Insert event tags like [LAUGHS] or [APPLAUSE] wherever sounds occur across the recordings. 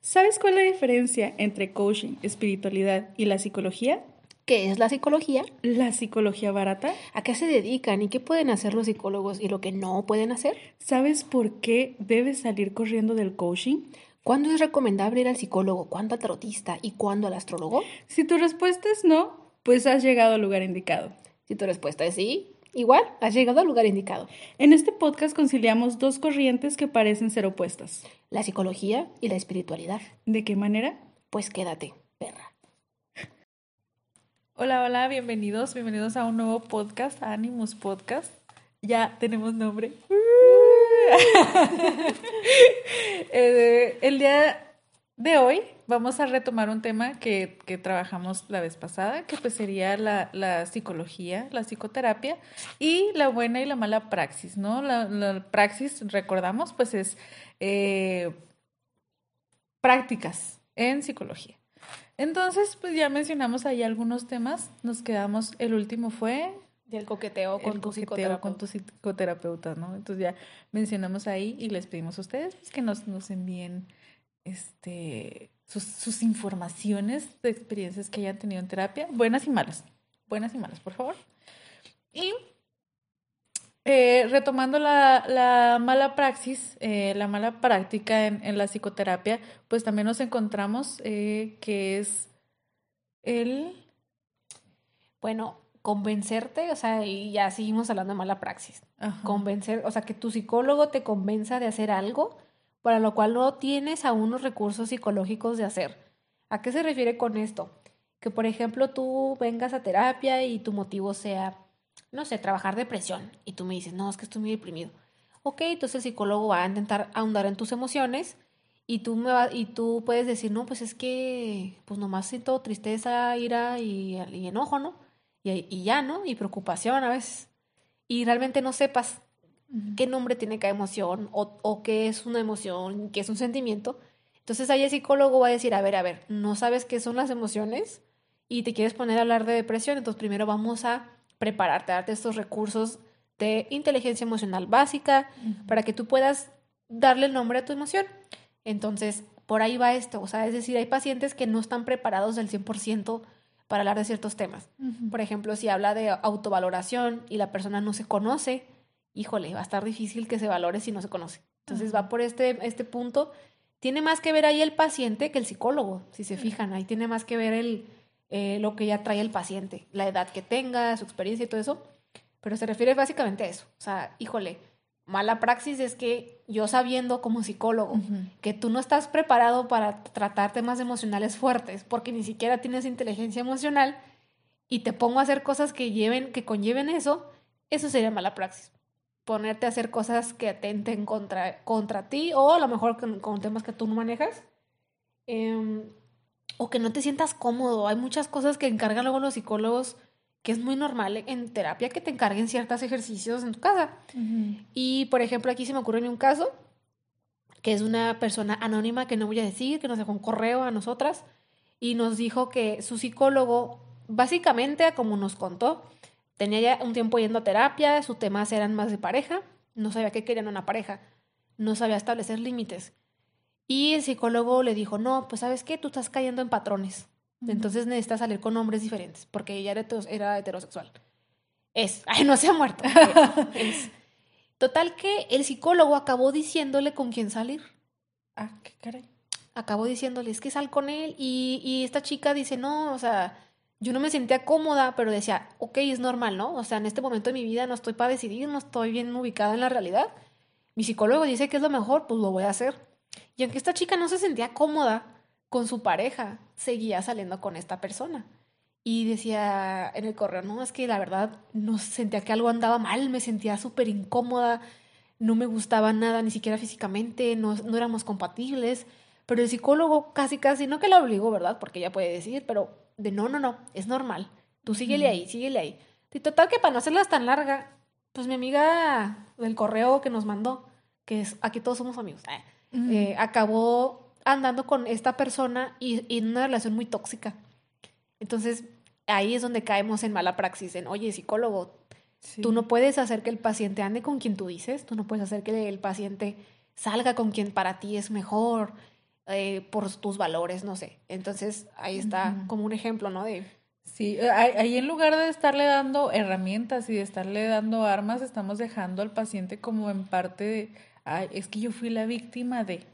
¿Sabes cuál es la diferencia entre coaching, espiritualidad y la psicología? ¿Qué es la psicología? ¿La psicología barata? ¿A qué se dedican y qué pueden hacer los psicólogos y lo que no pueden hacer? ¿Sabes por qué debes salir corriendo del coaching? ¿Cuándo es recomendable ir al psicólogo? ¿Cuándo al tarotista? ¿Y cuándo al astrólogo? Si tu respuesta es no, pues has llegado al lugar indicado. Si tu respuesta es sí, igual has llegado al lugar indicado. En este podcast conciliamos dos corrientes que parecen ser opuestas. La psicología y la espiritualidad. ¿De qué manera? Pues quédate, perra. Hola, hola, bienvenidos, bienvenidos a un nuevo podcast, Animus Podcast. Ya tenemos nombre. [LAUGHS] Eh, el día de hoy vamos a retomar un tema que, que trabajamos la vez pasada, que pues sería la, la, psicología, la psicoterapia y la buena y la mala praxis, ¿no? La, la praxis, recordamos, pues es eh, prácticas en psicología. Entonces, pues ya mencionamos ahí algunos temas. Nos quedamos, el último fue... el coqueteo con el tu coqueteo con tu psicoterapeuta, ¿no? Entonces ya mencionamos ahí y les pedimos a ustedes pues, que nos, nos envíen este, sus, sus, informaciones de experiencias que hayan tenido en terapia, buenas y malas. Buenas y malas, por favor. Y eh, retomando la, la, mala praxis, eh, la mala práctica en, en, la psicoterapia, pues también nos encontramos eh, que es el... Bueno, convencerte, o sea, y ya seguimos hablando de mala praxis. Ajá. Convencer, o sea, que tu psicólogo te convenza de hacer algo para lo cual no tienes aún los recursos psicológicos de hacer. ¿A qué se refiere con esto? Que, por ejemplo, tú vengas a terapia y tu motivo sea no sé, trabajar depresión y tú me dices, no, es que estoy muy deprimido. Ok, entonces el psicólogo va a intentar ahondar en tus emociones y tú, me va, y tú puedes decir, no, pues es que pues nomás siento tristeza, ira y, enojo, ¿no? Y, y, ya, ¿no? Y preocupación a veces. Y realmente no sepas uh -huh. qué nombre tiene cada emoción o, o qué es una emoción, qué es un sentimiento. Entonces ahí el psicólogo va a decir, a ver, a ver, no sabes qué son las emociones y te quieres poner a hablar de depresión, entonces primero vamos a prepararte, darte estos recursos de inteligencia emocional básica uh -huh. para que tú puedas darle el nombre a tu emoción. Entonces, por ahí va esto, o sea, es decir, hay pacientes que no están preparados del 100% para hablar de ciertos temas. Uh -huh. Por ejemplo, si habla de autovaloración y la persona no se conoce, híjole, va a estar difícil que se valore si no se conoce. Entonces, va por este, este punto. Tiene más que ver ahí el paciente que el psicólogo, si se fijan, ahí tiene más que ver el, eh, lo que ya trae el paciente, la edad que tenga, su experiencia y todo eso, pero se refiere básicamente a eso. O sea, híjole, mala praxis es que yo sabiendo como psicólogo uh -huh. que tú no estás preparado para tratar temas emocionales fuertes porque ni siquiera tienes inteligencia emocional y te pongo a hacer cosas que lleven, que conlleven eso, eso sería mala praxis. Ponerte a hacer cosas que atenten contra, contra ti o a lo mejor con, con temas que tú no manejas. Eh, o que no te sientas cómodo. Hay muchas cosas que encargan luego los psicólogos que es muy normal en terapia que te encarguen ciertos ejercicios en tu casa. Uh -huh. Y, por ejemplo, aquí se me ocurre un caso que es una persona anónima que no voy a decir, que nos dejó un correo a nosotras y nos dijo que su psicólogo, básicamente, como nos contó, tenía ya un tiempo yendo a terapia, sus temas eran más de pareja, no sabía qué querían una pareja, no sabía establecer límites. Y el psicólogo le dijo, no, pues sabes qué, tú estás cayendo en patrones. Entonces necesitas salir con hombres diferentes, porque ella era, era heterosexual. Es, [LAUGHS] ay, no se ha muerto. [LAUGHS] es. Total que el psicólogo acabó diciéndole con quién salir. Ah, qué caray. Acabó diciéndole, es que sal con él. Y, y esta chica dice, no, o sea, yo no me sentía cómoda, pero decía, ok, es normal, ¿no? O sea, en este momento de mi vida no estoy para decidir, no estoy bien ubicada en la realidad. Mi psicólogo dice que es lo mejor, pues lo voy a hacer. Y aunque esta chica no se sentía cómoda con su pareja, seguía saliendo con esta persona. Y decía en el correo, no, es que la verdad no sentía que algo andaba mal, me sentía súper incómoda, no me gustaba nada, ni siquiera físicamente, no, no éramos compatibles. Pero el psicólogo casi, casi, no que la obligó, ¿verdad? Porque ella puede decir, pero de no, no, no, es normal. Tú síguele mm. ahí, síguele ahí. Y total que para no hacerlas tan larga, pues mi amiga del correo que nos mandó, que es, aquí todos somos amigos, eh, mm. eh, acabó andando con esta persona y, y, en una relación muy tóxica. Entonces, ahí es donde caemos en mala praxis, en, oye, psicólogo, sí. tú no puedes hacer que el paciente ande con quien tú dices, tú no puedes hacer que el paciente salga con quien para ti es mejor. Eh, por tus valores, no sé. Entonces, ahí está como un ejemplo, ¿no? De... Sí, ahí en lugar de estarle dando herramientas y de estarle dando armas, estamos dejando al paciente como en parte de, ay, es que yo fui la víctima de...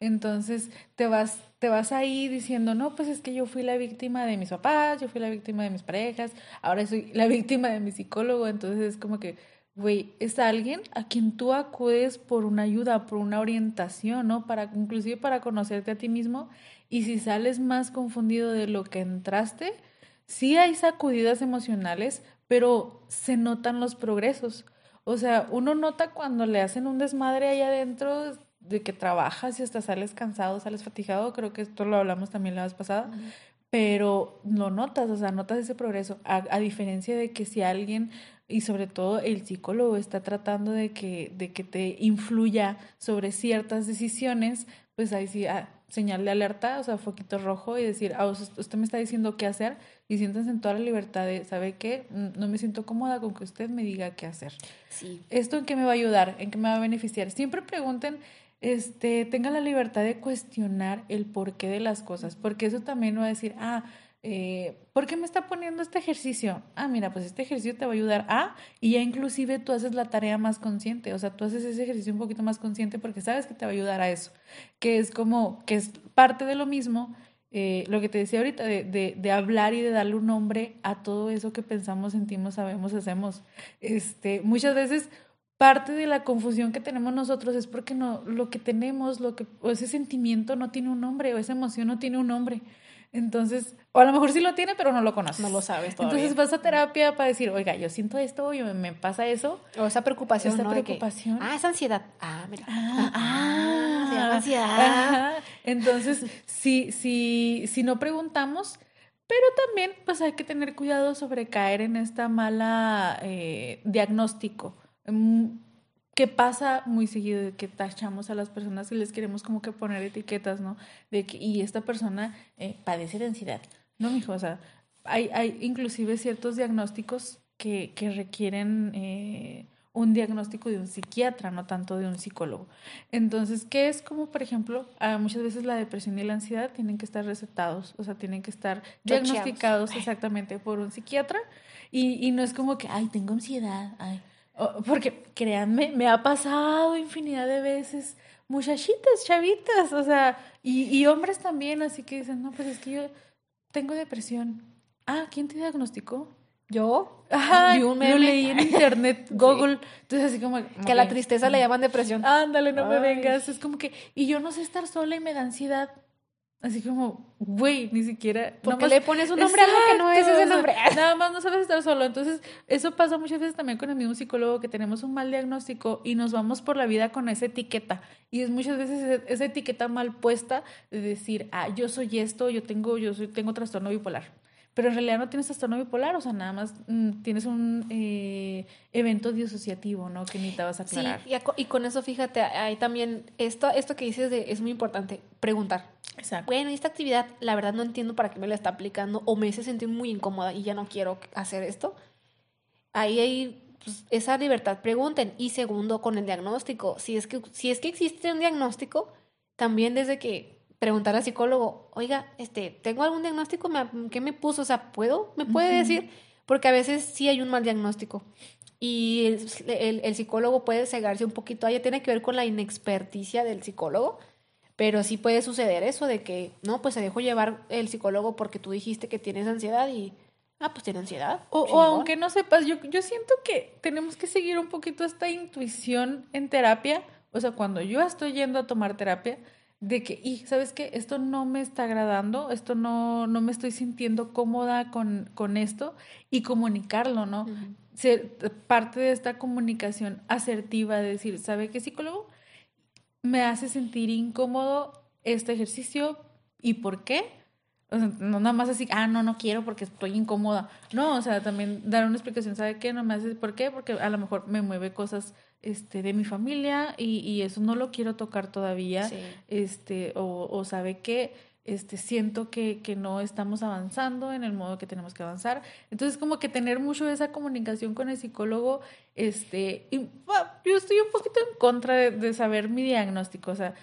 Entonces te vas, te vas ahí diciendo, no, pues es que yo fui la víctima de mis papás, yo fui la víctima de mis parejas, ahora soy la [LAUGHS] víctima de mi psicólogo, entonces es como que, güey, es alguien a quien tú acudes por una ayuda, por una orientación, ¿no? Para, inclusive para conocerte a ti mismo, y si sales más confundido de lo que entraste, sí hay sacudidas emocionales, pero se notan los progresos. O sea, uno nota cuando le hacen un desmadre ahí adentro, de que trabajas y hasta sales cansado, sales fatigado, creo que esto lo hablamos también la vez pasada, pero lo notas, o sea, notas ese progreso, a, diferencia de que si alguien, y sobre todo el psicólogo, está tratando de que, de que te influya sobre ciertas decisiones, pues ahí sí, ah, señal de alerta, o sea, foquito rojo y decir, ah, usted me está diciendo qué hacer y siéntense en toda la libertad de, ¿sabe qué? No me siento cómoda con que usted me diga qué hacer. Sí. ¿Esto en qué me va a ayudar? ¿En qué me va a beneficiar? Siempre pregunten este, tenga la libertad de cuestionar el porqué de las cosas, porque eso también va a decir, ah, eh, ¿por qué me está poniendo este ejercicio? Ah, mira, pues este ejercicio te va a ayudar a, y ya inclusive tú haces la tarea más consciente, o sea, tú haces ese ejercicio un poquito más consciente porque sabes que te va a ayudar a eso, que es como, que es parte de lo mismo, eh, lo que te decía ahorita, de, de, hablar y de darle un nombre a todo eso que pensamos, sentimos, sabemos, hacemos. Este, muchas veces parte de la confusión que tenemos nosotros es porque no, lo que tenemos, lo que, o ese sentimiento no tiene un nombre, o esa emoción no tiene un nombre. Entonces, o a lo mejor sí lo tiene, pero no lo conoces. No lo sabes todavía. Entonces vas a terapia para decir, oiga, yo siento esto, yo me pasa eso. O esa preocupación, esa preocupación. ah, es ansiedad. Ah, mira. Ah, ah, ah ansiedad. Entonces, si, si, si no preguntamos, pero también pues hay que tener cuidado sobre caer en esta mala eh, diagnóstico Mm, que pasa muy seguido de que tachamos a las personas y les queremos como que poner etiquetas, ¿no? De que, y esta persona eh, padece de ansiedad. No, mijo, o sea, hay, hay inclusive ciertos diagnósticos que, que requieren eh, un diagnóstico de un psiquiatra, no tanto de un psicólogo. Entonces, ¿qué es como, por ejemplo, muchas veces la depresión y la ansiedad tienen que estar recetados, o sea, tienen que estar diagnosticados exactamente por un psiquiatra y, y no es como que, ay, tengo ansiedad, ay porque créanme, me ha pasado infinidad de veces, muchachitas, chavitas, o sea, y, y hombres también, así que dicen, no, pues es que yo tengo depresión. Ah, ¿quién te diagnosticó? ¿Yo? [LAUGHS] Ajá, lo leí en internet, [LAUGHS] Google. Entonces, así como. Que a la tristeza le llaman depresión. Ándale, no me vengas. Es como que. Y yo no sé estar sola y me da ansiedad. Así como, güey, ni siquiera. Porque le pones un nombre a algo que no es ese nombre. nada más no sabes estar solo. Entonces, eso pasa muchas veces también con el mismo psicólogo, que tenemos un mal diagnóstico y nos vamos por la vida con esa etiqueta. Y es muchas veces esa etiqueta mal puesta de decir, ah, yo soy esto, yo tengo, yo soy, tengo trastorno bipolar pero en realidad no tienes trastorno bipolar, o sea, nada más mm, tienes un eh, evento disociativo, ¿no? Que necesitabas aclarar. Sí, y, con eso, fíjate, ahí también, esto, esto que dices de, es muy importante, preguntar. Exacto. Bueno, esta actividad, la verdad no entiendo para qué me la está aplicando, o me hace sentir muy incómoda y ya no quiero hacer esto. Ahí hay pues, esa libertad, pregunten. Y segundo, con el diagnóstico, si es que, si es que existe un diagnóstico, también desde que preguntar al psicólogo, oiga, este, tengo algún diagnóstico, ¿qué me puso? O sea, ¿puedo? ¿Me puede decir? Porque a veces sí hay un mal diagnóstico. Y el, el, psicólogo puede cegarse un poquito. Ahí tiene que ver con la inexperticia del psicólogo. Pero sí puede suceder eso de que, no, pues se dejó llevar el psicólogo porque tú dijiste que tienes ansiedad y, ah, pues tiene ansiedad. O, o aunque no sepas, yo, yo siento que tenemos que seguir un poquito esta intuición en terapia. O sea, cuando yo estoy yendo a tomar terapia, de que, y sabes qué, esto no me está agradando, esto no, no me estoy sintiendo cómoda con, con esto y comunicarlo, ¿no? Ser parte de esta comunicación asertiva de decir, ¿sabe qué psicólogo? Me hace sentir incómodo este ejercicio y por qué. no nada más así, ah, no, no quiero porque estoy incómoda. No, o sea, también dar una explicación, ¿sabe qué? No me hace, ¿por qué? Porque a lo mejor me mueve cosas este, de mi familia y, y eso no lo quiero tocar todavía, este, o, o sabe que este, siento que, que, no estamos avanzando en el modo que tenemos que avanzar. Entonces, como que tener mucho esa comunicación con el psicólogo, este, y, yo estoy un poquito en contra de, de, saber mi diagnóstico, o sea,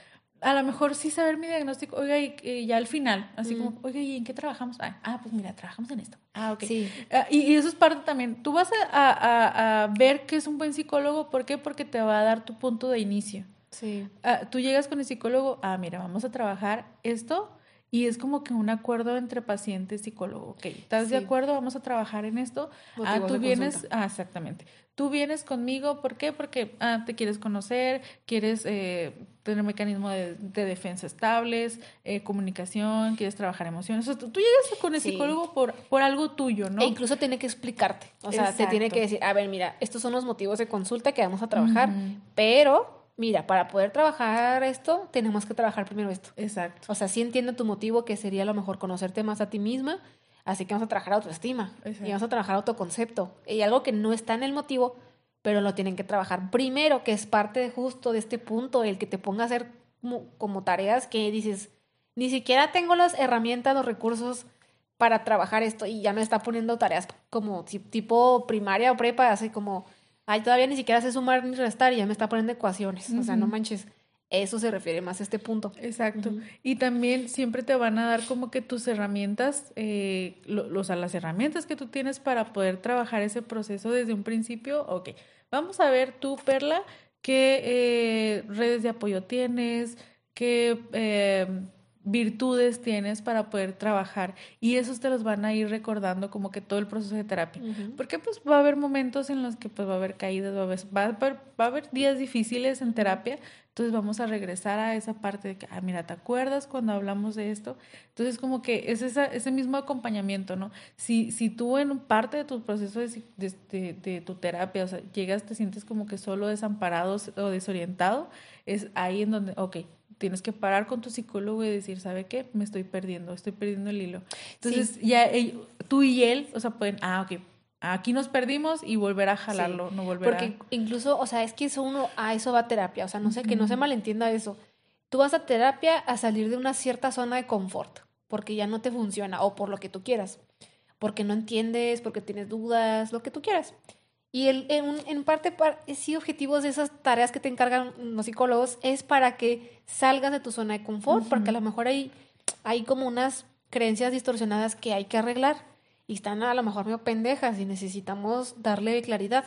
a lo mejor sí saber mi diagnóstico, oiga, y, ya al final, así como, oiga, ¿y en qué trabajamos? Ah, pues mira, trabajamos en esto. Ah, ok. Sí. Ah, y, eso es parte también. Tú vas a, ver que es un buen psicólogo, ¿por qué? Porque te va a dar tu punto de inicio. Sí. Ah, tú llegas con el psicólogo, ah, mira, vamos a trabajar esto, y es como que un acuerdo entre paciente y psicólogo. Ok, ¿estás de acuerdo? Vamos a trabajar en esto. ah, tú vienes, ah, exactamente. Tú vienes conmigo, ¿por qué? Porque ah, te quieres conocer, quieres eh, tener mecanismos de, defensa estables, eh, comunicación, quieres trabajar emociones. tú, llegas con el psicólogo por, por algo tuyo, ¿no? E incluso tiene que explicarte. O sea, te tiene que decir, a ver, mira, estos son los motivos de consulta que vamos a trabajar, pero mira, para poder trabajar esto, tenemos que trabajar primero esto. Exacto. O sea, sí entiendo tu motivo, que sería a lo mejor conocerte más a ti misma, así que vamos a trabajar autoestima y vamos a trabajar autoconcepto. Y algo que no está en el motivo, pero lo tienen que trabajar primero, que es parte de justo de este punto, el que te ponga a hacer como, tareas que dices, ni siquiera tengo las herramientas, los recursos para trabajar esto y ya me está poniendo tareas como tipo primaria o prepa, así como ay, todavía ni siquiera sé sumar ni restar y ya me está poniendo ecuaciones. O sea, no manches. Eso se refiere más a este punto. Exacto. Y también siempre te van a dar como que tus herramientas, eh, o sea, las herramientas que tú tienes para poder trabajar ese proceso desde un principio. Ok, vamos a ver tú, Perla, qué eh, redes de apoyo tienes, qué eh, virtudes tienes para poder trabajar y esos te los van a ir recordando como que todo el proceso de terapia. Porque pues va a haber momentos en los que pues va a haber caídas, va a haber, va a haber, días difíciles en terapia, entonces vamos a regresar a esa parte de que, ah, mira, ¿te acuerdas cuando hablamos de esto? Entonces como que es esa, ese mismo acompañamiento, ¿no? Si, si tú en parte de tu proceso de, de, de tu terapia, o sea, llegas, te sientes como que solo desamparado o desorientado, es ahí en donde, ok, tienes que parar con tu psicólogo y decir, ¿sabe qué? Me estoy perdiendo, estoy perdiendo el hilo. Entonces, ya tú y él, o sea, pueden, ah, ok, aquí nos perdimos y volver a jalarlo, no volver Porque incluso, o sea, es que eso uno, a eso va a terapia, o sea, no sé, que no se malentienda eso. Tú vas a terapia a salir de una cierta zona de confort, porque ya no te funciona, o por lo que tú quieras, porque no entiendes, porque tienes dudas, lo que tú quieras. Y el, en, en, parte, sí, objetivos de esas tareas que te encargan los psicólogos es para que salgas de tu zona de confort, porque a lo mejor hay, hay como unas creencias distorsionadas que hay que arreglar y están a lo mejor medio pendejas y necesitamos darle claridad.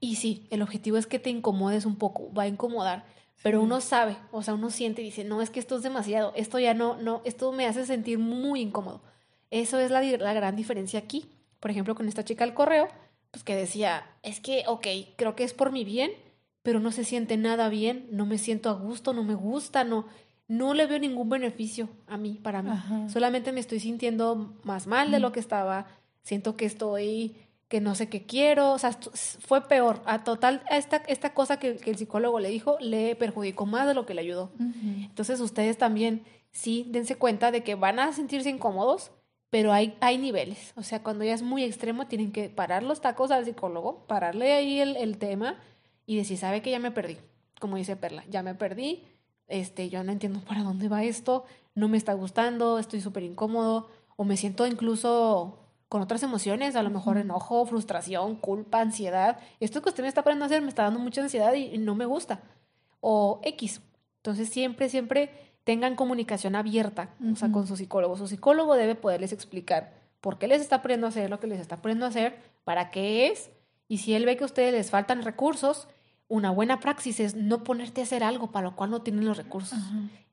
Y sí, el objetivo es que te incomodes un poco, va a incomodar, pero uno sabe, o sea, uno siente y dice, no, es que esto es demasiado, esto ya no, no, esto me hace sentir muy incómodo. Eso es la, la gran diferencia aquí. Por ejemplo, con esta chica del correo, pues que decía, es que, ok, creo que es por mi bien, pero no se siente nada bien, no me siento a gusto, no me gusta, no, no le veo ningún beneficio a mí, para mí. Solamente me estoy sintiendo más mal de lo que estaba, siento que estoy, que no sé qué quiero, o sea, fue peor. A total, esta, esta cosa que, el psicólogo le dijo le perjudicó más de lo que le ayudó. Entonces ustedes también, sí, dense cuenta de que van a sentirse incómodos, pero hay, hay niveles. O sea, cuando ya es muy extremo, tienen que parar los tacos al psicólogo, pararle ahí el, el tema y decir, sabe que ya me perdí. Como dice Perla, ya me perdí, este, yo no entiendo para dónde va esto, no me está gustando, estoy súper incómodo, o me siento incluso con otras emociones, a lo mejor enojo, frustración, culpa, ansiedad. Esto que usted me está poniendo a hacer me está dando mucha ansiedad y no me gusta. O X. Entonces siempre, siempre tengan comunicación abierta, o sea, con su psicólogo. Su psicólogo debe poderles explicar por qué les está poniendo a hacer lo que les está poniendo a hacer, para qué es, y si él ve que a ustedes les faltan recursos, una buena praxis es no ponerte a hacer algo para lo cual no tienen los recursos.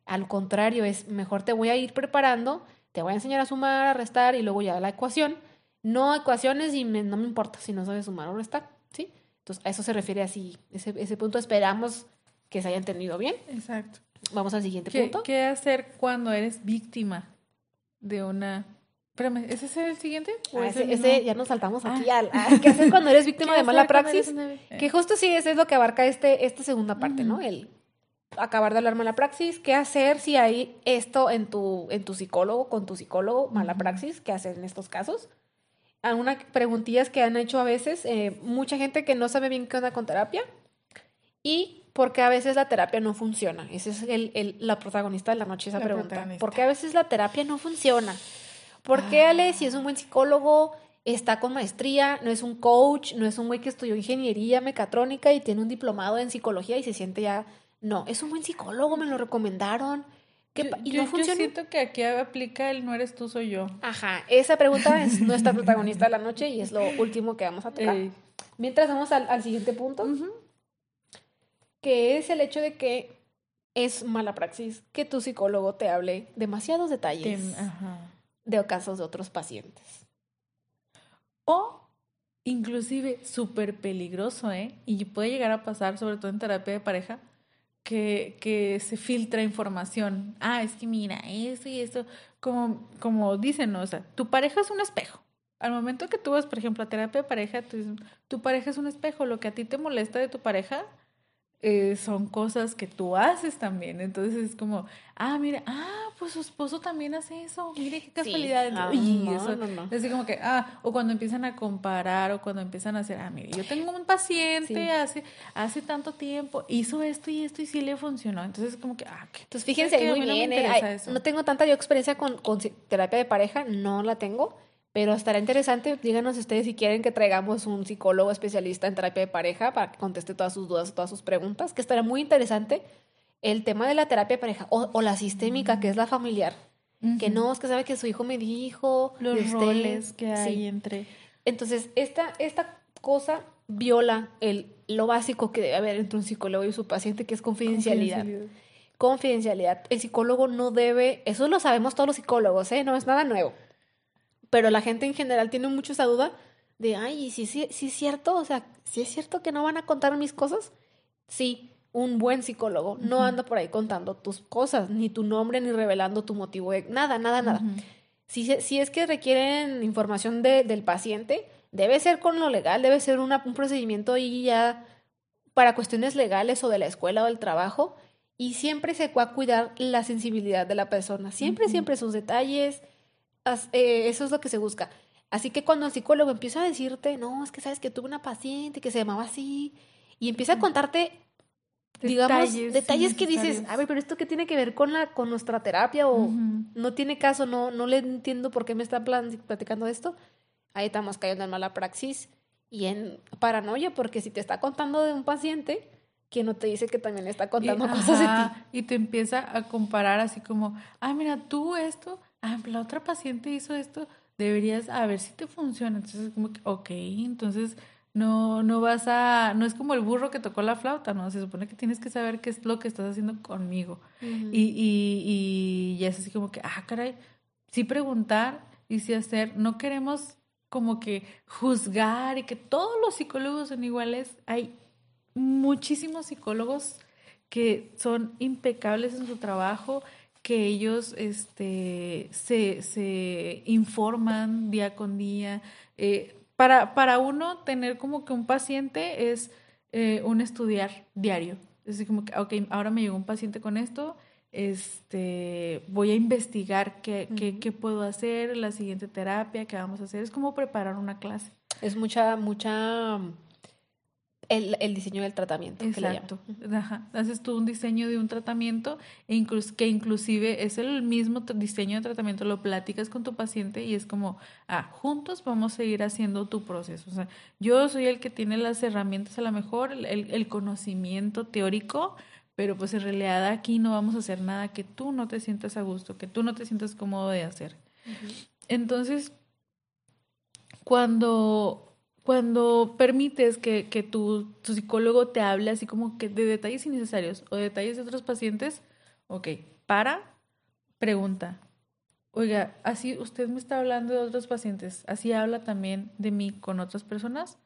Al contrario, es mejor te voy a ir preparando, te voy a enseñar a sumar, a restar y luego ya la ecuación. No ecuaciones y no me importa si no sabes sumar o restar, ¿sí? Entonces, a eso se refiere así. Ese, ese punto esperamos que se haya entendido bien. Exacto. Vamos al siguiente punto. ¿Qué hacer cuando eres víctima de una... Espérame, ¿ese es el siguiente? Ah, ese, ya nos saltamos aquí ah. al... ¿Qué hacer cuando eres [LAUGHS] víctima de mala praxis? Que justo sí, ese es lo que abarca este, esta segunda parte, ¿no? El acabar de hablar mala praxis. ¿Qué hacer si hay esto en tu, en tu psicólogo, con tu psicólogo, mala praxis? ¿Qué hacer en estos casos? Algunas preguntillas que han hecho a veces, eh, mucha gente que no sabe bien qué onda con terapia. Y porque a veces la terapia no funciona. Esa es el, la protagonista de la noche, esa pregunta. ¿Por qué a veces la terapia no funciona? ¿Por qué ah. Ale, si es un buen psicólogo, está con maestría, no es un coach, no es un güey que estudió ingeniería mecatrónica y tiene un diplomado en psicología y se siente ya No, es un buen psicólogo, me lo recomendaron. y yo, no siento que aquí aplica el no eres tú, soy yo. Ajá, esa pregunta es nuestra protagonista de la noche y es lo último que vamos a tocar. [LAUGHS] Mientras vamos al, siguiente punto, que es el hecho de que es mala praxis que tu psicólogo te hable demasiados detalles de casos de otros pacientes. O inclusive súper peligroso, ¿eh? Y puede llegar a pasar, sobre todo en terapia de pareja, que, que se filtra información. Ah, es que mira, eso y eso, como, como dicen, ¿no? o sea, tu pareja es un espejo. Al momento que tú vas, por ejemplo, a terapia de pareja, tu pareja es un espejo. Lo que a ti te molesta de tu pareja, eh, son cosas que tú haces también. Entonces es como, ah, mira, ah, pues su esposo también hace eso. Mire qué casualidad. Ah, y eso, no, Así como que, ah, o cuando empiezan a comparar o cuando empiezan a hacer, ah, mire, yo tengo un paciente hace, hace tanto tiempo, hizo esto y esto y sí le funcionó. Entonces es como que, ah, ¿qué? Entonces fíjense, muy bien. Eh, no, tengo tanta yo experiencia con, con terapia de pareja, no la tengo pero estará interesante, díganos ustedes si quieren que traigamos un psicólogo especialista en terapia de pareja para que conteste todas sus dudas, todas sus preguntas, que estará muy interesante el tema de la terapia de pareja o, la sistémica, que es la familiar. Que no, es que sabe que su hijo me dijo. Los este, roles que hay entre. Entonces, esta, esta cosa viola el, lo básico que debe haber entre un psicólogo y su paciente, que es confidencialidad. confidencialidad. Confidencialidad. El psicólogo no debe, eso lo sabemos todos los psicólogos, ¿eh? No es nada nuevo pero la gente en general tiene mucho esa duda de, ay, si sí, sí, es cierto, o sea, si es cierto que no van a contar mis cosas, sí, un buen psicólogo no anda por ahí contando tus cosas, ni tu nombre, ni revelando tu motivo, nada, nada, nada. si, si, es que requieren información de, del paciente, debe ser con lo legal, debe ser una, un procedimiento ahí ya para cuestiones legales o de la escuela o del trabajo, y siempre se va a cuidar la sensibilidad de la persona, siempre, siempre sus detalles, eh, eso es lo que se busca. Así que cuando el psicólogo empieza a decirte, no, es que sabes que tuve una paciente que se llamaba así, y empieza a contarte, digamos, detalles, que dices, a ver, pero esto qué tiene que ver con la, con nuestra terapia, o no tiene caso, no, no le entiendo por qué me está platicando esto. Ahí estamos cayendo en mala praxis y en paranoia, porque si te está contando de un paciente, que no te dice que también está contando [LAUGHS] cosas de ti. Y te empieza a comparar así como, ah, mira, tú esto ah, la otra paciente hizo esto, deberías a ver si te funciona. Entonces, como que, ok, entonces no, no vas a, no es como el burro que tocó la flauta, ¿no? Se supone que tienes que saber qué es lo que estás haciendo conmigo. y, y, y ya es así como que, ah, caray, sí preguntar y sí hacer, no queremos como que juzgar y que todos los psicólogos son iguales. Hay muchísimos psicólogos que son impecables en su trabajo, que ellos este, se, se informan día con día. Eh, para, para uno tener como que un paciente es eh, un estudiar diario. Es decir, como que, ok, ahora me llegó un paciente con esto, este, voy a investigar qué, qué, qué, puedo hacer, la siguiente terapia que vamos a hacer. Es como preparar una clase. Es mucha, mucha el, el, diseño del tratamiento. Exacto. Ajá. Haces tú un diseño de un tratamiento e que inclusive es el mismo diseño de tratamiento, lo platicas con tu paciente y es como, ah, juntos vamos a ir haciendo tu proceso. O sea, yo soy el que tiene las herramientas a lo mejor, el, el conocimiento teórico, pero pues en realidad aquí no vamos a hacer nada que tú no te sientas a gusto, que tú no te sientas cómodo de hacer. Entonces, cuando cuando permites que, que tu, tu, psicólogo te hable así como que de detalles innecesarios o de detalles de otros pacientes, ok, para, pregunta. Oiga, así usted me está hablando de otros pacientes, así habla también de mí con otras personas.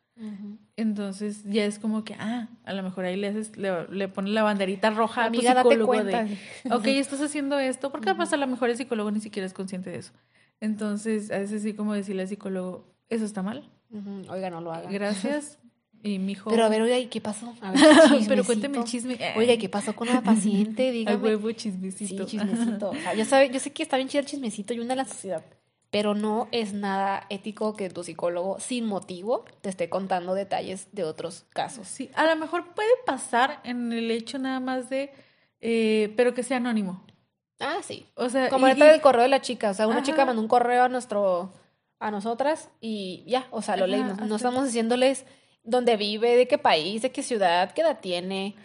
Entonces ya es como que, ah, a lo mejor ahí le haces, le, le pones la banderita roja a tu psicólogo de, ok, estás haciendo esto, porque uh a lo mejor el psicólogo ni siquiera es consciente de eso. Entonces, a veces sí como decirle al psicólogo, ¿eso está mal? Oiga, no lo haga. Gracias. [LAUGHS] Y mi hijo. Pero a ver, oiga, ¿y qué pasó? A ver, [LAUGHS] Pero cuénteme el chisme. Oiga, ¿qué pasó con una paciente? Dígame. A huevo chismecito. Sí, [LAUGHS] chismecito. O sea, yo, sabe, yo sé que está bien chido el chismecito y una de la sociedad. Pero no es nada ético que tu psicólogo, sin motivo, te esté contando detalles de otros casos. Sí, a lo mejor puede pasar en el hecho nada más de. Eh, pero que sea anónimo. Ah, sí. O sea, como ahorita el correo de la chica. O sea, una chica mandó un correo a nuestro a nosotras y ya, o sea, lo leímos. No estamos diciéndoles dónde vive, de qué país, de qué ciudad, qué edad tiene.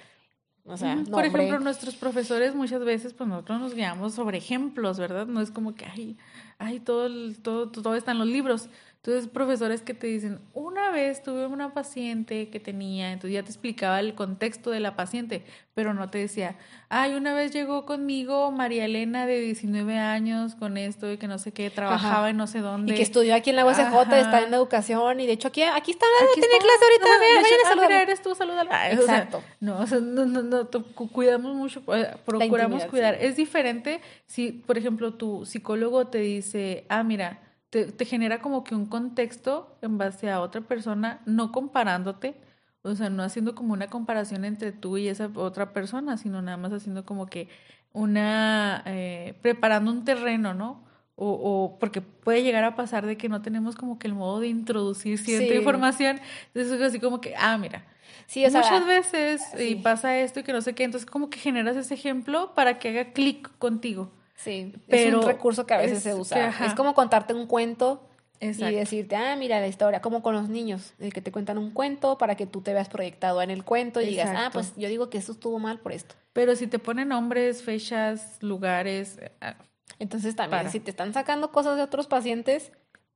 O sea, Por ejemplo, nuestros profesores muchas veces, pues nosotros nos guiamos sobre ejemplos, ¿verdad? No es como que, ay, ay todo, todo, todo está en los libros. Entonces, profesores que te dicen, una vez tuve una paciente que tenía, entonces ya te explicaba el contexto de la paciente, pero no te decía, ay, una vez llegó conmigo María Elena de 19 años con esto y que no sé qué, trabajaba en no sé dónde. Y que estudió aquí en la USJ, está en educación y de hecho aquí, aquí está, aquí tiene clase ahorita, a ver, a eres tú, saludar. Exacto. no, o sea, no, no, no, cuidamos mucho, eh, procuramos cuidar. Es diferente si, por ejemplo, tu psicólogo te dice, ah, mira, te, genera como que un contexto en base a otra persona, no comparándote, o sea, no haciendo como una comparación entre tú y esa otra persona, sino nada más haciendo como que una, eh, preparando un terreno, ¿no? O, o, porque puede llegar a pasar de que no tenemos como que el modo de introducir cierta información, entonces es así como que, ah, mira, Sí, o sea, Muchas veces y pasa esto y que no sé qué, entonces como que generas ese ejemplo para que haga clic contigo. Sí, pero es un recurso que a veces se usa. es como contarte un cuento y decirte, ah, mira la historia, como con los niños, que te cuentan un cuento para que tú te veas proyectado en el cuento y digas, ah, pues yo digo que esto estuvo mal por esto. Pero si te ponen nombres, fechas, lugares. Eh, ah, Entonces también, si te están sacando cosas de otros pacientes,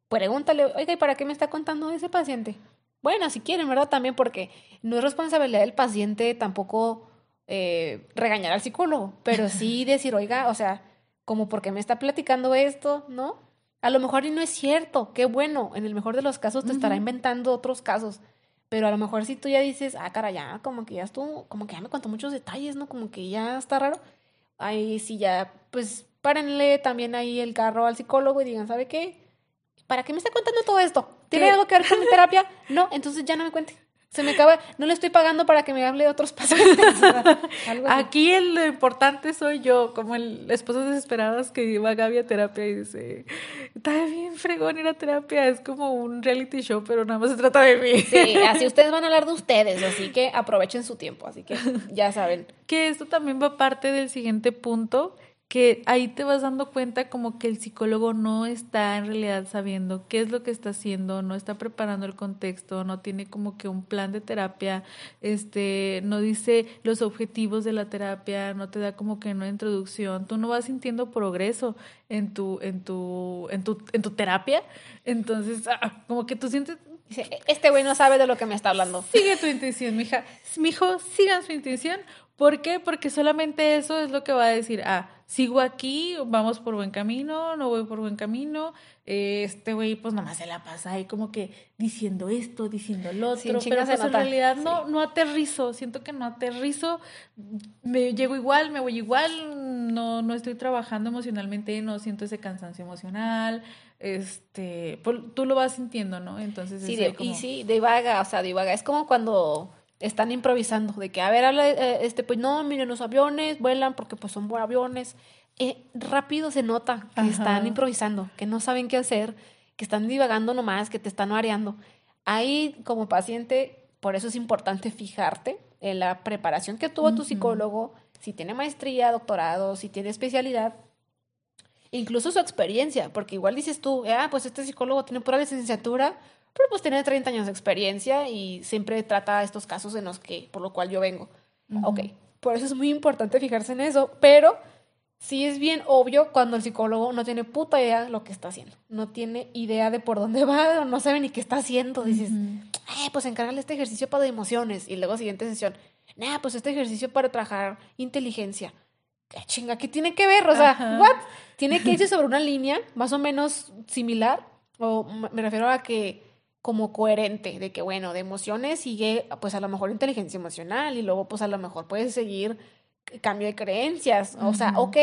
pregúntale, oiga, ¿y para qué me está contando ese paciente? Bueno, si quieren, ¿verdad? También porque no es responsabilidad del paciente tampoco eh, regañar al psicólogo, pero sí decir, oiga, o sea, como porque me está platicando esto, ¿no? A lo mejor y no es cierto, qué bueno, en el mejor de los casos te estará inventando otros casos, pero a lo mejor si tú ya dices, ah, cara, ya, como que ya estuvo, como que ya me contó muchos detalles, ¿no? Como que ya está raro, ahí sí ya, pues párenle también ahí el carro al psicólogo y digan, ¿sabe qué? ¿Para qué me está contando todo esto? ¿Tiene algo que ver con mi terapia? [LAUGHS] No, entonces ya no me cuente. Se me acaba, no le estoy pagando para que me hable de otros [LAUGHS] pacientes. Aquí el lo importante soy yo, como el esposo desesperadas que iba a Gaby a terapia y dice, está bien fregón ir a terapia, es como un reality show, pero nada más se trata de mí. Sí, así ustedes van a hablar de ustedes, así que aprovechen su tiempo, así que ya saben. [LAUGHS] Que esto también va parte del siguiente punto, que ahí te vas dando cuenta como que el psicólogo no está en realidad sabiendo qué es lo que está haciendo, no está preparando el contexto, no tiene como que un plan de terapia, este, no dice los objetivos de la terapia, no te da como que una introducción, tú no vas sintiendo progreso en tu, en tu, en tu, en tu terapia, entonces ah, como que tú sientes este güey no sabe de lo que me está hablando. Sigue tu intuición, mija. Mijo, sigan su intuición. ¿Por qué? Porque solamente eso es lo que va a decir, ah, sigo aquí, vamos por buen camino, no voy por buen camino, este güey pues nomás se la pasa ahí como que diciendo esto, diciendo lo otro, pero pues en realidad no, no aterrizo, siento que no aterrizo, me llego igual, me voy igual, no, no estoy trabajando emocionalmente, no siento ese cansancio emocional, este, pues, tú lo vas sintiendo, ¿no? Entonces sí, y sí, divaga, o sea, divaga, es como cuando están improvisando, de que, a ver, habla, eh, este, pues no, miren, los aviones vuelan porque pues son aviones. Eh, rápido se nota que están improvisando, que no saben qué hacer, que están divagando nomás, que te están mareando. Ahí, como paciente, por eso es importante fijarte en la preparación que tuvo tu psicólogo, si tiene maestría, doctorado, si tiene especialidad, incluso su experiencia, porque igual dices tú, ah, pues este psicólogo tiene pura licenciatura, pero pues tiene 30 años de experiencia y siempre trata estos casos en los que, por lo cual yo vengo. Ok, por eso es muy importante fijarse en eso, pero sí es bien obvio cuando el psicólogo no tiene puta idea de lo que está haciendo, no tiene idea de por dónde [LAUGHS] va, no sabe ni qué está haciendo. Dices, eh, pues encárgale este ejercicio para de emociones y luego siguiente sesión, nah, pues este ejercicio para trabajar inteligencia. ¿Qué chinga? ¿Qué tiene que ver? O sea, ¿what? Tiene que irse sobre una línea más o menos similar, o me refiero a que como coherente, de que bueno, de emociones sigue pues a lo mejor inteligencia emocional y luego pues a lo mejor puedes seguir cambio de creencias, o sea, ok,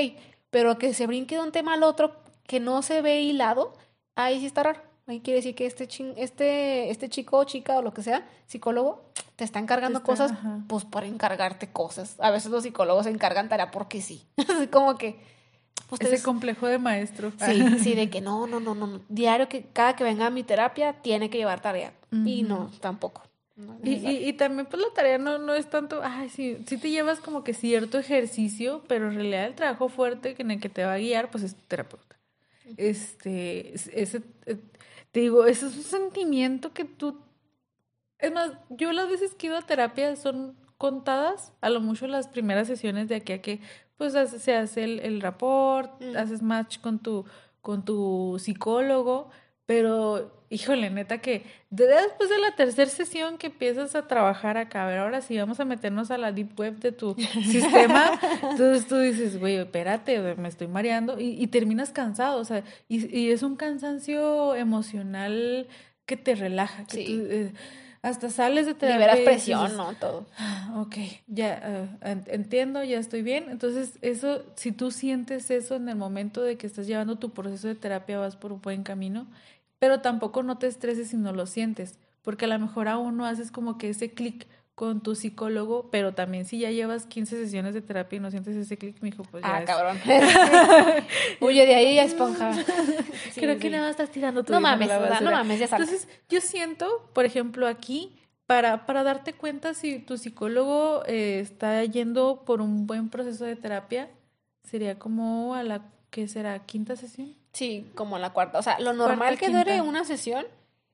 pero que se brinque de un tema al otro que no se ve hilado, ahí sí está raro. Ahí quiere decir que este, este, este chico o chica o lo que sea, psicólogo, te está encargando cosas, pues por encargarte cosas. A veces los psicólogos se encargan tarea porque sí. [LAUGHS] como que ese complejo de maestro. Sí, sí, de que no, no, no, no. Diario que cada que venga a mi terapia tiene que llevar tarea. Y no, tampoco. y, y, también pues la tarea no, no es tanto, ay, sí, sí te llevas como que cierto ejercicio, pero en realidad el trabajo fuerte en el que te va a guiar, pues es tu terapeuta. Este, ese, eh, te digo, ese es un sentimiento que tú, es más, yo las veces que ido a terapia son contadas, a lo mucho las primeras sesiones de aquí a que pues se hace el, el rapport, mm. haces match con tu, con tu psicólogo, pero híjole, neta que después de la tercera sesión que empiezas a trabajar acá, a ver, ahora sí vamos a meternos a la deep web de tu [LAUGHS] sistema, entonces tú dices, güey, espérate, me estoy mareando y, y terminas cansado, o sea, y, y, es un cansancio emocional que te relaja, que tú, eh, hasta sales de terapia. Liberas presión, ¿no? Todo. Ah, ok, ya uh, entiendo, ya estoy bien. Entonces, eso, si tú sientes eso en el momento de que estás llevando tu proceso de terapia, vas por un buen camino pero tampoco no te estreses si no lo sientes, porque a lo mejor aún no haces como que ese clic con tu psicólogo, pero también si ya llevas 15 sesiones de terapia y no sientes ese clic, mijo, pues ya Ah, cabrón. [LAUGHS] [LAUGHS] Huye de ahí, esponja. [LAUGHS] Creo que nada estás tirando tu No mames, no mames, ya sabes. Entonces, yo siento, por ejemplo, aquí, para, para darte cuenta si tu psicólogo eh, está yendo por un buen proceso de terapia, sería como a la, ¿qué será? ¿Quinta sesión? Sí, como la cuarta. O sea, lo normal que dure una sesión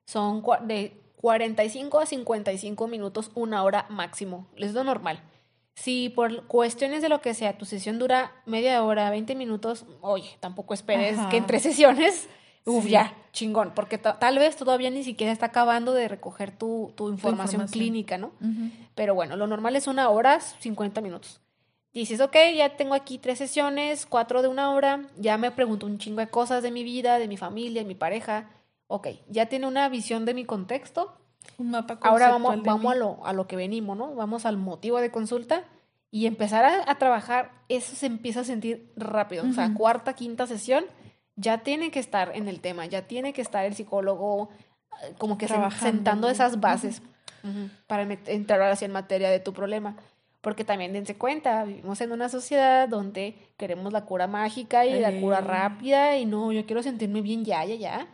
son de 45 a 55 minutos, una hora máximo. Es lo normal. Si por cuestiones de lo que sea tu sesión dura media hora, 20 minutos, oye, tampoco esperes que en tres sesiones, uff, ya, chingón, porque tal vez todavía ni siquiera está acabando de recoger tu, tu, información, clínica, ¿no? Pero bueno, lo normal es una hora, 50 minutos dices, ok, ya tengo aquí tres sesiones, cuatro de una hora, ya me pregunto un chingo de cosas de mi vida, de mi familia, de mi pareja. Ok, ya tiene una visión de mi contexto. Un mapa Ahora vamos, vamos a, lo, a lo que venimos, ¿no? Vamos al motivo de consulta y empezar a, trabajar, eso se empieza a sentir rápido. O sea, cuarta, quinta sesión, ya tiene que estar en el tema, ya tiene que estar el psicólogo eh, como que sentando esas bases para entrar así en materia de tu problema porque también dense cuenta, vivimos en una sociedad donde queremos la cura mágica y la cura rápida y no, yo quiero sentirme bien ya, ya, ya.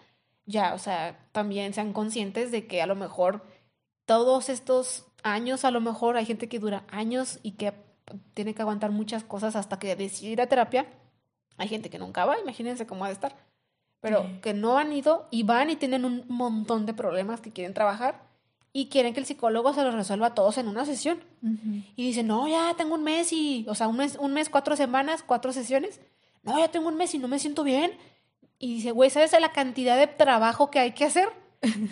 Ya, o sea, también sean conscientes de que a lo mejor todos estos años, a lo mejor hay gente que dura años y que tiene que aguantar muchas cosas hasta que decide ir a terapia. Hay gente que nunca va, imagínense cómo ha de estar. Pero que no han ido y van y tienen un montón de problemas que quieren trabajar y quieren que el psicólogo se los resuelva a todos en una sesión. Y dicen, no, ya tengo un mes y, o sea, un mes, un mes, cuatro semanas, cuatro sesiones. No, ya tengo un mes y no me siento bien. Y dice, güey, ¿sabes la cantidad de trabajo que hay que hacer?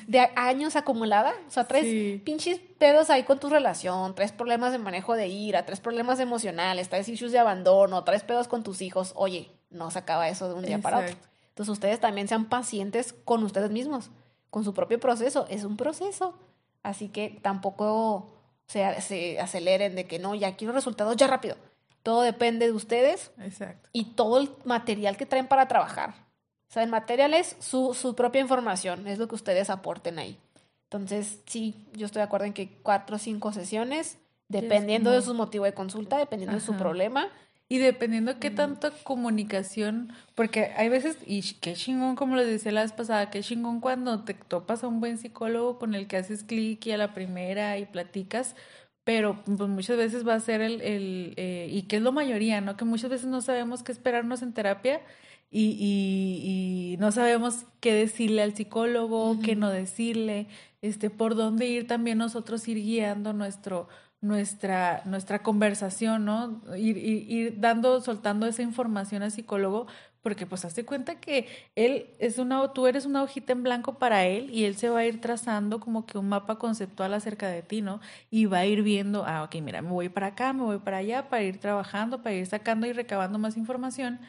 De años acumulada. O sea, tres pinches pedos ahí con tu relación, tres problemas de manejo de ira, tres problemas emocionales, tres issues de abandono, tres pedos con tus hijos. Oye, no se acaba eso de un día para otro. Entonces ustedes también sean pacientes con ustedes mismos, con su propio proceso. Es un proceso. Así que tampoco se, se aceleren de que no, ya quiero resultados ya rápido. Todo depende de ustedes. Exacto. Y todo el material que traen para trabajar. O sea, el material es su, su propia información, es lo que ustedes aporten ahí. Entonces, sí, yo estoy de acuerdo en que cuatro o cinco sesiones, dependiendo de su motivo de consulta, dependiendo de su problema, y dependiendo qué tanta comunicación, porque hay veces, y qué chingón, como les decía la vez pasada, qué chingón cuando te topas a un buen psicólogo con el que haces clic y a la primera y platicas, pero pues muchas veces va a ser el, el eh, y que es lo mayoría, ¿no? Que muchas veces no sabemos qué esperarnos en terapia y, y, y no sabemos qué decirle al psicólogo, qué no decirle, este, por dónde ir también nosotros ir guiando nuestro nuestra, nuestra conversación, ¿no? Ir, ir, dando, soltando esa información al psicólogo, porque pues hazte cuenta que él es una, tú eres una hojita en blanco para él y él se va a ir trazando como que un mapa conceptual acerca de ti, ¿no? Y va a ir viendo, ah, ok, mira, me voy para acá, me voy para allá, para ir trabajando, para ir sacando y recabando más información,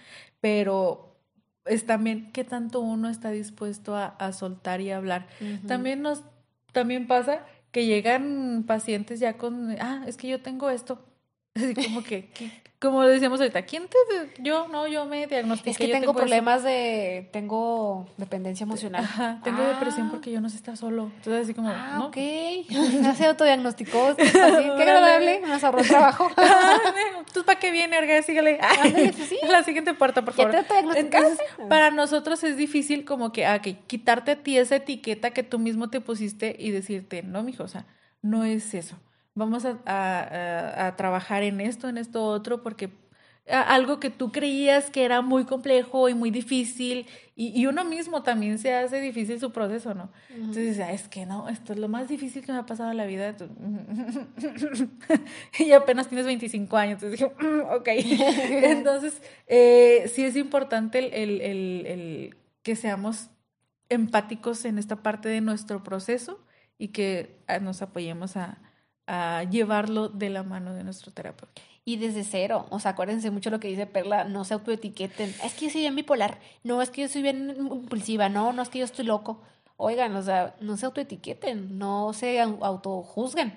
pero es también qué tanto uno está dispuesto a, a soltar y hablar. También nos, también pasa que llegan pacientes ya con, ah, es que yo tengo esto. Así como que, [LAUGHS] como decíamos ahorita, ¿quién te, yo, no, yo me diagnostiqué. Es que tengo, problemas de, tengo dependencia emocional. Ajá, tengo depresión ah. porque yo no sé estar solo. Entonces así como, ah, ¿no? ok, [LAUGHS] se autodiagnosticó, qué [LAUGHS] agradable, nos ahorró el trabajo. ¿Tú para qué viene, Arga? Sígale. Pues la siguiente puerta, por favor. Entonces, para nosotros es difícil como que, ah, que quitarte a ti esa etiqueta que tú mismo te pusiste y decirte, no, mijo, o sea, no es eso vamos a, a, trabajar en esto, en esto otro, porque algo que tú creías que era muy complejo y muy difícil y, uno mismo también se hace difícil su proceso, ¿no? Entonces, es que no, esto es lo más difícil que me ha pasado en la vida. [LAUGHS] y apenas tienes 25 años, entonces dije, mm, ok. [LAUGHS] entonces, eh, sí es importante el, el, el, que seamos empáticos en esta parte de nuestro proceso y que ah, nos apoyemos a, a llevarlo de la mano de nuestro terapeuta y desde cero. O sea, acuérdense mucho lo que dice Perla, no se autoetiqueten. Es que yo soy bien bipolar, no, es que yo soy bien impulsiva, no, no es que yo estoy loco. Oigan, o sea, no se autoetiqueten, no se autojuzguen.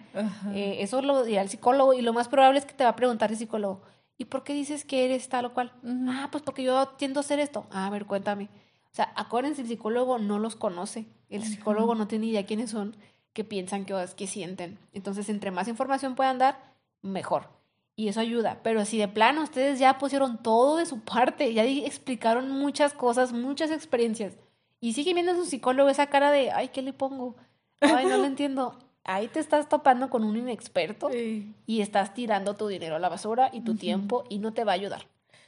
Eh, eso lo dirá el psicólogo y lo más probable es que te va a preguntar el psicólogo, ¿y por qué dices que eres tal o cual? Ah, pues porque yo tiendo a hacer esto. Ah, a ver, cuéntame. O sea, acuérdense, el psicólogo no los conoce. El psicólogo no tiene idea quiénes son, qué piensan, qué, qué sienten. Entonces, entre más información puedan dar, mejor y eso ayuda. Pero si de plano ustedes ya pusieron todo de su parte, ya explicaron muchas cosas, muchas experiencias, y sigue viendo a su psicólogo esa cara de, ay, ¿qué le pongo? Ay, no lo [LAUGHS] entiendo. Ahí te estás topando con un inexperto y estás tirando tu dinero a la basura y tu tiempo y no te va a ayudar.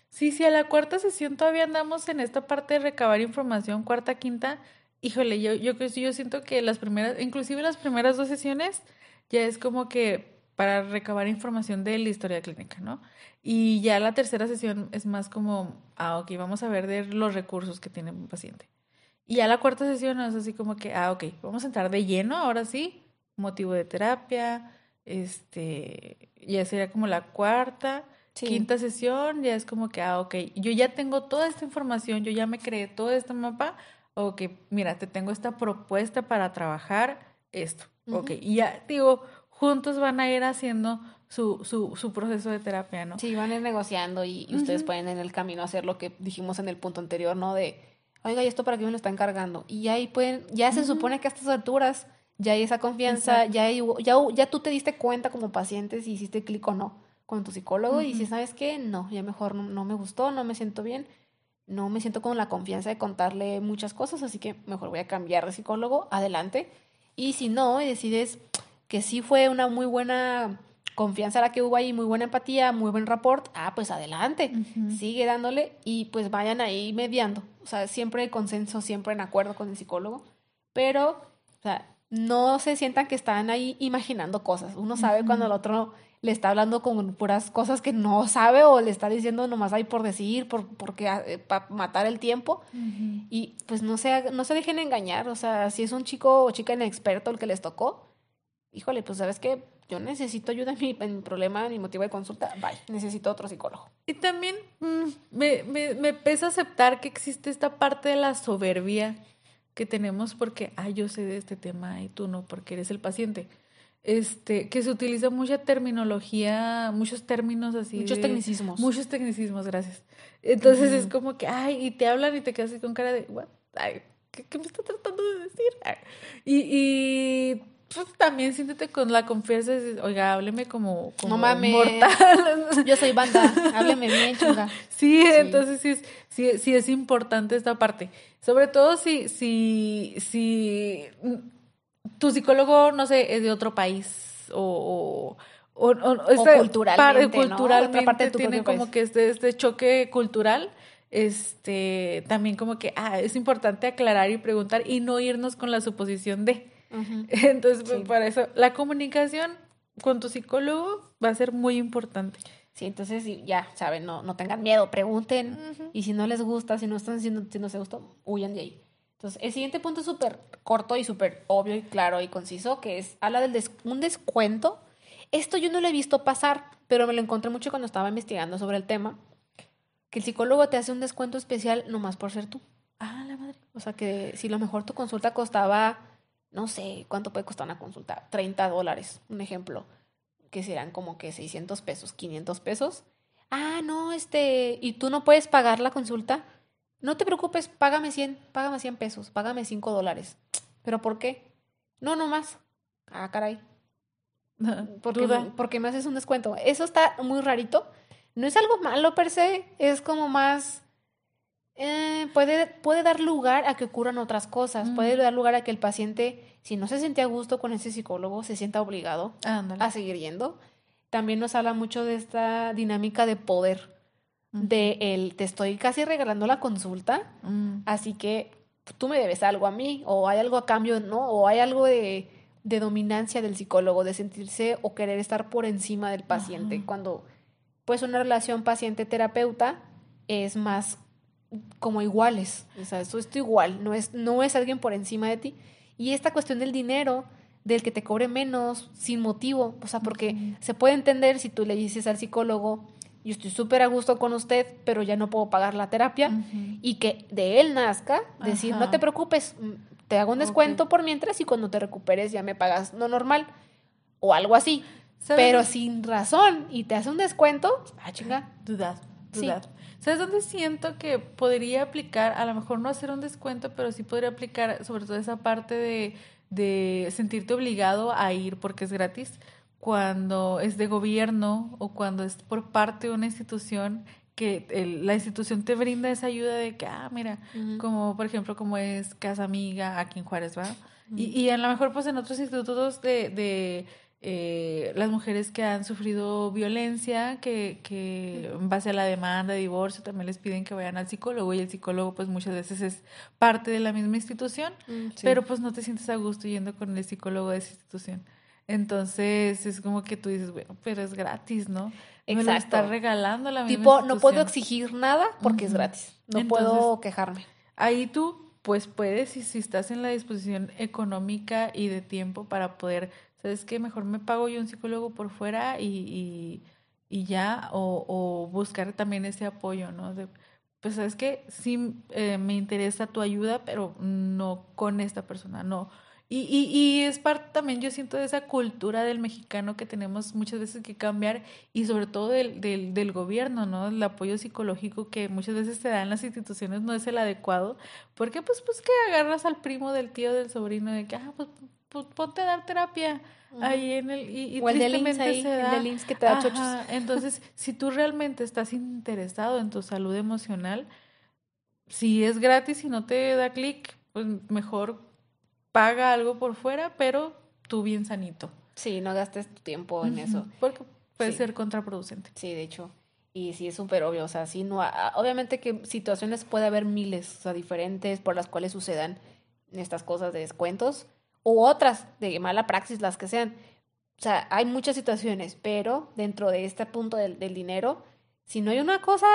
Sí, sí, a la cuarta sesión todavía andamos en esta parte de recabar información, cuarta, quinta. Híjole, yo, yo, yo siento que las primeras, inclusive las primeras dos sesiones, ya es como que para recabar información de la historia clínica, ¿no? Y ya la tercera sesión es más como, ah, ok, vamos a ver de los recursos que tiene un paciente. Y ya la cuarta sesión es así como que, ah, ok, vamos a entrar de lleno, ahora sí, motivo de terapia, este, ya sería como la cuarta, quinta sesión, ya es como que, ah, ok, yo ya tengo toda esta información, yo ya me creé todo este mapa, ok, mira, te tengo esta propuesta para trabajar esto, ok, y ya digo, juntos van a ir haciendo su, su, su proceso de terapia, ¿no? Sí, van a ir negociando y, ustedes pueden en el camino hacer lo que dijimos en el punto anterior, ¿no? De, oiga, ¿y esto para qué me lo están cargando? Y ahí pueden, ya se supone que a estas alturas ya hay esa confianza, ya, hay, ya, ya tú te diste cuenta como paciente si hiciste clic o no con tu psicólogo y si sabes qué, no, ya mejor no, no me gustó, no me siento bien, no me siento con la confianza de contarle muchas cosas, así que mejor voy a cambiar de psicólogo, adelante. Y si no, y decides, que sí fue una muy buena confianza la que hubo ahí, muy buena empatía, muy buen rapport, ah, pues adelante, sigue dándole y pues vayan ahí mediando. O sea, siempre consenso, siempre en acuerdo con el psicólogo, pero, o sea, no se sientan que están ahí imaginando cosas. Uno sabe cuando el otro le está hablando con puras cosas que no sabe o le está diciendo nomás hay por decir, por, porque, eh, para matar el tiempo. Y pues no se, no se dejen engañar. O sea, si es un chico o chica inexperto el que les tocó, híjole, pues sabes que yo necesito ayuda en mi, problema, en mi motivo de consulta, bye, necesito otro psicólogo. Y también mm, me, me, me pesa aceptar que existe esta parte de la soberbia que tenemos porque, ay, yo sé de este tema y tú no, porque eres el paciente. Este, que se utiliza mucha terminología, muchos términos así. Muchos tecnicismos. Muchos tecnicismos, gracias. Entonces es como que, ay, y te hablan y te quedas así con cara de, what? Ay, ¿qué, me está tratando de decir? Y, y pues también siéntete con la confianza de, oiga, hábleme como, como no mames, mortal. [LAUGHS] Yo soy banda, hábleme bien, chunga. Sí, entonces sí es, sí, sí es importante esta parte. Sobre todo si, si, si tu psicólogo, no sé, es de otro país o, o, o, este, culturalmente, culturalmente parte tiene como que este, este choque cultural este también como que ah, es importante aclarar y preguntar y no irnos con la suposición de [LAUGHS] entonces, para eso, la comunicación con tu psicólogo va a ser muy importante. Sí, entonces ya, saben, no, no tengan miedo, pregunten. Y si no les gusta, si no están haciendo, si no se gustó, huyan de ahí. Entonces, el siguiente punto es súper corto y súper obvio y claro y conciso, que es, habla del un descuento. Esto yo no lo he visto pasar, pero me lo encontré mucho cuando estaba investigando sobre el tema, que el psicólogo te hace un descuento especial nomás por ser tú. Ah, la madre. O sea, que si lo mejor tu consulta costaba no sé cuánto puede costar una consulta, 30 dólares, un ejemplo, que serán como que 600 pesos, 500 pesos. Ah, no, este, y tú no puedes pagar la consulta. No te preocupes, págame 100, págame 100 pesos, págame 5 dólares. ¿Pero por qué? No, no más. Ah, caray. [LAUGHS] Porque, porque me haces un descuento. Eso está muy rarito. No es algo malo per se, es como más eh, puede, puede dar lugar a que ocurran otras cosas, puede dar lugar a que el paciente, si no se siente a gusto con ese psicólogo, se sienta obligado a seguir yendo. También nos habla mucho de esta dinámica de poder. De el te estoy casi regalando la consulta, Mm. así que tú me debes algo a mí, o hay algo a cambio, ¿no? O hay algo de, de dominancia del psicólogo, de sentirse o querer estar por encima del paciente, Ajá. cuando pues una relación paciente-terapeuta es más como iguales, o sea, eso es igual, no es, no es alguien por encima de ti. Y esta cuestión del dinero, del que te cobre menos, sin motivo, o sea, porque se puede entender si tú le dices al psicólogo, yo estoy súper a gusto con usted, pero ya no puedo pagar la terapia, y que de él nazca decir, Ajá. no te preocupes, mm, te hago un descuento por mientras y cuando te recuperes ya me pagas lo normal, o algo así. ¿Sabes? Pero sin razón, y te hace un descuento, ah, chinga. Dudar, Sí. dudar. ¿Sabes dónde siento que podría aplicar? A lo mejor no hacer un descuento, pero sí podría aplicar sobre todo esa parte de, de sentirte obligado a ir porque es gratis cuando es de gobierno o cuando es por parte de una institución que el- la institución te brinda esa ayuda de que, ah, mira, como por ejemplo como es Casa Amiga aquí en Juárez, ¿va? Y, y a lo mejor pues en otros institutos de, de eh, las mujeres que han sufrido violencia, que, que en base a la demanda de divorcio también les piden que vayan al psicólogo y el psicólogo pues muchas veces es parte de la misma institución, Mm, pero pues no te sientes a gusto yendo con el psicólogo de esa institución. Entonces es como que tú dices, bueno, pero es gratis, ¿no? Me lo está Exacto. regalando la misma Tipo, no puedo exigir nada porque es gratis. No Entonces- puedo quejarme. Ahí tú, pues puedes, y si estás en la disposición económica y de tiempo para poder, ¿sabes qué? Mejor me pago yo un psicólogo por fuera y, y, y ya, o, o buscar también ese apoyo, ¿no? De, pues, ¿sabes qué? Sí eh, me interesa tu ayuda, pero no con esta persona, no. Y, y, y es parte también, yo siento, de esa cultura del mexicano que tenemos muchas veces que cambiar y sobre todo del, del, del gobierno, ¿no? El apoyo psicológico que muchas veces se da en las instituciones no es el adecuado. porque Pues, pues que agarras al primo, del tío, del sobrino, de que, ah, pues, pues ponte a dar terapia ahí en el... Y, y o el del IMSS ahí, el da. del IMSS que te da chochos. Ajá, Entonces, [LAUGHS] si tú realmente estás interesado en tu salud emocional, si es gratis y no te da clic, pues mejor paga algo por fuera, pero tú bien sanito. Sí, no gastes tu tiempo en eso. Porque puede Sí. ser contraproducente. Sí, de hecho. Y sí, es súper obvio. O sea, sí, no. Obviamente que situaciones puede haber miles, o sea, diferentes por las cuales sucedan estas cosas de descuentos u otras de mala praxis, las que sean. O sea, hay muchas situaciones, pero dentro de este punto del, del dinero, si no hay una cosa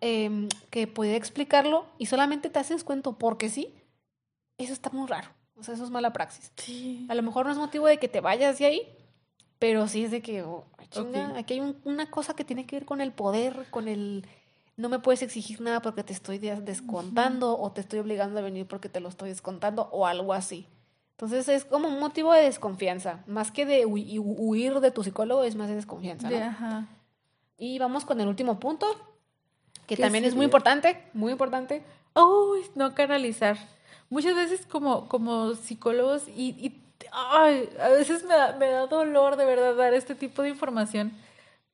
em, que pueda explicarlo y solamente te haces descuento porque sí, eso está muy raro. O sea, eso es mala praxis. Sí. A lo mejor no es motivo de que te vayas de ahí, pero sí es de que, oh, chinga, aquí hay un- una cosa que tiene que ver con el poder, con el... No me puedes exigir nada porque te estoy des- descontando o te estoy obligando a venir porque te lo estoy descontando o algo así. Entonces es como un motivo de desconfianza. Más que de hui- hu- huir de tu psicólogo, es más de desconfianza. ¿no? De- ajá. Y vamos con el último punto, que ¿Qué también es muy importante, muy importante. Uy, no canalizar. Muchas veces como, como psicólogos y, y ay, a veces me da, me da dolor de verdad dar este tipo de información,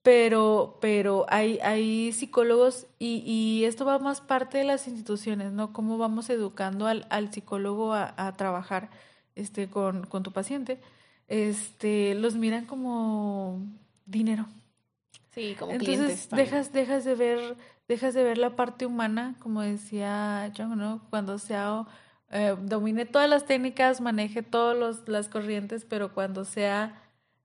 pero, pero hay, hay psicólogos y, y esto va más parte de las instituciones, ¿no? Cómo vamos educando al, al psicólogo a, a trabajar este, con, con tu paciente. Este, los miran como dinero. Sí, como clientes. Entonces también. dejas, dejas de ver, dejas de ver la parte humana, como decía John, ¿no? Cuando sea eh, domine todas las técnicas, maneje todas las corrientes, pero cuando sea,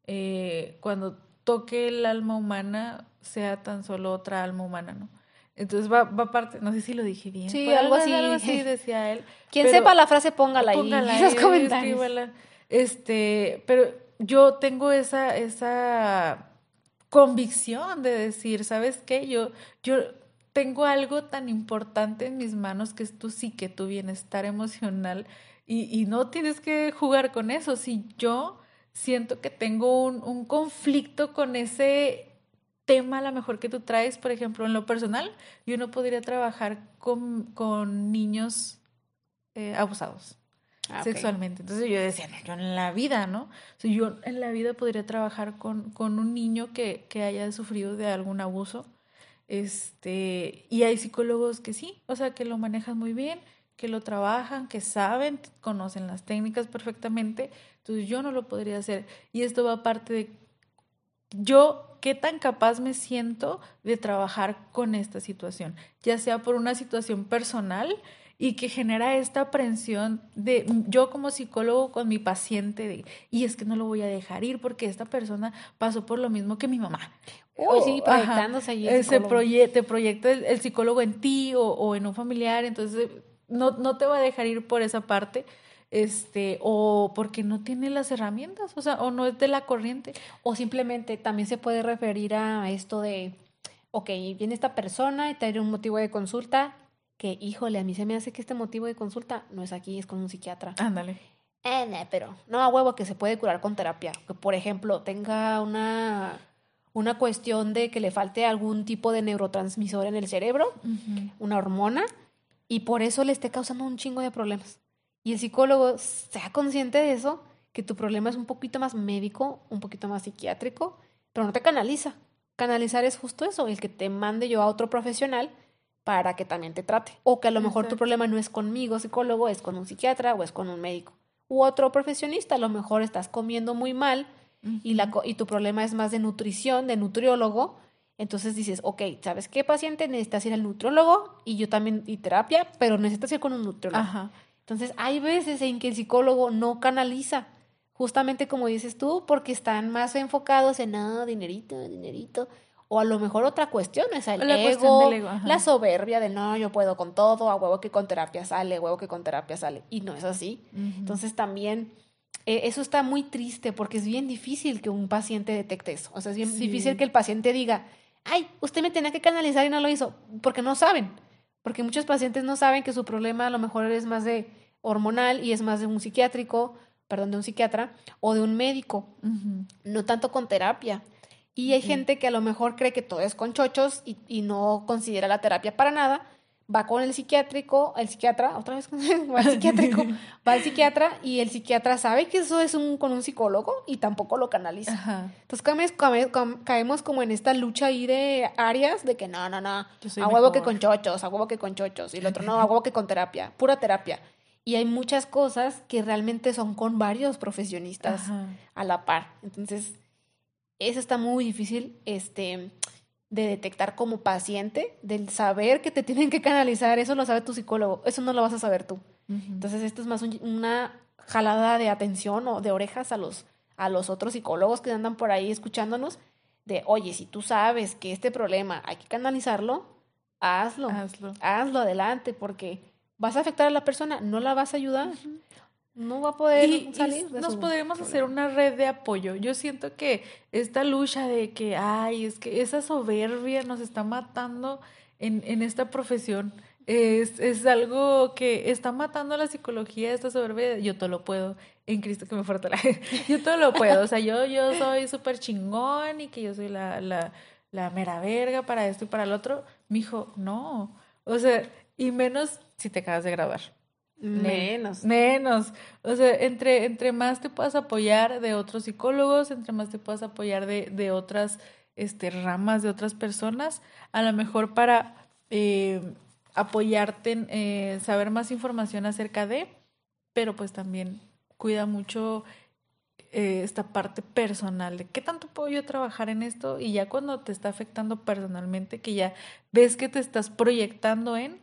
eh, cuando toque el alma humana, sea tan solo otra alma humana, ¿no? Entonces va, va parte, no sé si lo dije bien. Sí, algo así. Algo así [LAUGHS] decía él. Quien pero- sepa la frase, póngala ahí Póngala en los ahí, comentarios. escríbala. Este, pero yo tengo esa, esa convicción de decir, ¿sabes qué? Yo, yo tengo algo tan importante en mis manos que es tu psique, tu bienestar emocional, y, y no tienes que jugar con eso. Si yo siento que tengo un, un conflicto con ese tema, a lo mejor que tú traes, por ejemplo, en lo personal, yo no podría trabajar con, con niños eh, abusados Ah, sexualmente. Entonces yo decía, no, yo en la vida, ¿no? O sea, yo en la vida podría trabajar con, con un niño que, que haya sufrido de algún abuso. Este, y hay psicólogos que sí, o sea, que lo manejan muy bien, que lo trabajan, que saben, conocen las técnicas perfectamente. Entonces yo no lo podría hacer. Y esto va aparte de yo qué tan capaz me siento de trabajar con esta situación, ya sea por una situación personal y que genera esta aprensión de yo como psicólogo con mi paciente de, y es que no lo voy a dejar ir porque esta persona pasó por lo mismo que mi mamá. Uy, sí, proyectándose allí. Se te proyecta el, psicólogo en ti o, o, en un familiar, entonces no, no te va a dejar ir por esa parte este, o porque no tiene las herramientas, o sea, o no es de la corriente. O simplemente también se puede referir a esto de, ok, viene esta persona y trae un motivo de consulta que, híjole, a mí se me hace que este motivo de consulta no es aquí, es con un psiquiatra. Ándale. Eh, pero no a huevo que se puede curar con terapia. Que, por ejemplo, tenga una, una cuestión de que le falte algún tipo de neurotransmisor en el cerebro, una hormona, y por eso le esté causando un chingo de problemas y el psicólogo sea consciente de eso, que tu problema es un poquito más médico, un poquito más psiquiátrico, pero no te canaliza. Canalizar es justo eso, el que te mande yo a otro profesional para que también te trate. O que a lo mejor tu problema no es conmigo, psicólogo, es con un psiquiatra o es con un médico. U otro profesionista, a lo mejor estás comiendo muy mal y, la, y tu problema es más de nutrición, de nutriólogo. Entonces dices, ok, ¿sabes qué paciente? Necesitas ir al nutriólogo y yo también, y terapia, pero necesitas ir con un nutriólogo. Ajá. Entonces, hay veces en que el psicólogo no canaliza, justamente como dices tú, porque están más enfocados en, nada, ah, dinerito, dinerito, o a lo mejor otra cuestión, es el la ego, la soberbia de no, yo puedo con todo, a huevo que con terapia sale, a huevo que con terapia sale, y no es así. Entonces también eh, eso está muy triste porque es bien difícil que un paciente detecte eso, o sea, es bien difícil que el paciente diga, ay, usted me tenía que canalizar y no lo hizo, porque no saben, porque muchos pacientes no saben que su problema a lo mejor es más de hormonal y es más de un psiquiátrico, perdón, de un psiquiatra o de un médico, no tanto con terapia. Y hay gente que a lo mejor cree que todo es con chochos y, y, no considera la terapia para nada. Va con el psiquiátrico, el psiquiatra, otra vez [LAUGHS] va al psiquiátrico, [LAUGHS] va al psiquiatra y el psiquiatra sabe que eso es un, con un psicólogo y tampoco lo canaliza. Entonces caemos, caemos, como en esta lucha ahí de áreas de que no, no, no, a huevo que con chochos, a huevo que con chochos, y el otro no, a [LAUGHS] huevo que con terapia, pura terapia. Y hay muchas cosas que realmente son con varios profesionistas a la par. Entonces, eso está muy difícil este, de detectar como paciente, del saber que te [LAUGHS] tienen que canalizar. Eso lo sabe tu psicólogo, eso no lo vas a saber tú. Entonces, esto es más una jalada de atención o de orejas a los, a los otros psicólogos que andan por ahí escuchándonos de, oye, si tú sabes que este problema hay que canalizarlo, hazlo, hazlo, hazlo adelante, porque vas a afectar a la persona, no la vas a ayudar. No va a poder salir. nos podríamos hacer una red de apoyo. Yo siento que esta lucha de que, ay, es que esa soberbia nos está matando en, en esta profesión. Es, es, algo que está matando la psicología, esta soberbia. Yo todo lo puedo. En Cristo que me fortalece. [LAUGHS] Yo todo lo puedo. O sea, yo, yo soy súper chingón y que yo soy la, la, la mera verga para esto y para el otro. Mi hijo, no. O sea, y menos si te acabas de graduar. Menos. Menos. O sea, entre, entre más te puedas apoyar de otros psicólogos, entre más te puedas apoyar de, de otras este, ramas, de otras personas, a lo mejor para eh, apoyarte en eh, saber más información acerca de, pero pues también cuida mucho eh, esta parte personal de qué tanto puedo yo trabajar en esto y ya cuando te está afectando personalmente, que ya ves que te estás proyectando en,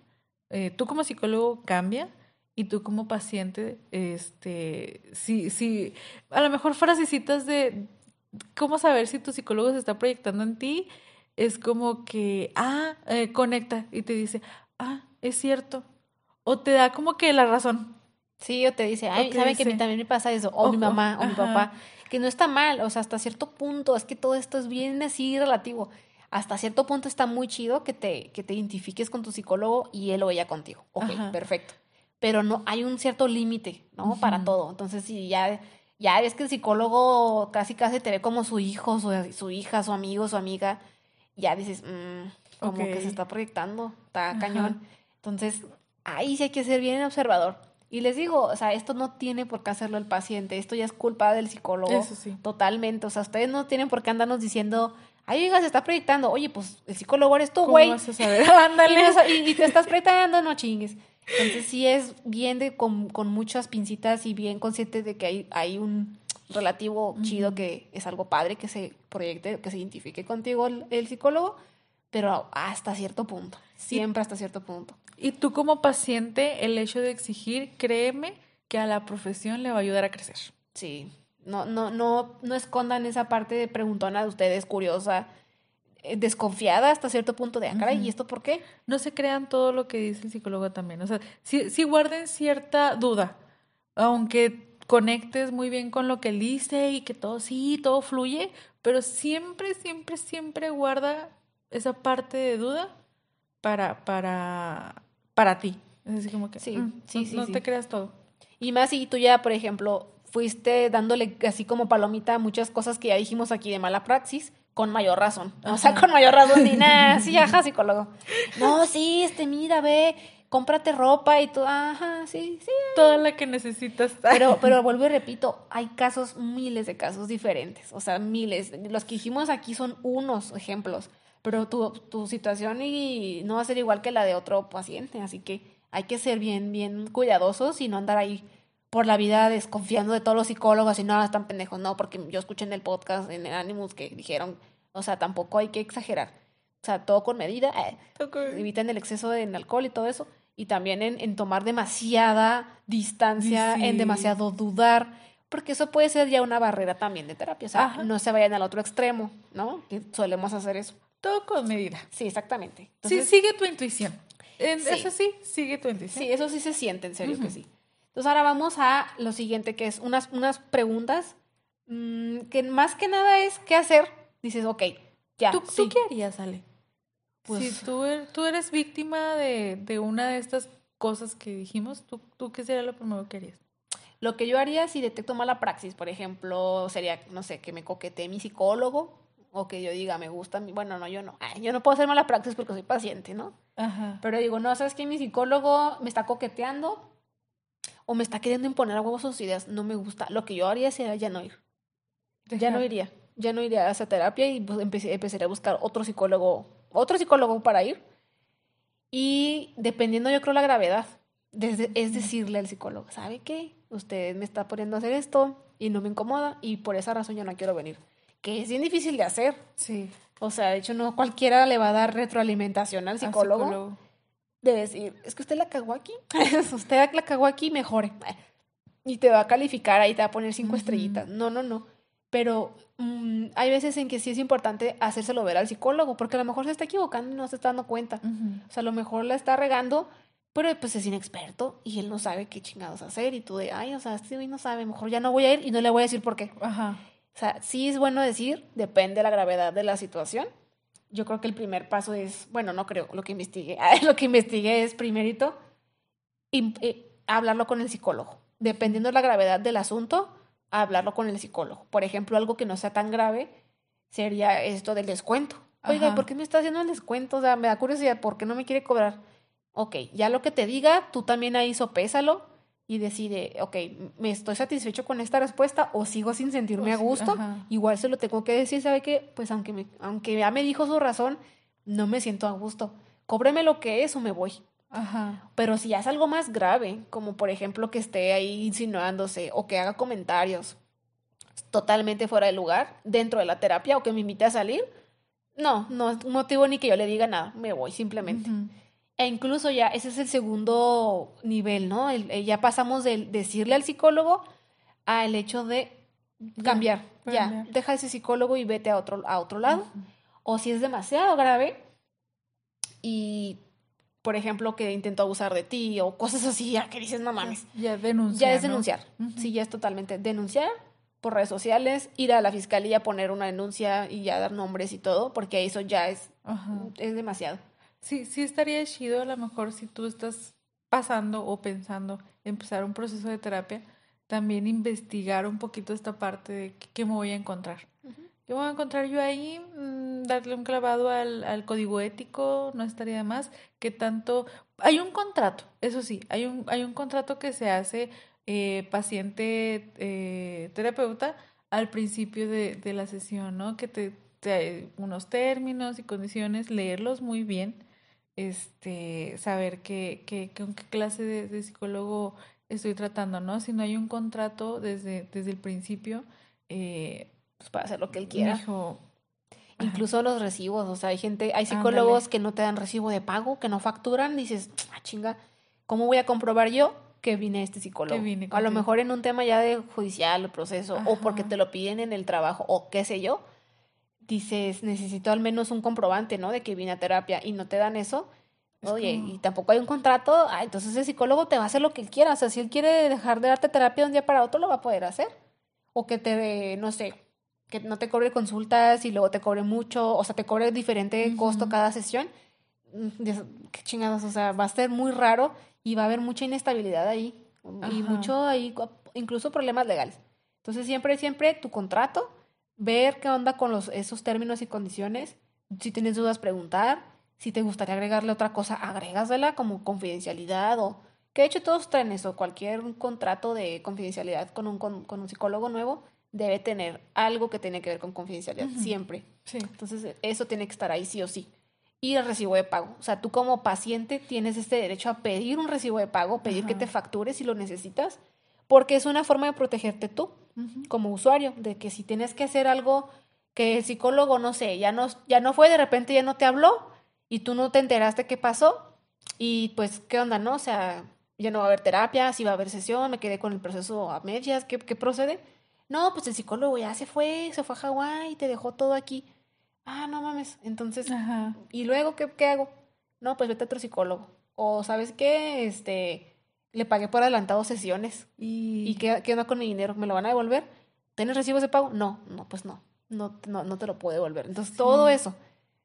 tú como psicólogo cambia y tú como paciente, este, sí, sí, a lo mejor frasecitas de cómo saber si tu psicólogo se está proyectando en ti, es como que, ah, eh, conecta y te dice, ah, es cierto. O te da como que la razón. Sí, o te dice, ay, ¿saben que a mí también me pasa eso? O, mi mamá, o mi papá. Que no está mal, o sea, hasta cierto punto, es que todo esto es bien así relativo hasta cierto punto está muy chido que te, que te identifiques con tu psicólogo y él o ella contigo. Ok, perfecto. Pero no, hay un cierto límite, ¿no? Para todo. Entonces, si ya, ya es que el psicólogo casi casi te ve como su hijo, su, su hija, su amigo, su amiga, ya dices, mmm, como que se está proyectando, está cañón. Entonces, ahí sí hay que ser bien observador. Y les digo, o sea, esto no tiene por qué hacerlo el paciente, esto ya es culpa del psicólogo. Eso sí. Totalmente. O sea, ustedes no tienen por qué andarnos diciendo, Ay, oiga, se está proyectando. Oye, pues el psicólogo eres tú, güey. vas a saber? [LAUGHS] Ándale. [LAUGHS] y, te estás proyectando, no chingues. Entonces sí es bien de con, con, muchas pincitas y bien consciente de que hay, hay un relativo, chido, que es algo padre que se proyecte, que se identifique contigo el, psicólogo, pero hasta cierto punto, siempre hasta cierto punto. Y tú como paciente, el hecho de exigir, créeme que a la profesión le va a ayudar a crecer. Sí, no, no, no, no escondan esa parte de preguntona de ustedes, curiosa, desconfiada hasta cierto punto de, ah, ¿y esto por qué? No se crean todo lo que dice el psicólogo también. O sea, sí, guarden cierta duda, aunque conectes muy bien con lo que él dice y que todo sí, todo fluye, pero siempre, siempre, siempre guarda esa parte de duda para, para, para ti. Es decir, como que sí, mm, sí, no, no te creas todo. Y más si tú ya, por ejemplo, fuiste dándole así como palomita a muchas cosas que ya dijimos aquí de mala praxis, con mayor razón. O sea, con mayor razón, ni nada, sí, ajá, psicólogo. No, sí, este, mira, ve, cómprate ropa y tú, ajá, sí, sí. Toda la que necesitas. Pero, [LAUGHS] pero vuelvo y repito, hay casos, miles de casos diferentes, o sea, miles. Los que dijimos aquí son unos ejemplos, pero tu, tu situación y no va a ser igual que la de otro paciente, así que hay que ser bien, bien cuidadosos y no andar ahí por la vida desconfiando de todos los psicólogos y no, están pendejos, no, porque yo escuché en el podcast, en el Animus, que dijeron, o sea, tampoco hay que exagerar. O sea, todo con medida, eh, eviten el exceso de alcohol y todo eso. Y también en, en tomar demasiada distancia, en demasiado dudar, porque eso puede ser ya una barrera también de terapia. O sea, no se vayan al otro extremo, ¿no? Que solemos hacer eso. Todo con medida. Sí, exactamente. sí, sigue tu intuición. Eso sí, sigue tu intuición. Sí, eso sí se siente, en serio que sí. Entonces ahora vamos a lo siguiente, que es unas, unas preguntas mm, que más que nada es qué hacer. Dices, ok, ya. ¿Tú, ¿tú qué harías, Ale? Pues, si tú, er, tú eres víctima de, de, una de estas cosas que dijimos, ¿tú, ¿tú qué sería lo primero que harías? Lo que yo haría si detecto mala praxis, por ejemplo, sería, no sé, que me coquetee mi psicólogo o que yo diga, me gusta, mi... bueno, no, yo no, yo no puedo hacer mala praxis porque soy paciente, ¿no? Ajá. Pero digo, no, ¿sabes qué? Mi psicólogo me está coqueteando, o me está queriendo imponer a huevos sus ideas, no me gusta. Lo que yo haría sería ya no ir. Ya no iría. Ya no iría a esa terapia y pues empecé, empezaría a buscar otro psicólogo, otro psicólogo para ir. Y dependiendo, yo creo, la gravedad, desde, es decirle al psicólogo, ¿sabe qué? Usted me está poniendo a hacer esto y no me incomoda y por esa razón yo no quiero venir. Que es bien difícil de hacer. Sí. O sea, de hecho, no cualquiera le va a dar retroalimentación al psicólogo. Al psicólogo de decir, es que usted la cagó aquí, [LAUGHS] usted la cagó aquí, mejore. Y te va a calificar ahí, te va a poner cinco estrellitas. No, no, no. Pero mm, hay veces en que sí es importante hacérselo ver al psicólogo, porque a lo mejor se está equivocando y no se está dando cuenta. O sea, a lo mejor la está regando, pero pues es inexperto y él no sabe qué chingados hacer. Y tú de, ay, o sea, este güey no sabe, mejor ya no voy a ir y no le voy a decir por qué. Ajá. O sea, sí es bueno decir, depende de la gravedad de la situación yo creo que el primer paso es, bueno, no creo, lo que investigué, [LAUGHS] lo que investigué es primerito eh, hablarlo con el psicólogo. Dependiendo de la gravedad del asunto, hablarlo con el psicólogo. Por ejemplo, algo que no sea tan grave sería esto del descuento. Oiga, ¿por qué me está haciendo el descuento? O sea, me da curiosidad, ¿por qué no me quiere cobrar? Ok, ya lo que te diga, tú también ahí sopésalo y decide, ok, ¿me estoy satisfecho con esta respuesta o sigo sin sentirme a gusto? Igual se lo tengo que decir, ¿sabe qué? Pues aunque, me, aunque ya me dijo su razón, no me siento a gusto. Cóbreme lo que es o me voy. Ajá. Pero si ya es algo más grave, como por ejemplo que esté ahí insinuándose o que haga comentarios totalmente fuera de lugar dentro de la terapia o que me invite a salir, no, no es motivo ni que yo le diga nada, me voy simplemente. E incluso ya ese es el segundo nivel, ¿no? ya pasamos de decirle al psicólogo al hecho de cambiar. Ya, deja ese psicólogo y vete a otro, a otro lado. O si es demasiado grave y, por ejemplo, que intentó abusar de ti o cosas así, ya que dices, no mames. Ya, denunciar. Ya es denunciar. Sí, ya es totalmente denunciar por redes sociales, ir a la fiscalía, poner una denuncia y ya dar nombres y todo, porque eso ya es, es demasiado. Sí, sí estaría chido a lo mejor si tú estás pasando o pensando empezar un proceso de terapia, también investigar un poquito esta parte de qué, me voy a encontrar. ¿Qué voy a encontrar yo ahí? Mm, darle un clavado al, al, código ético, no estaría de más. Que tanto... Hay un contrato, eso sí, hay un, hay un contrato que se hace eh, paciente eh, terapeuta al principio de, de, la sesión, ¿no? Que te, te, unos términos y condiciones, leerlos muy bien este, saber qué, qué, con qué clase de, psicólogo estoy tratando, ¿no? Si no hay un contrato desde, desde el principio, eh, pues para hacer lo que él quiera. Incluso los recibos, o sea, hay gente, hay psicólogos que no te dan recibo de pago, que no facturan, dices, ah, chinga, ¿cómo voy a comprobar yo que vine este psicólogo? a lo mejor en un tema ya de judicial, proceso, o porque te lo piden en el trabajo, o qué sé yo, dices, necesito al menos un comprobante, ¿no? De que vine a terapia y no te dan eso. Oye, y tampoco hay un contrato, ah, entonces el psicólogo te va a hacer lo que él quiera. O sea, si él quiere dejar de darte terapia de un día para otro, lo va a poder hacer. O que te, no sé, que no te cobre consultas y luego te cobre mucho, o sea, te cobre diferente costo cada sesión. Mm, qué chingados, o sea, va a ser muy raro y va a haber mucha inestabilidad ahí. Y mucho ahí, incluso problemas legales. Entonces, siempre, siempre tu contrato ver qué onda con los, esos términos y condiciones. Si tienes dudas, preguntar. Si te gustaría agregarle otra cosa, agrégasela como confidencialidad o... Que de hecho todos traen eso. Cualquier contrato de confidencialidad con un, con, un psicólogo nuevo debe tener algo que tiene que ver con confidencialidad, siempre. Sí. Entonces, eso tiene que estar ahí sí o sí. Y el recibo de pago. O sea, tú como paciente tienes este derecho a pedir un recibo de pago, pedir que te factures si lo necesitas, porque es una forma de protegerte tú como usuario, de que si tienes que hacer algo que el psicólogo, no sé, ya no, ya no fue, de repente ya no te habló y tú no te enteraste qué pasó y pues, ¿qué onda, no? O sea, ya no va a haber terapia, si va a haber sesión, me quedé con el proceso a medias, ¿qué, qué procede? No, pues el psicólogo ya se fue, se fue a Hawái, te dejó todo aquí. Ah, no mames. Entonces, ¿y luego qué, qué hago? No, pues vete a otro psicólogo. O, ¿sabes qué? Este, le pagué por adelantado sesiones. ¿Y, qué, qué onda con mi dinero? ¿Me lo van a devolver? ¿Tienes recibos de pago? No, no, pues no. No, no, no te lo puedo devolver. Entonces, todo eso.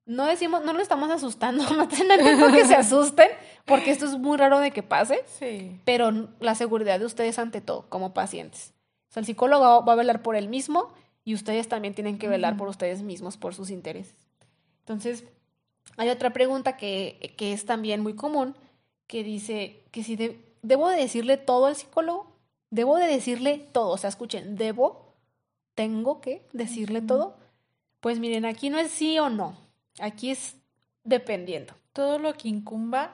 No decimos, no lo estamos asustando, [LAUGHS] no tiempo que se asusten, porque esto es muy raro de que pase. Sí. Pero la seguridad de ustedes ante todo, como pacientes. O sea, el psicólogo va a velar por él mismo y ustedes también tienen que velar por ustedes mismos, por sus intereses. Entonces, hay otra pregunta que, que es también muy común, que dice que si de, ¿Debo de decirle todo al psicólogo? ¿Debo de decirle todo? O sea, escuchen, ¿debo? ¿Tengo que decirle todo? Pues miren, aquí no es sí o no. Aquí es dependiendo. Todo lo que incumba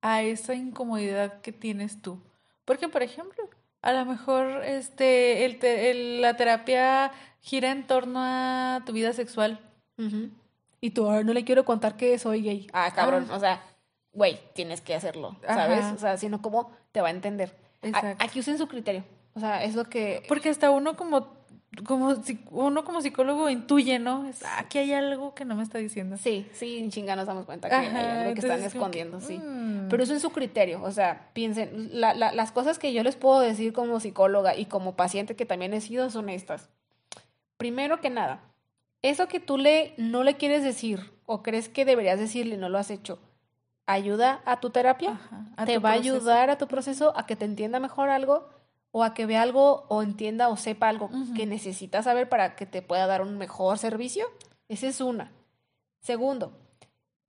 a esa incomodidad que tienes tú. Porque, por ejemplo, a lo mejor este, el, la terapia gira en torno a tu vida sexual. Y tú, no le quiero contar que soy gay. Ah, cabrón. O sea, güey, tienes que hacerlo, ¿sabes? O sea, sino cómo te va a entender. Exacto. aquí usen su criterio. O sea, es lo que... Porque hasta uno como como uno como psicólogo intuye, ¿no? aquí hay algo que no me está diciendo. Sí, sí, chinga nos damos cuenta que hay algo que están escondiendo, sí. Mm. Pero es su criterio, o sea, piensen, la, la, las cosas que yo les puedo decir como psicóloga y como paciente que también he sido son estas. Primero que nada, eso que tú le no le quieres decir o crees que deberías decirle y no lo has hecho, ayuda a tu terapia, te va a ayudar a tu proceso a que te entienda mejor algo o a que vea algo o entienda o sepa algo que necesitas saber para que te pueda dar un mejor servicio. Esa es una. Segundo,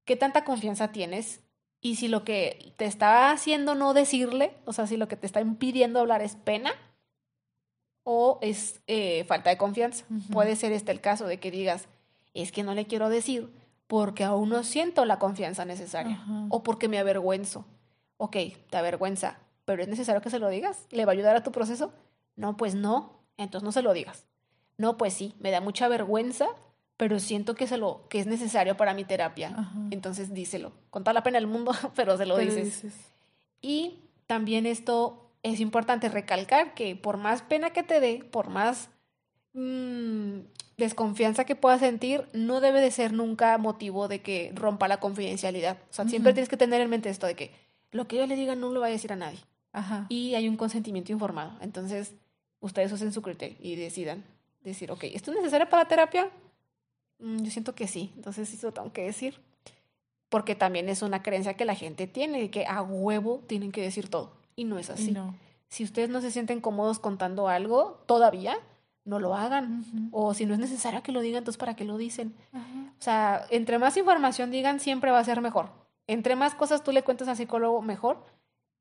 ¿qué tanta confianza tienes? Y si lo que te está haciendo no decirle, o sea, si lo que te está impidiendo hablar es pena o es eh, falta de confianza. Puede ser este el caso de que digas, es que no le quiero decir porque aún no siento la confianza necesaria o porque me avergüenzo. Ok, te avergüenza, pero es necesario que se lo digas. ¿Le va a ayudar a tu proceso? No, pues no, entonces no se lo digas. No, pues sí, me da mucha vergüenza, pero siento que, se lo, que es necesario para mi terapia. Entonces díselo. Con toda la pena del mundo, [LAUGHS] pero se lo dices. Y también esto es importante recalcar que por más pena que te dé, por más mm, desconfianza que puedas sentir no debe de ser nunca motivo de que rompa la confidencialidad. O sea, siempre tienes que tener en mente esto de que lo que yo le diga no lo vaya a decir a nadie. Ajá. Y hay un consentimiento informado. Entonces, ustedes usen su criterio y decidan decir, ok, ¿esto es necesario para la terapia? Mm, yo siento que sí. Entonces, eso tengo que decir. Porque también es una creencia que la gente tiene, de que a huevo tienen que decir todo. Y no es así. No. Si ustedes no se sienten cómodos contando algo todavía, no lo hagan. O si no es necesario que lo digan, entonces ¿para qué lo dicen? O sea, entre más información digan, siempre va a ser mejor. Entre más cosas tú le cuentas al psicólogo, mejor.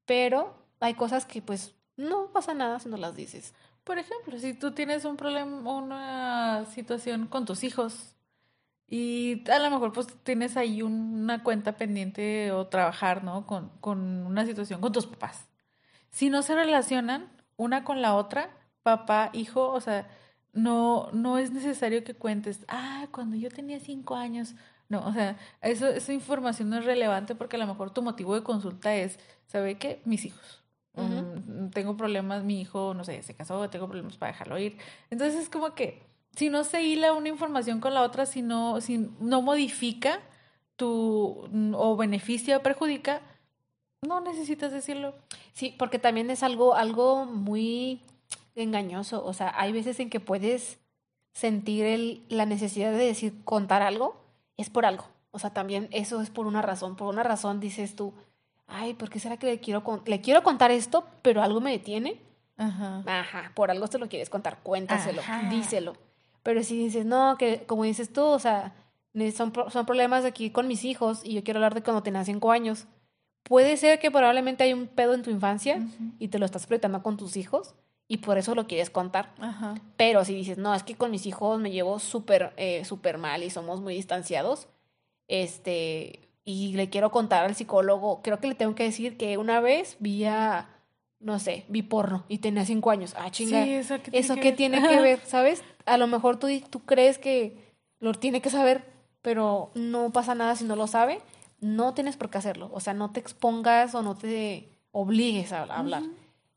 Pero hay cosas que pues no pasa nada si no las dices. Por ejemplo, si tú tienes un problema, una situación con tus hijos y a lo mejor pues tienes ahí una cuenta pendiente o trabajar, ¿no? Con, con una situación con tus papás si no se relacionan una con la otra, papá, hijo, o sea, no, no es necesario que cuentes, ah, cuando yo tenía cinco años. No, o sea, eso, esa información no es relevante porque a lo mejor tu motivo de consulta es, ¿sabe qué? Mis hijos. Mm, tengo problemas, mi hijo, no sé, se casó, tengo problemas para dejarlo ir. Entonces es como que si no se hila una información con la otra, si no, si no modifica tu o beneficia o perjudica, no necesitas decirlo. Sí, porque también es algo, algo muy engañoso. O sea, hay veces en que puedes sentir el, la necesidad de decir contar algo, es por algo. O sea, también eso es por una razón. Por una razón dices tú, ay, ¿por qué será que le quiero, le quiero contar esto, pero algo me detiene? Ajá. Ajá, por algo te lo quieres contar, cuéntaselo, díselo. Pero si dices, no, que como dices tú, o sea, son, son problemas aquí con mis hijos y yo quiero hablar de cuando tenía cinco años. Puede ser que probablemente hay un pedo en tu infancia y te lo estás proyectando con tus hijos y por eso lo quieres contar. Pero si dices, no, es que con mis hijos me llevo súper eh, súper mal y somos muy distanciados, este, y le quiero contar al psicólogo, creo que le tengo que decir que una vez vi a, no sé, vi porno y tenía cinco años. Ah, chinga. Sí, eso que tiene, ¿Eso que, tiene que ver, ¿sabes? A lo mejor tú, tú crees que lo tiene que saber, pero no pasa nada si no lo sabe. No tienes por qué hacerlo. O sea, no te expongas o no te obligues a, hablar.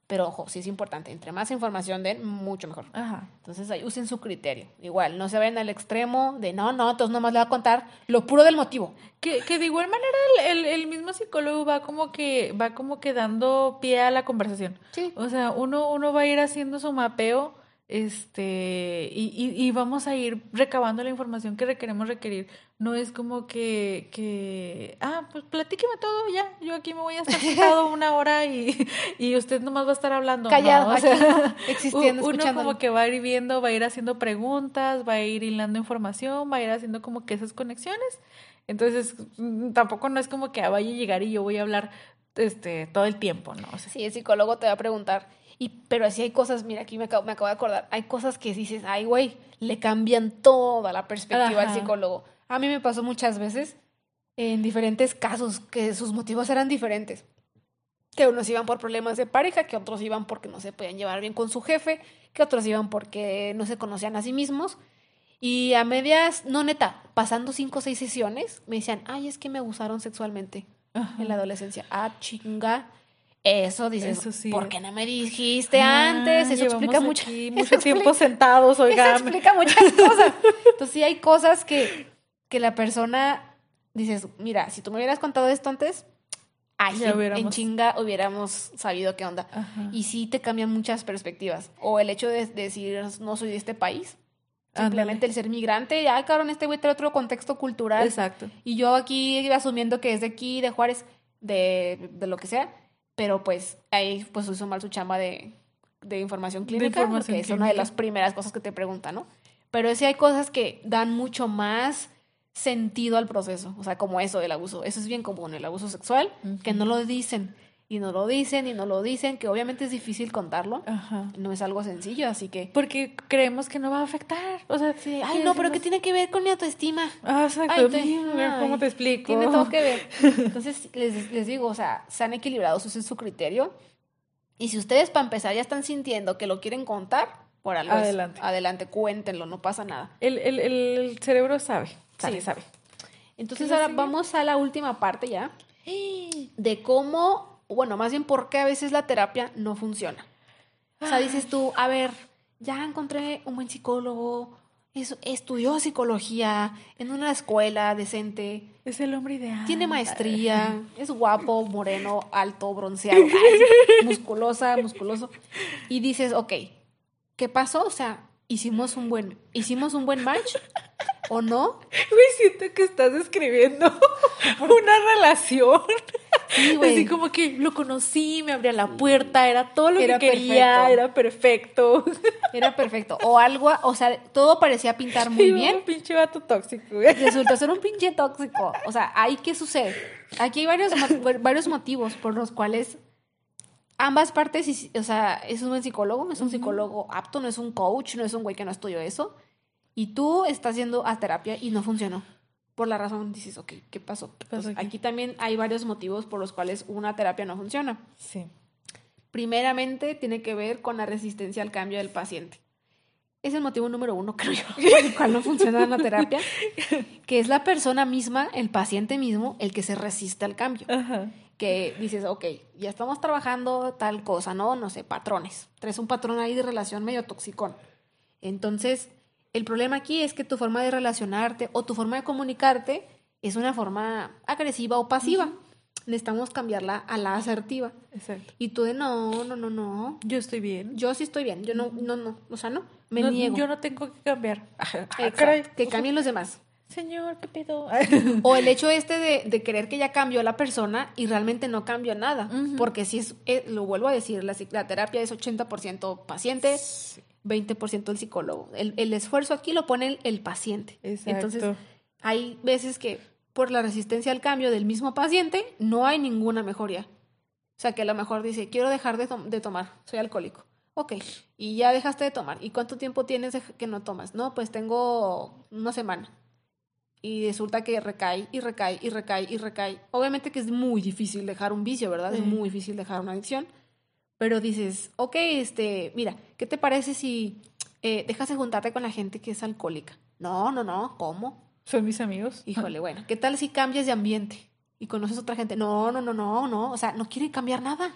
Pero ojo, sí es importante. Entre más información den, mucho mejor. Ajá. Entonces ahí usen su criterio. Igual, no se vayan al extremo de no, no, entonces nomás le va a contar lo puro del motivo. Que, que de igual manera el, el, mismo psicólogo va como que, va como que dando pie a la conversación. Sí. O sea, uno, uno va a ir haciendo su mapeo este, y, y, y, vamos a ir recabando la información que requeremos requerir. No es como que, que, ah, pues platíqueme todo ya, yo aquí me voy a estar sentado [LAUGHS] una hora y, y usted nomás va a estar hablando. Callado, o sea, existiendo, Uno como que va a ir viendo, va a ir haciendo preguntas, va a ir hilando información, va a ir haciendo como que esas conexiones. Entonces, mm, tampoco no es como que vaya a llegar y yo voy a hablar este, todo el tiempo, ¿no? O sí, el psicólogo te va a preguntar, y, pero así hay cosas, mira, aquí me acabo, me acabo de acordar, hay cosas que dices, ay, güey, le cambian toda la perspectiva al psicólogo. A mí me pasó muchas veces en diferentes casos que sus motivos eran diferentes. Que unos iban por problemas de pareja, que otros iban porque no se podían llevar bien con su jefe, que otros iban porque no se conocían a sí mismos. Y a medias, no neta, pasando cinco o seis sesiones, me decían, ay, es que me abusaron sexualmente en la adolescencia. Ah, chinga. Eso dices, Eso ¿por qué no me dijiste antes? Eso explica mucho, mucho [LAUGHS] tiempo sentados, oigan. Eso explica muchas [LAUGHS] cosas. Entonces sí hay cosas que, que la persona dices, mira, si tú me hubieras contado esto antes, ay, en chinga hubiéramos sabido qué onda. Y sí te cambian muchas perspectivas. O el hecho de, decir, no soy de este país. Simplemente el ser migrante, ya, cabrón, este güey trae otro contexto cultural. Exacto. Y yo aquí asumiendo que es de aquí, de Juárez, de, de lo que sea pero pues ahí pues hizo mal su chamba de, de información clínica, que es una de las primeras cosas que te preguntan, ¿no? Pero sí hay cosas que dan mucho más sentido al proceso, o sea, como eso del abuso. Eso es bien común, el abuso sexual, que no lo dicen y no lo dicen y no lo dicen, que obviamente es difícil contarlo, no es algo sencillo, así que... Porque creemos que no va a afectar, o sea, sí, ay, no, pero ¿qué tiene que ver con mi autoestima? Ah, exacto, ¿cómo te explico? Tiene todo que ver. [LAUGHS] Entonces, les, les digo, o sea, se han equilibrado, eso es su criterio, y si ustedes para empezar ya están sintiendo que lo quieren contar, por algo adelante, adelante, cuéntenlo, no pasa nada. El, el, el cerebro sabe, sabe, sabe. Entonces ahora vamos a la última parte ya, [GASPS] de cómo bueno, más bien porque a veces la terapia no funciona. O sea, dices tú, a ver, ya encontré un buen psicólogo, estudió psicología en una escuela decente. Es el hombre ideal. Tiene maestría, [LAUGHS] es guapo, moreno, alto, bronceado, [LAUGHS] musculosa, musculoso. Y dices, ok, ¿qué pasó? O sea, hicimos un buen, hicimos un buen match o no. Güey, siento que estás escribiendo [LAUGHS] una relación. Sí, Así como que lo conocí, me abría la puerta, era todo lo que quería, era perfecto. [LAUGHS] Era perfecto. O algo, o sea, todo parecía pintar muy bien. Un pinche vato tóxico. Güey. Resultó ser un pinche tóxico. O sea, ahí qué sucede. Aquí hay varios, varios motivos por los cuales ambas partes, o sea, es un buen psicólogo, no es un psicólogo apto, no es un coach, no es un güey que no estudió eso. Y tú estás yendo a terapia y no funcionó por la razón dices, ok, ¿qué pasó? aquí? también hay varios motivos por los cuales una terapia no funciona. Sí. Primeramente tiene que ver con la resistencia al cambio del paciente. Es el motivo número uno, [LAUGHS] creo yo, por el cual no funciona la terapia, [LAUGHS] que es la persona misma, el paciente mismo, el que se resiste al cambio. Que dices, ok, ya estamos trabajando tal cosa, ¿no? No sé, patrones. Traes un patrón ahí de relación medio toxicón. Entonces, el problema aquí es que tu forma de relacionarte o tu forma de comunicarte es una forma agresiva o pasiva. Necesitamos cambiarla a la asertiva. Exacto. Y tú de no, no, no, no. Yo estoy bien. Yo sí estoy bien. Yo no, no, no. O sea, no. Me niego. Yo no tengo que cambiar. [LAUGHS] que cambien los demás. Señor, ¿qué pedo? [LAUGHS] o el hecho este de, de, querer que ya cambió la persona y realmente no cambió nada. Porque si es, eh, lo vuelvo a decir, la, la terapia es 80% paciente, 20% el psicólogo. El, el, esfuerzo aquí lo pone el, el paciente. Exacto. Entonces, hay veces que por la resistencia al cambio del mismo paciente no hay ninguna mejoría. O sea, que a lo mejor dice, quiero dejar de, de tomar, soy alcohólico. Ok, y ya dejaste de tomar. ¿Y cuánto tiempo tienes que no tomas? No, pues tengo una semana. Y resulta que recae y recae y recae y recae. Obviamente que es muy difícil dejar un vicio, ¿verdad? Es muy difícil dejar una adicción. Pero dices, ok, este, mira, ¿qué te parece si eh, dejas de juntarte con la gente que es alcohólica? No, no, no, ¿cómo? Son mis amigos. Híjole, [LAUGHS] bueno, ¿qué tal si cambias de ambiente y conoces a otra gente? No, no, no, no, no, o sea, no quiere cambiar nada.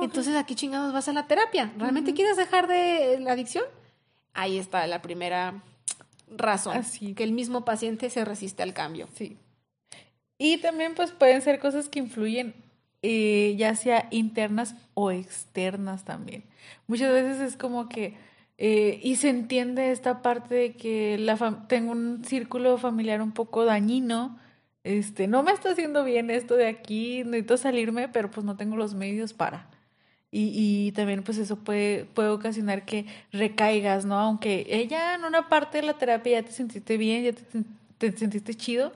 Entonces, aquí chingados vas a la terapia? ¿Realmente quieres dejar de la adicción? Ahí está la primera razón, Así. que el mismo paciente se resiste al cambio. Sí. Y también pues pueden ser cosas que influyen eh, ya sea internas o externas también. Muchas veces es como que, eh, y se entiende esta parte de que la tengo un círculo familiar un poco dañino, este, no me está haciendo bien esto de aquí, necesito salirme, pero pues no tengo los medios para. Y, y también pues eso puede, puede ocasionar que recaigas, ¿no? Aunque ella en una parte de la terapia ya te sentiste bien, ya te, sentiste chido,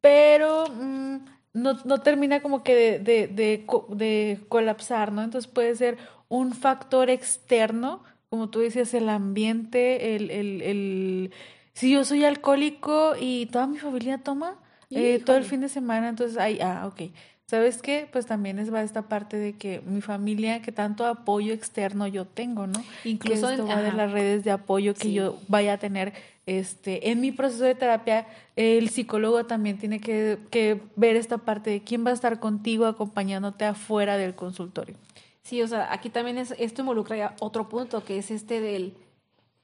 pero mm, no, no, termina como que de, de, de, de, colapsar, ¿no? Entonces puede ser un factor externo, como tú decías, el ambiente, el, el, el... Si yo soy alcohólico y toda mi familia toma, eh, todo el fin de semana, entonces, ay, ah, ok. ¿Sabes qué? Pues también es va esta parte de que mi familia, que tanto apoyo externo yo tengo, ¿no? Incluso esto va de las redes de apoyo que yo vaya a tener este, en mi proceso de terapia, el psicólogo también tiene que, que, ver esta parte de quién va a estar contigo acompañándote afuera del consultorio. Sí, o sea, aquí también es, esto involucra ya otro punto, que es este del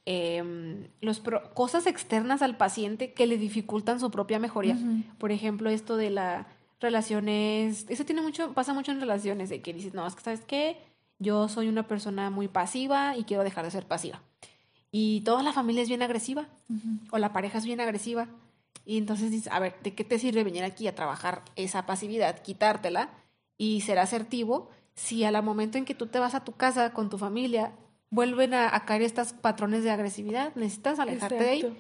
eh, los cosas externas al paciente que le dificultan su propia mejoría. Por ejemplo, esto de las relaciones, eso tiene mucho, pasa mucho en relaciones, de que dices, no, es que sabes qué, yo soy una persona muy pasiva y quiero dejar de ser pasiva. Y toda la familia es bien agresiva, o la pareja es bien agresiva. Y entonces dices, a ver, ¿de qué te sirve venir aquí a trabajar esa pasividad, quitártela y ser asertivo si a la momento en que tú te vas a tu casa con tu familia vuelven a, caer estos patrones de agresividad, necesitas alejarte de ahí.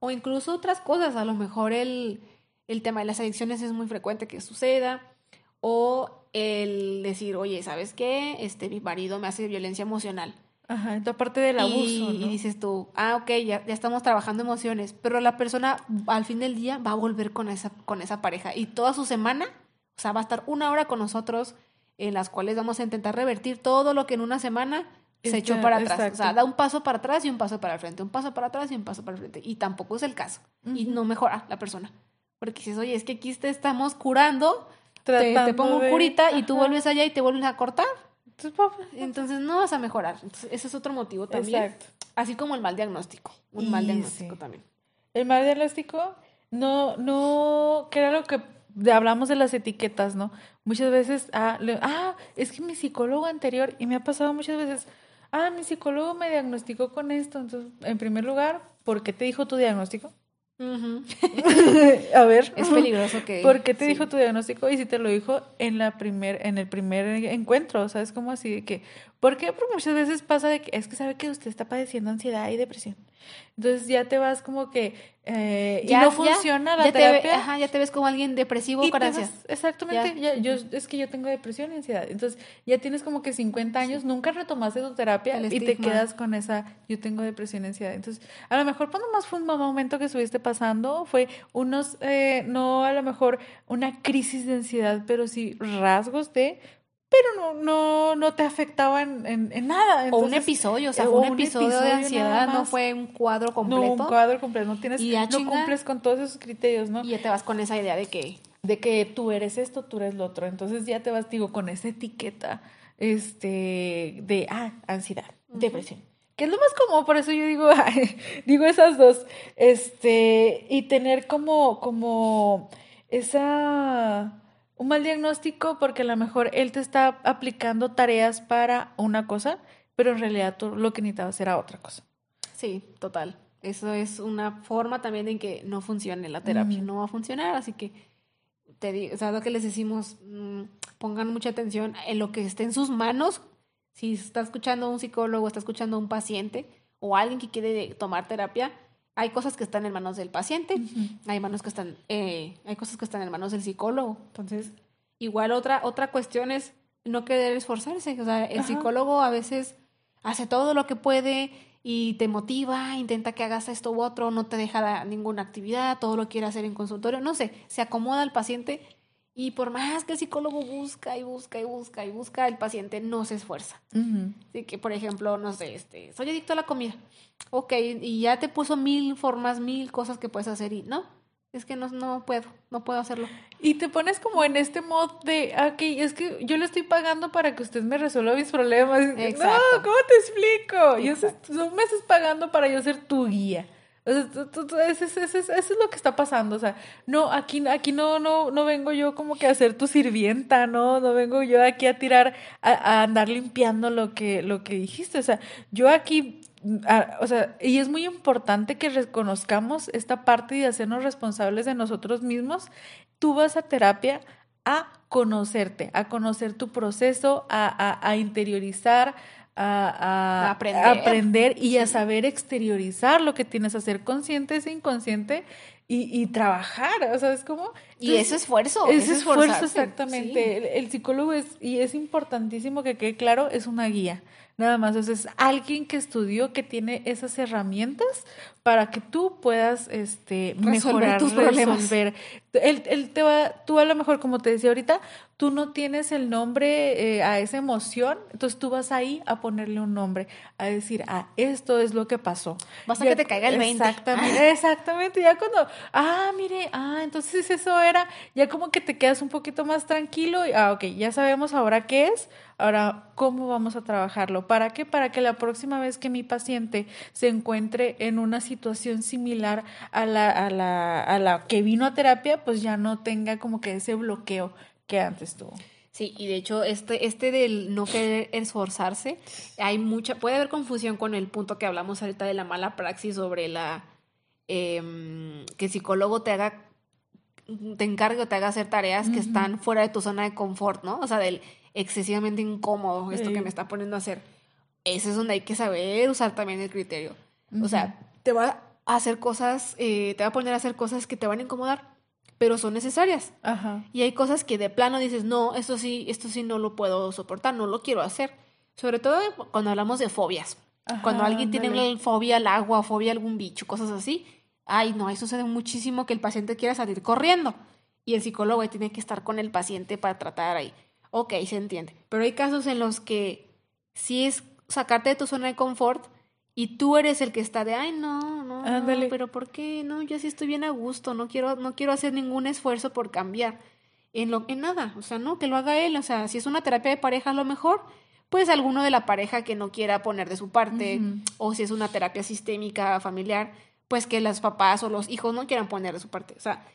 O incluso otras cosas, a lo mejor el, el tema de las adicciones es muy frecuente que suceda, o el decir, oye, ¿sabes qué? Este, mi marido me hace violencia emocional. Ajá, entonces aparte del abuso. Y, y dices tú, ah, ok, ya, ya, estamos trabajando emociones, pero la persona al fin del día va a volver con esa, con esa pareja y toda su semana, o sea, va a estar una hora con nosotros en las cuales vamos a intentar revertir todo lo que en una semana se echó para atrás. O sea, da un paso para atrás y un paso para el frente, un paso para atrás y un paso para el frente. Y tampoco es el caso. Y no mejora la persona. Porque dices, oye, es que aquí te estamos curando, te, te, pongo curita y tú vuelves allá y te vuelves a cortar. Entonces no vas a mejorar. ese es otro motivo también. Exacto. Así como el mal diagnóstico. Un mal diagnóstico también. El mal diagnóstico, no, no, que era lo que hablamos de las etiquetas, ¿no? Muchas veces, ah, ah, es que mi psicólogo anterior, y me ha pasado muchas veces, ah, mi psicólogo me diagnosticó con esto. Entonces, en primer lugar, ¿por qué te dijo tu diagnóstico? [LAUGHS] a ver. Es peligroso que. ¿Por qué te dijo tu diagnóstico? Y si te lo dijo en la primer, en el primer encuentro, ¿sabes cómo así de que? ¿Por qué? Porque muchas veces pasa de que es que sabe que usted está padeciendo ansiedad y depresión. Entonces ya te vas como que eh, ya, y no funciona la terapia. ajá, ya te ves como alguien depresivo o con ansiedad. Exactamente, ya. yo, es que yo tengo depresión y ansiedad. Entonces ya tienes como que 50 años, nunca retomaste tu terapia y te quedas con esa, yo tengo depresión y ansiedad. Entonces, a lo mejor cuando más fue un momento que estuviste pasando, fue unos, eh, no a lo mejor una crisis de ansiedad, pero sí rasgos de pero no, no, no te afectaba en, en, nada. o un episodio, o sea, fue un, episodio, de ansiedad, no fue un cuadro completo. No, un cuadro completo, no tienes, no cumples con todos esos criterios, ¿no? Y ya te vas con esa idea de que... De que tú eres esto, tú eres lo otro. Entonces ya te vas, digo, con esa etiqueta este, de, ah, ansiedad, depresión. Que es lo más común, por eso yo digo, [LAUGHS] digo esas dos. Este, y tener como, como esa un mal diagnóstico porque a lo mejor él te está aplicando tareas para una cosa, pero en realidad tú lo que necesitabas era otra cosa. Sí, total. Eso es una forma también en que no funcione la terapia, no va a funcionar, así que te digo, o sea, lo que les decimos, mm, pongan mucha atención en lo que esté en sus manos. Si está escuchando a un psicólogo, está escuchando a un paciente o alguien que quiere tomar terapia, hay cosas que están en manos del paciente, hay manos que están, eh, hay cosas que están en manos del psicólogo. Entonces, igual otra, otra cuestión es no querer esforzarse. O sea, el psicólogo a veces hace todo lo que puede y te motiva, intenta que hagas esto u otro, no te deja ninguna actividad, todo lo quiere hacer en consultorio, no sé, se acomoda al paciente y por más que el psicólogo busca y busca y busca y busca, el paciente no se esfuerza. Así que, por ejemplo, no sé, este, soy adicto a la comida. Ok, y ya te puso mil formas, mil cosas que puedes hacer y no, es que no, no puedo, no puedo hacerlo. Y te pones como en este mod de, ok, es que yo le estoy pagando para que usted me resuelva mis problemas. Exacto. No, ¿cómo te explico? Yo son meses pagando para yo ser tu guía. O sea, eso, es lo que está pasando. O sea, no, aquí, aquí no, no, no vengo yo como que a ser tu sirvienta, ¿no? No vengo yo aquí a tirar, a, andar limpiando lo que, lo que dijiste. O sea, yo aquí o sea, y es muy importante que reconozcamos esta parte y hacernos responsables de nosotros mismos. Tú vas a terapia a conocerte, a conocer tu proceso, a, a interiorizar, a, aprender. y a saber exteriorizar lo que tienes, a ser consciente, ese inconsciente y, trabajar, o sea, es como... y ese esfuerzo. Ese esfuerzo, exactamente. El, psicólogo es, y es importantísimo que quede claro, es una guía. Nada más, o es alguien que estudió, que tiene esas herramientas para que tú puedas este, mejorar, tus problemas. resolver. Él, él, te va, tú a lo mejor, como te decía ahorita, tú no tienes el nombre eh, a esa emoción, entonces tú vas ahí a ponerle un nombre, a decir, ah, esto es lo que pasó. Basta que te caiga el 20. Exactamente, exactamente. Ya cuando, ah, mire, ah, entonces eso era, ya como que te quedas un poquito más tranquilo y, ah, ok, ya sabemos ahora qué es, ahora cómo vamos a trabajarlo. ¿Para qué? Para que la próxima vez que mi paciente se encuentre en una situación similar a la, a la, a la que vino a terapia, pues ya no tenga como que ese bloqueo que antes tuvo. Sí, y de hecho, este, este del no querer esforzarse, hay mucha, puede haber confusión con el punto que hablamos ahorita de la mala praxis sobre la em, que el psicólogo te haga, te encargue o te haga hacer tareas que están fuera de tu zona de confort, ¿no? O sea, del excesivamente incómodo, esto que me está poniendo a hacer. Ese es donde hay que saber usar también el criterio. O sea, te va a hacer cosas, eh, te va a poner a hacer cosas que te van a incomodar pero son necesarias. Ajá. Y hay cosas que de plano dices, no, esto sí, esto sí no lo puedo soportar, no lo quiero hacer. Sobre todo cuando hablamos de fobias. cuando alguien tiene fobia al agua, fobia a algún bicho, cosas así. Ay, no, eso sucede muchísimo que el paciente quiera salir corriendo. Y el psicólogo tiene que estar con el paciente para tratar ahí. Ok, se entiende. Pero hay casos en los que sí es sacarte de tu zona de confort y tú eres el que está de, ay, no, no, pero ¿por qué? No, yo sí estoy bien a gusto, no quiero, no quiero hacer ningún esfuerzo por cambiar. En, lo, en nada, o sea, no, que lo haga él, o sea, si es una terapia de pareja a lo mejor, pues alguno de la pareja que no quiera poner de su parte, o si es una terapia sistémica familiar, pues que los papás o los hijos no quieran poner de su parte. O sea,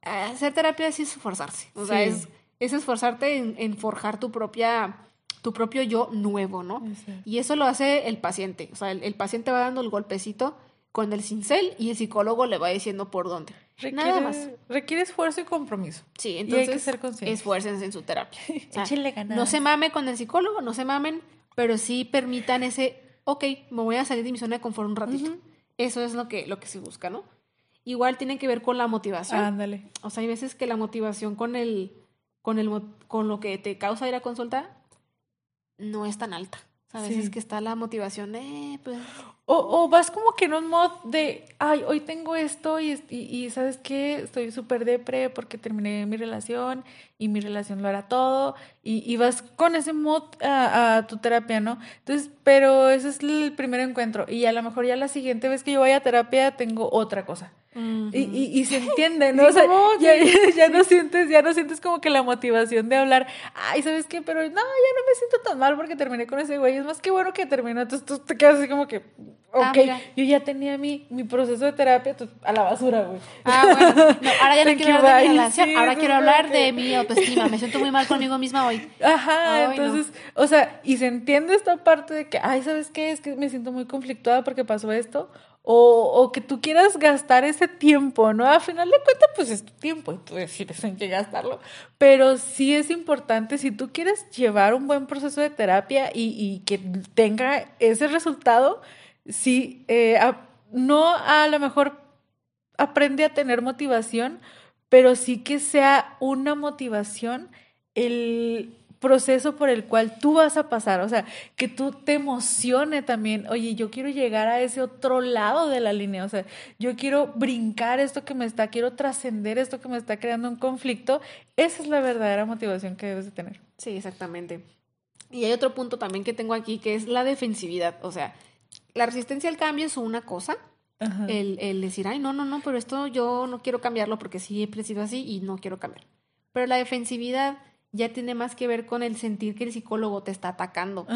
hacer terapia es esforzarse, o sea, es, es esforzarte en forjar tu propia tu propio yo nuevo, ¿no? Y eso lo hace el paciente. O sea, el, paciente va dando el golpecito con el cincel y el psicólogo le va diciendo por dónde. Requiere, Nada más. Requiere esfuerzo y compromiso. Sí, entonces hay que ser esfuércense en su terapia. [LAUGHS] No se mame con el psicólogo, no se mamen, pero sí permitan ese, ok, me voy a salir de mi zona de confort un ratito. Eso es lo que, lo que se busca, ¿no? Igual tiene que ver con la motivación. Ándale. O sea, hay veces que la motivación con el, con el, con lo que te causa ir a consulta no es tan alta. a veces que está la motivación, eh, pues... O, o, vas como que en un mod de, ay, hoy tengo esto y, y, ¿sabes qué? Estoy súper depre porque terminé mi relación y mi relación lo hará todo y, y vas con ese mod a, a, tu terapia, ¿no? Entonces, pero ese es el primer encuentro y a lo mejor ya la siguiente vez que yo vaya a terapia tengo otra cosa y, y, se entiende, ¿no? O sea, [LAUGHS] ya, ya, no sientes, ya no sientes como que la motivación de hablar, ay, ¿sabes qué? Pero no, ya no me siento tan mal porque terminé con ese güey. Es más que bueno que terminó. Entonces tú te quedas así como que, ah, ok, yo ya tenía mi, mi proceso de terapia a la basura, güey. Ah, bueno. ahora ya no [LAUGHS] quiero hablar de mi relación, ahora quiero hablar de mi autoestima. Me siento muy mal conmigo misma hoy. Ajá, entonces, o sea, y se entiende esta parte de que, ay, ¿sabes qué? Es que me siento muy conflictuada porque pasó esto o, o, que tú quieras gastar ese tiempo, ¿no? A final de cuentas, pues es tu tiempo y tú decides en qué gastarlo. Pero sí es importante, si tú quieres llevar un buen proceso de terapia y, y que tenga ese resultado, sí, eh, no a lo mejor aprende a tener motivación, pero sí que sea una motivación el proceso por el cual tú vas a pasar, o sea, que tú te emocione también, oye, yo quiero llegar a ese otro lado de la línea, o sea, yo quiero brincar esto que me está, quiero trascender esto que me está creando un conflicto, esa es la verdadera motivación que debes de tener. Sí, exactamente. Y hay otro punto también que tengo aquí, que es la defensividad, o sea, la resistencia al cambio es una cosa, el, el, decir, ay, no, no, no, pero esto yo no quiero cambiarlo porque siempre he sido así y no quiero cambiar. Pero la defensividad ya tiene más que ver con el sentir que el psicólogo te está atacando.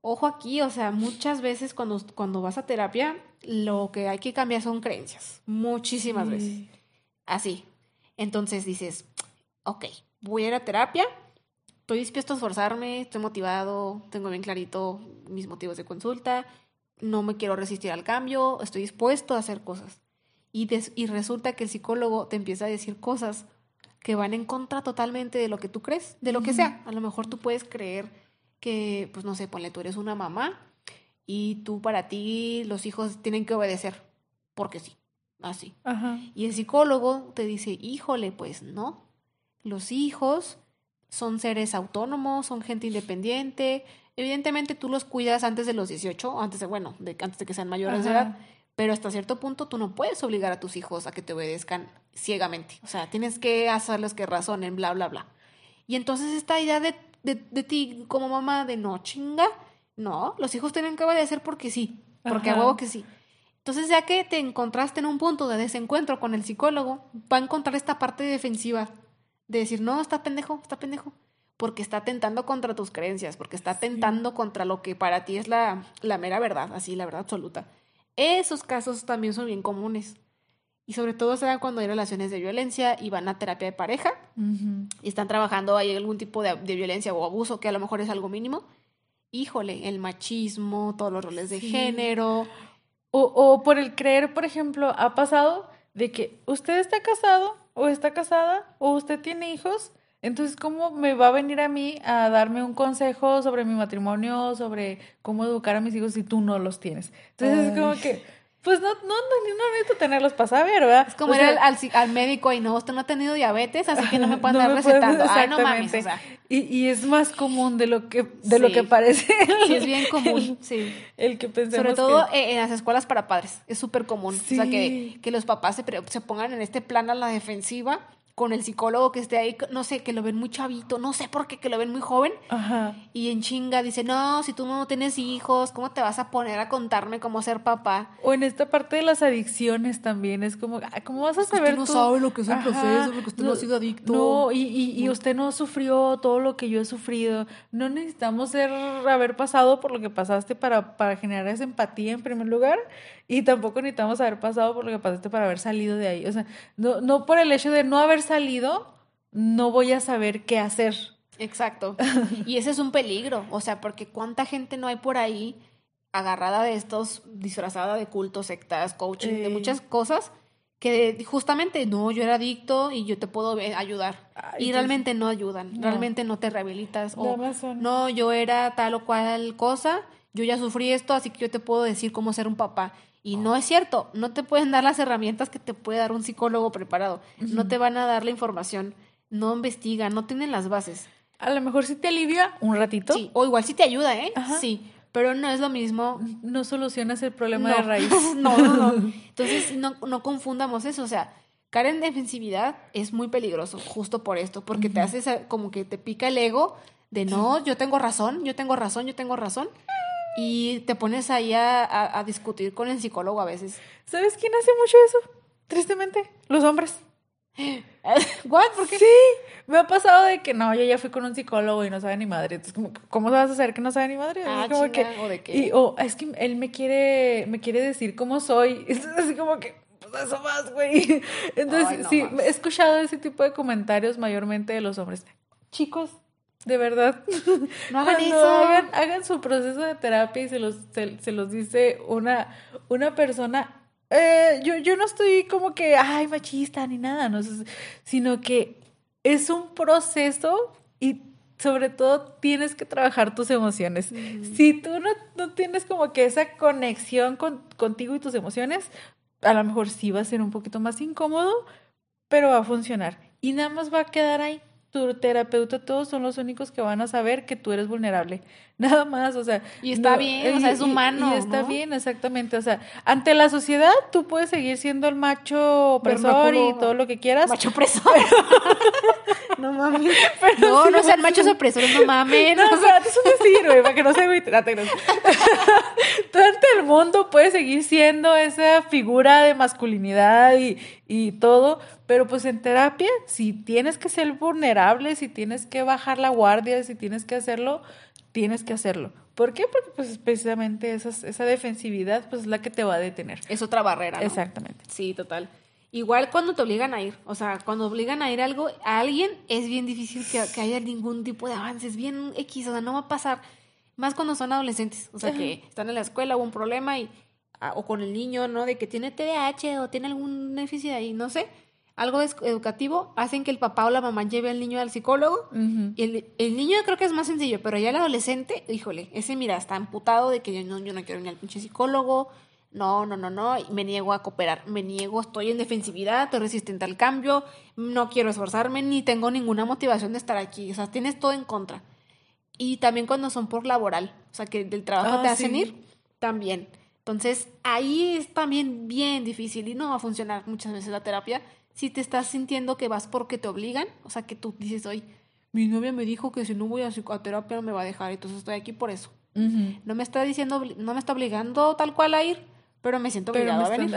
Ojo aquí, o sea, muchas veces cuando, cuando vas a terapia, lo que hay que cambiar son creencias, muchísimas veces. Así. Entonces dices, ok, voy a ir a terapia, estoy dispuesto a esforzarme, estoy motivado, tengo bien clarito mis motivos de consulta, no me quiero resistir al cambio, estoy dispuesto a hacer cosas. Y, y resulta que el psicólogo te empieza a decir cosas que van en contra totalmente de lo que tú crees, de lo que sea. A lo mejor tú puedes creer que, pues no sé, ponle, tú eres una mamá y tú para ti los hijos tienen que obedecer, porque sí, así. Y el psicólogo te dice, híjole, pues no, los hijos son seres autónomos, son gente independiente. Evidentemente tú los cuidas antes de los 18, antes de, bueno, de, antes de que sean mayores de edad, pero hasta cierto punto tú no puedes obligar a tus hijos a que te obedezcan ciegamente. O sea, tienes que hacerles que razonen, bla, bla, bla. Y entonces esta idea de, de, ti como mamá de no chinga, no, los hijos tienen que obedecer porque sí, porque a huevo que sí. Entonces, ya que te encontraste en un punto de desencuentro con el psicólogo, va a encontrar esta parte defensiva de decir, no, está pendejo, está pendejo, porque está tentando contra tus creencias, porque está tentando contra lo que para ti es la, la mera verdad, así, la verdad absoluta. Esos casos también son bien comunes. Y sobre todo se dan cuando hay relaciones de violencia y van a terapia de pareja y están trabajando ahí algún tipo de, violencia o abuso que a lo mejor es algo mínimo. Híjole, el machismo, todos los roles de género. O, o por el creer, por ejemplo, ha pasado de que usted está casado o está casada o usted tiene hijos entonces, ¿cómo me va a venir a mí a darme un consejo sobre mi matrimonio, sobre cómo educar a mis hijos si tú no los tienes? Entonces, es como que, pues no, no, no, no necesito tenerlos para saber, ¿verdad? Es como ir al, al, médico y no, usted no ha tenido diabetes, así que no me [LAUGHS] pueden no dar recetando. Ay, no mames, o sea. y, y, es más común de lo que, de lo que parece. Sí, es bien común, [LAUGHS] sí. El que pensemos Sobre todo en las escuelas para padres, es súper común. O sea, que, que los papás se, se pongan en este plan a la defensiva con el psicólogo que esté ahí, no sé, que lo ven muy chavito, no sé por qué, que lo ven muy joven. Ajá. Y en chinga dice, no, si tú no tienes hijos, ¿cómo te vas a poner a contarme cómo ser papá? O en esta parte de las adicciones también, es como, ¿cómo vas a saber? Usted no sabe lo que es el proceso, porque usted no, ha sido adicto. No, y, y, usted no sufrió todo lo que yo he sufrido. No necesitamos ser, haber pasado por lo que pasaste para, para generar esa empatía en primer lugar. Y tampoco necesitamos haber pasado por lo que pasaste para haber salido de ahí. O sea, no, no por el hecho de no haber salido, no voy a saber qué hacer. Exacto. [LAUGHS] Y ese es un peligro. O sea, porque cuánta gente no hay por ahí agarrada de estos, disfrazada de cultos, sectas, coaching, de muchas cosas, que justamente no, yo era adicto y yo te puedo ayudar. y realmente no ayudan, realmente no te rehabilitas. O no, yo era tal o cual cosa, yo ya sufrí esto, así que yo te puedo decir cómo ser un papá. Y no es cierto, no te pueden dar las herramientas que te puede dar un psicólogo preparado, no te van a dar la información, no investigan, no tienen las bases. A lo mejor sí te alivia un ratito. Sí, o igual sí te ayuda, ¿eh? Sí, pero no es lo mismo. No solucionas el problema de raíz. [LAUGHS] no, no, no. [LAUGHS] Entonces, no, no confundamos eso, o sea, caer en defensividad es muy peligroso, justo por esto, porque te haces como que te pica el ego de no, yo tengo razón, yo tengo razón, yo tengo razón. Y te pones ahí a, a discutir con el psicólogo a veces. ¿Sabes quién hace mucho eso? Tristemente, los hombres. [LAUGHS] ¿What? ¿Por qué? Sí, me ha pasado de que no, yo ya fui con un psicólogo y no sabe ni madre. Entonces, como, ¿cómo vas a saber que no sabe ni madre? Ah, como que, ¿o de qué? Y, o es que él me quiere, me quiere decir cómo soy. [LAUGHS] Es así como que, pues eso más, güey. Entonces, sí, he escuchado ese tipo de comentarios mayormente de los hombres. Chicos, de verdad. [LAUGHS] No hagan eso. Hagan, hagan, su proceso de terapia y se los, se los dice una, una persona eh, yo, yo no estoy como que, ay, machista ni nada, no, sino que es un proceso y sobre todo tienes que trabajar tus emociones. Si tú no, no, tienes como que esa conexión con, contigo y tus emociones, a lo mejor sí va a ser un poquito más incómodo, pero va a funcionar. Y nada más va a quedar ahí tu terapeuta, todos son los únicos que van a saber que tú eres vulnerable. [LAUGHS] Nada más, o sea. Y está bien, o sea, es humano. Y, está bien, exactamente. O sea, ante la sociedad tú puedes seguir siendo el macho opresor y todo lo que quieras. Macho opresor. [LAUGHS] no mames. [LAUGHS] no, no sean machos opresores, no mames. No, o sea, eso no sirve, para que no se Todo ante el mundo puede seguir siendo esa figura de masculinidad y, y todo, pero pues en terapia, si tienes que ser vulnerable, si tienes que bajar la guardia, si tienes que hacerlo, tienes que hacerlo. ¿Por qué? Porque pues precisamente esa, esa defensividad pues es la que te va a detener. Es otra barrera. Exactamente. Sí, total. Igual cuando te obligan a ir, o sea, cuando obligan a ir algo, a alguien es bien difícil que, que haya ningún tipo de avances, bien X, o sea, no va a pasar. Más cuando son adolescentes, o sea, que están en la escuela, hubo un problema y, o con el niño, ¿no? De que tiene TDAH o tiene algún déficit ahí, no sé algo educativo, hacen que el papá o la mamá lleve al niño al psicólogo. Y el, el, niño creo que es más sencillo, pero ya el adolescente, híjole, ese mira, está amputado de que yo no, yo no quiero ni al pinche psicólogo. No, no, no, no, me niego a cooperar, me niego, estoy en defensividad, estoy resistente al cambio, no quiero esforzarme, ni tengo ninguna motivación de estar aquí. O sea, tienes todo en contra. Y también cuando son por laboral, o sea, que del trabajo ah, te hacen ir, también. Entonces, ahí es también bien difícil y no va a funcionar muchas veces la terapia si te estás sintiendo que vas porque te obligan, o sea, que tú dices, hoy mi novia me dijo que si no voy a psicoterapia no me va a dejar, entonces estoy aquí por eso. No me está diciendo, no me está obligando tal cual a ir, pero me siento obligado a venir.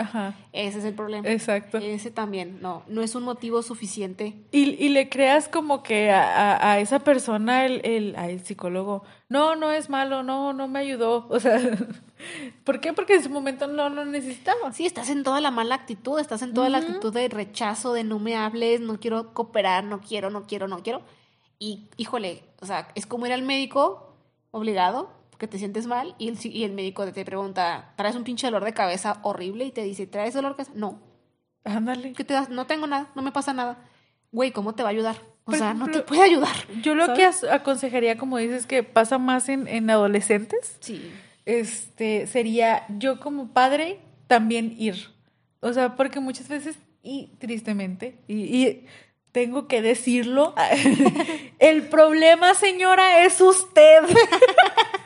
Ese es el problema. Exacto. Ese también, no, no es un motivo suficiente. Y, y le creas como que a, a, esa persona, el, el, el psicólogo, no, no es malo, no, no me ayudó. [LAUGHS] O sea, ¿por qué? Porque en ese momento no lo necesitaba. Sí, estás en toda la mala actitud, estás en toda la actitud de rechazo, de no me hables, no quiero cooperar, no quiero, no quiero, no quiero. Y, híjole, o sea, es como ir al médico obligado, porque te sientes mal, y el, y el médico te pregunta, ¿traes un pinche dolor de cabeza horrible? Y te dice, ¿traes dolor de cabeza? No. Ándale. ¿Qué te das? No tengo nada, no me pasa nada. Güey, ¿cómo te va a ayudar? O sea, no te puede ayudar. Yo lo que aconsejaría, como dices, que pasa más en, en adolescentes. Sí. Este, sería yo como padre también ir. O sea, porque muchas veces, y tristemente, y, y tengo que decirlo, [LAUGHS] el problema, señora, es usted. [LAUGHS]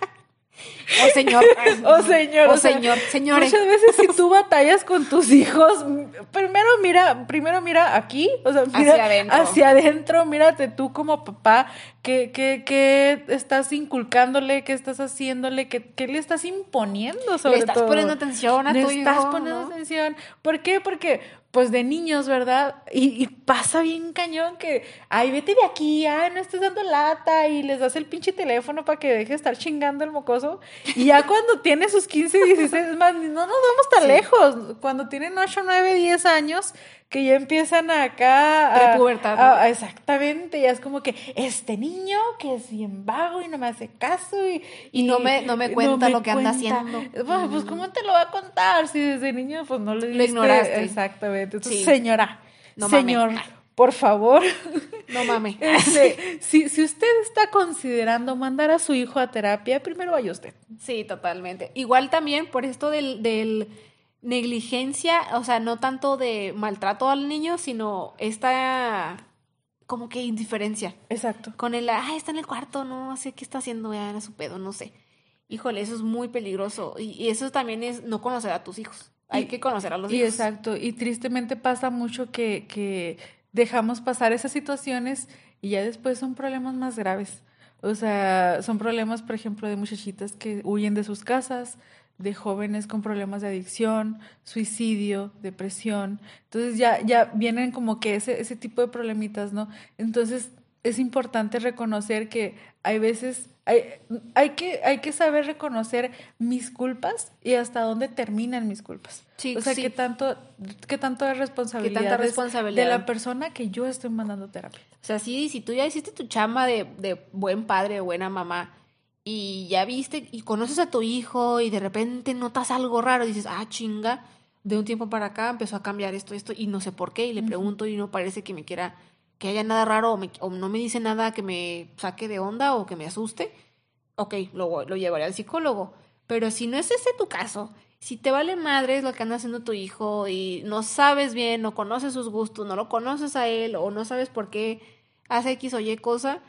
[LAUGHS] O señor. o señor. O, señor. Señores. Muchas veces si tú [LAUGHS] batallas con tus hijos, primero mira, primero mira aquí, o sea, mira hacia adentro. Hacia adentro, mírate tú como papá, ¿qué, qué, qué estás inculcándole? ¿Qué estás haciéndole? ¿Qué, qué le estás imponiendo sobre Le estás poniendo atención a le tu hijo. Le estás poniendo atención. ¿Por qué? Porque pues de niños, ¿verdad? Y, pasa bien cañón que, ay, vete de aquí, ay, no estés dando lata y les das el pinche teléfono para que deje de estar chingando el mocoso. Y ya [LAUGHS] cuando tiene sus 15, 16, más, no nos vamos tan lejos. Cuando tienen 8, 9, 10 años, que ya empiezan acá a, exactamente, ya es como que este niño que es bien vago y no me hace caso y, y, no me no me cuenta lo que anda haciendo. Pues cómo te lo va a contar si desde niño pues no le. Lo ignoraste. Exactamente. Entonces, señora, señor, por favor. No mames. [LAUGHS] Este, si, si usted está considerando mandar a su hijo a terapia, primero vaya usted. Sí, totalmente. Igual también por esto del, del negligencia, o sea, no tanto de maltrato al niño, sino esta como que indiferencia. Exacto. Con el, ah, está en el cuarto, no sé qué está haciendo, ya era su pedo, no sé. Híjole, eso es muy peligroso. Y, eso también es no conocer a tus hijos. Hay que conocer a los hijos. Exacto. Y tristemente pasa mucho que, que dejamos pasar esas situaciones y ya después son problemas más graves. O sea, son problemas, por ejemplo, de muchachitas que huyen de sus casas, de jóvenes con problemas de adicción, suicidio, depresión. Entonces ya, ya vienen como que ese, ese tipo de problemitas, ¿no? Entonces es importante reconocer que hay veces, hay, hay, que, hay que saber reconocer mis culpas y hasta dónde terminan mis culpas. o sea, que tanto, qué tanto es responsabilidad, tanta responsabilidad de la persona que yo estoy mandando terapia. O sea, sí, si tú ya hiciste tu chamba de, de buen padre buena mamá, y ya viste y conoces a tu hijo y de repente notas algo raro y dices, ah, chinga, de un tiempo para acá empezó a cambiar esto, esto y no sé por qué y le pregunto y no parece que me quiera, que haya nada raro o, no me dice nada que me saque de onda o que me asuste, ok, lo, lo llevaré al psicólogo. Pero si no es ese tu caso, si te vale madre lo que anda haciendo tu hijo y no sabes bien, no conoces sus gustos, no lo conoces a él o no sabes por qué hace X o Y cosa,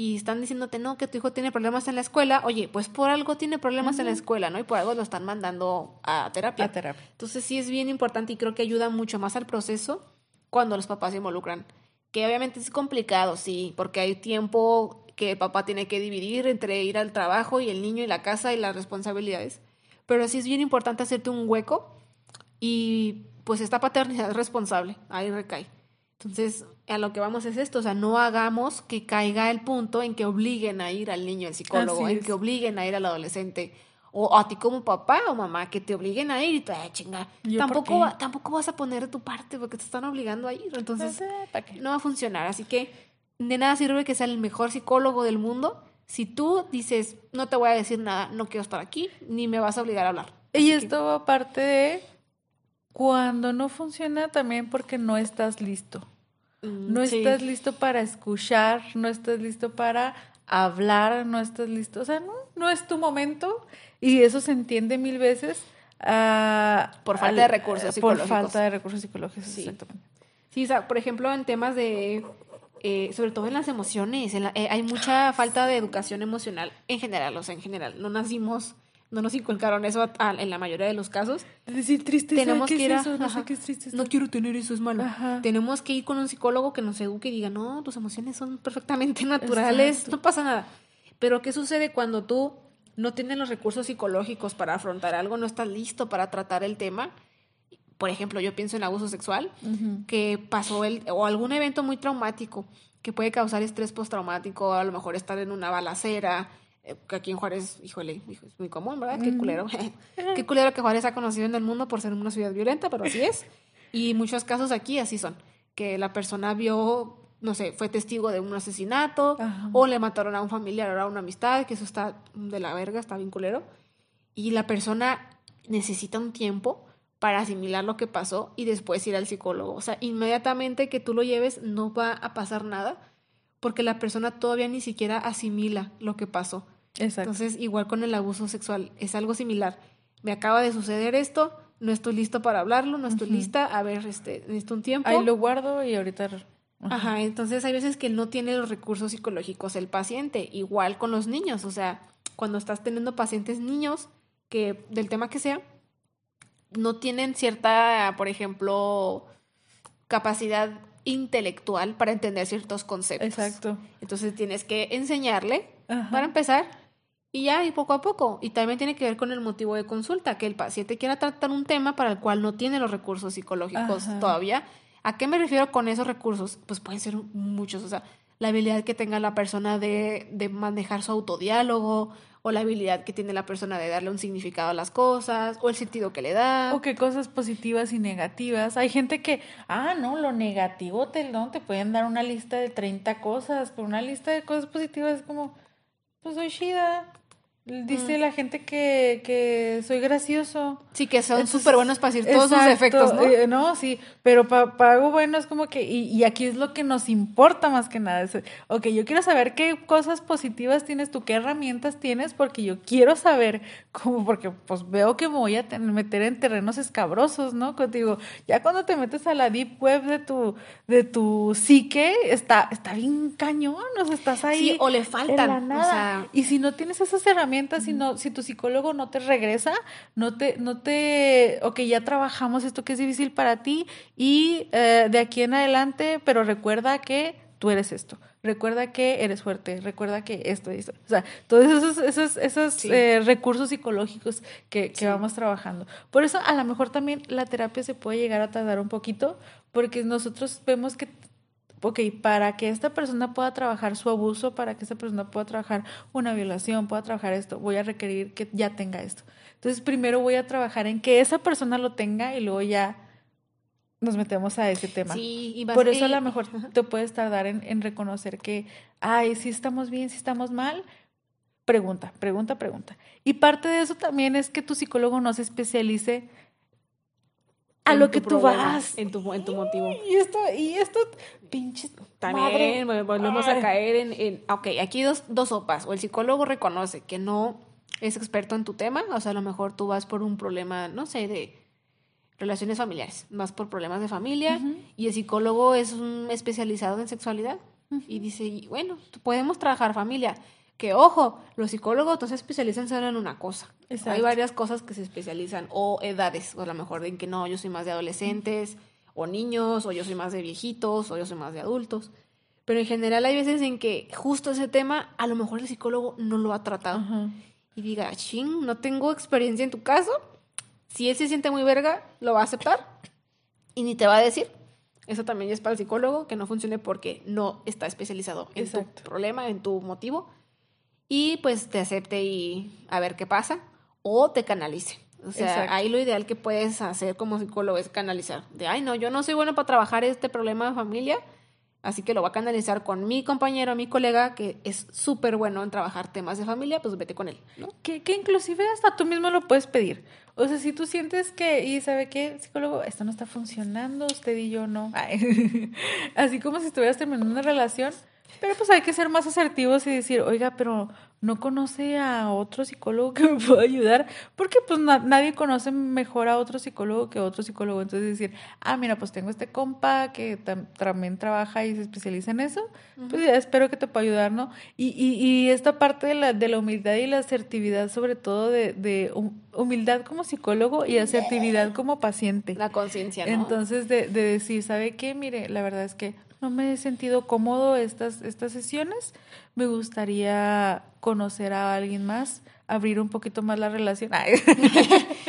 y están diciéndote, no, que tu hijo tiene problemas en la escuela, oye, pues por algo tiene problemas en la escuela, ¿no? Y por algo lo están mandando a terapia. A terapia. Entonces sí es bien importante y creo que ayuda mucho más al proceso cuando los papás se involucran. Que obviamente es complicado, sí, porque hay tiempo que el papá tiene que dividir entre ir al trabajo y el niño y la casa y las responsabilidades. Pero sí es bien importante hacerte un hueco y pues esta paternidad es [LAUGHS] responsable, ahí recae. Entonces, a lo que vamos es esto, o sea, no hagamos que caiga el punto en que obliguen a ir al niño al psicólogo, en que obliguen a ir al adolescente, o a ti como papá o mamá, que te obliguen a ir y tú, ay, chinga, tampoco, tampoco vas a poner de tu parte porque te están obligando a ir, entonces no va a funcionar, así que de nada sirve que sea el mejor psicólogo del mundo si tú dices, no te voy a decir nada, no quiero estar aquí, ni me vas a obligar a hablar. Y esto aparte de cuando no funciona también porque no estás listo. Mm, no estás listo para escuchar, no estás listo para hablar, no estás listo, o sea, no, no es tu momento y eso se entiende mil veces. Uh, por falta de recursos psicológicos. Por falta de recursos psicológicos, sí. exactamente. Sí, o sea, por ejemplo, en temas de, eh, sobre todo en las emociones, en eh, hay mucha falta de educación emocional en general, o sea, en general, no nacimos no nos inculcaron eso en la mayoría de los casos. Es decir, tristeza, tenemos que ir a, No, no quiero tener eso, es malo. Tenemos que ir con un psicólogo que nos eduque y diga, no, tus emociones son perfectamente [LAUGHS] naturales, no pasa nada. Pero ¿qué sucede cuando tú no tienes los recursos psicológicos para afrontar algo, no estás listo para tratar el tema? Por ejemplo, yo pienso en abuso sexual, que pasó el, o algún evento muy traumático que puede causar estrés postraumático, a lo mejor estar en una balacera, aquí en Juárez, híjole, es muy común, ¿verdad? Qué culero. [LAUGHS] [LAUGHS] Qué culero que Juárez ha conocido en el mundo por ser una ciudad violenta, pero así es. [LAUGHS] Y muchos casos aquí así son, que la persona vio, no sé, fue testigo de un asesinato o le mataron a un familiar o a una amistad, que eso está de la verga, está bien culero. Y la persona necesita un tiempo para asimilar lo que pasó y después ir al psicólogo. O sea, inmediatamente que tú lo lleves no va a pasar nada porque la persona todavía ni siquiera asimila lo que pasó. Exacto. Entonces, igual con el abuso sexual, es algo similar. Me acaba de suceder esto, no estoy listo para hablarlo, no estoy lista, a ver, este, necesito un tiempo. Ahí lo guardo y ahorita... Ajá. entonces hay veces que no tiene los recursos psicológicos el paciente, igual con los niños, o sea, cuando estás teniendo pacientes niños, que del tema que sea, no tienen cierta, por ejemplo, capacidad intelectual para entender ciertos conceptos. Exacto. Entonces tienes que enseñarle para empezar y ya, y poco a poco. Y también tiene que ver con el motivo de consulta, que el paciente quiera tratar un tema para el cual no tiene los recursos psicológicos todavía. ¿A qué me refiero con esos recursos? Pues pueden ser muchos, o sea, la habilidad que tenga la persona de, de manejar su autodiálogo, o la habilidad que tiene la persona de darle un significado a las cosas, o el sentido que le da. O qué cosas positivas y negativas. Hay gente que, ah, no, lo negativo te, no, te pueden dar una lista de 30 cosas, pero una lista de cosas positivas es como, pues soy chida. Dice la gente que, que soy gracioso. Sí, que son súper buenos para decir todos sus defectos, ¿no? Eh, no, sí, pero para algo bueno es como que, y, y, aquí es lo que nos importa más que nada. Es, ok, yo quiero saber qué cosas positivas tienes tú, qué herramientas tienes, porque yo quiero saber cómo, porque pues veo que me voy a meter en terrenos escabrosos, ¿no? Contigo, ya cuando te metes a la deep web de tu, de tu psique, está, está bien cañón, o sea, estás ahí. Sí, o le faltan. O sea... Y si no tienes esas herramientas, si, si tu psicólogo no te regresa, no te, no te, ok, ya trabajamos esto que es difícil para ti y eh, de aquí en adelante, pero recuerda que tú eres esto. Recuerda que eres fuerte, recuerda que esto esto. O sea, todos esos, esos, esos eh, recursos psicológicos que, que vamos trabajando. Por eso, a lo mejor también la terapia se puede llegar a tardar un poquito, porque nosotros vemos que ok, para que esta persona pueda trabajar su abuso, para que esta persona pueda trabajar una violación, pueda trabajar esto, voy a requerir que ya tenga esto. Entonces, primero voy a trabajar en que esa persona lo tenga y luego ya nos metemos a ese tema. Sí, y Por eso a lo mejor te puedes tardar en, en reconocer que, ay, si estamos bien, si estamos mal, pregunta, pregunta, pregunta. Y parte de eso también es que tu psicólogo no se especialice a lo que tú vas. En tu, en tu motivo. Y esto, y esto, pinche. También volvemos a caer en, en. Ok, aquí dos, dos sopas. O el psicólogo reconoce que no es experto en tu tema, o sea, a lo mejor tú vas por un problema, no sé, de relaciones familiares, vas por problemas de familia, y el psicólogo es un especializado en sexualidad. Y dice, bueno, podemos trabajar familia que ojo, los psicólogos no se especializan solo en una cosa. Hay varias cosas que se especializan, o edades, o a lo mejor en que no, yo soy más de adolescentes, o niños, o yo soy más de viejitos, o yo soy más de adultos. Pero en general hay veces en que justo ese tema, a lo mejor el psicólogo no lo ha tratado. Y diga, ching, no tengo experiencia en tu caso. Si él se siente muy verga, lo va a aceptar y ni te va a decir. Eso también es para el psicólogo, que no funcione porque no está especializado en tu problema, en tu motivo y pues te acepte y a ver qué pasa o te canalice. O sea, ahí lo ideal que puedes hacer como psicólogo es canalizar. De, ay, no, yo no soy bueno para trabajar este problema de familia, así que lo va a canalizar con mi compañero, mi colega, que es súper bueno en trabajar temas de familia, pues vete con él. ¿no? Que, que inclusive hasta tú mismo lo puedes pedir. O sea, si tú sientes que, y sabe qué, psicólogo, esto no está funcionando, usted y yo no. [LAUGHS] Así como si estuvieras terminando una relación, pero pues hay que ser más asertivos y decir, oiga, pero no conoce a otro psicólogo que me pueda ayudar, porque pues nadie conoce mejor a otro psicólogo que a otro psicólogo. Entonces decir, ah, mira, pues tengo este compa que también trabaja y se especializa en eso, pues ya espero que te pueda ayudar, ¿no? Y, y, y esta parte de la, de la humildad y la asertividad, sobre todo de, de humildad como psicólogo y asertividad como paciente. La conciencia, ¿no? Entonces, de, de decir, ¿sabe qué? Mire, la verdad es que no me he sentido cómodo estas, estas sesiones. Me gustaría conocer a alguien más, abrir un poquito más la relación. [LAUGHS] Ay,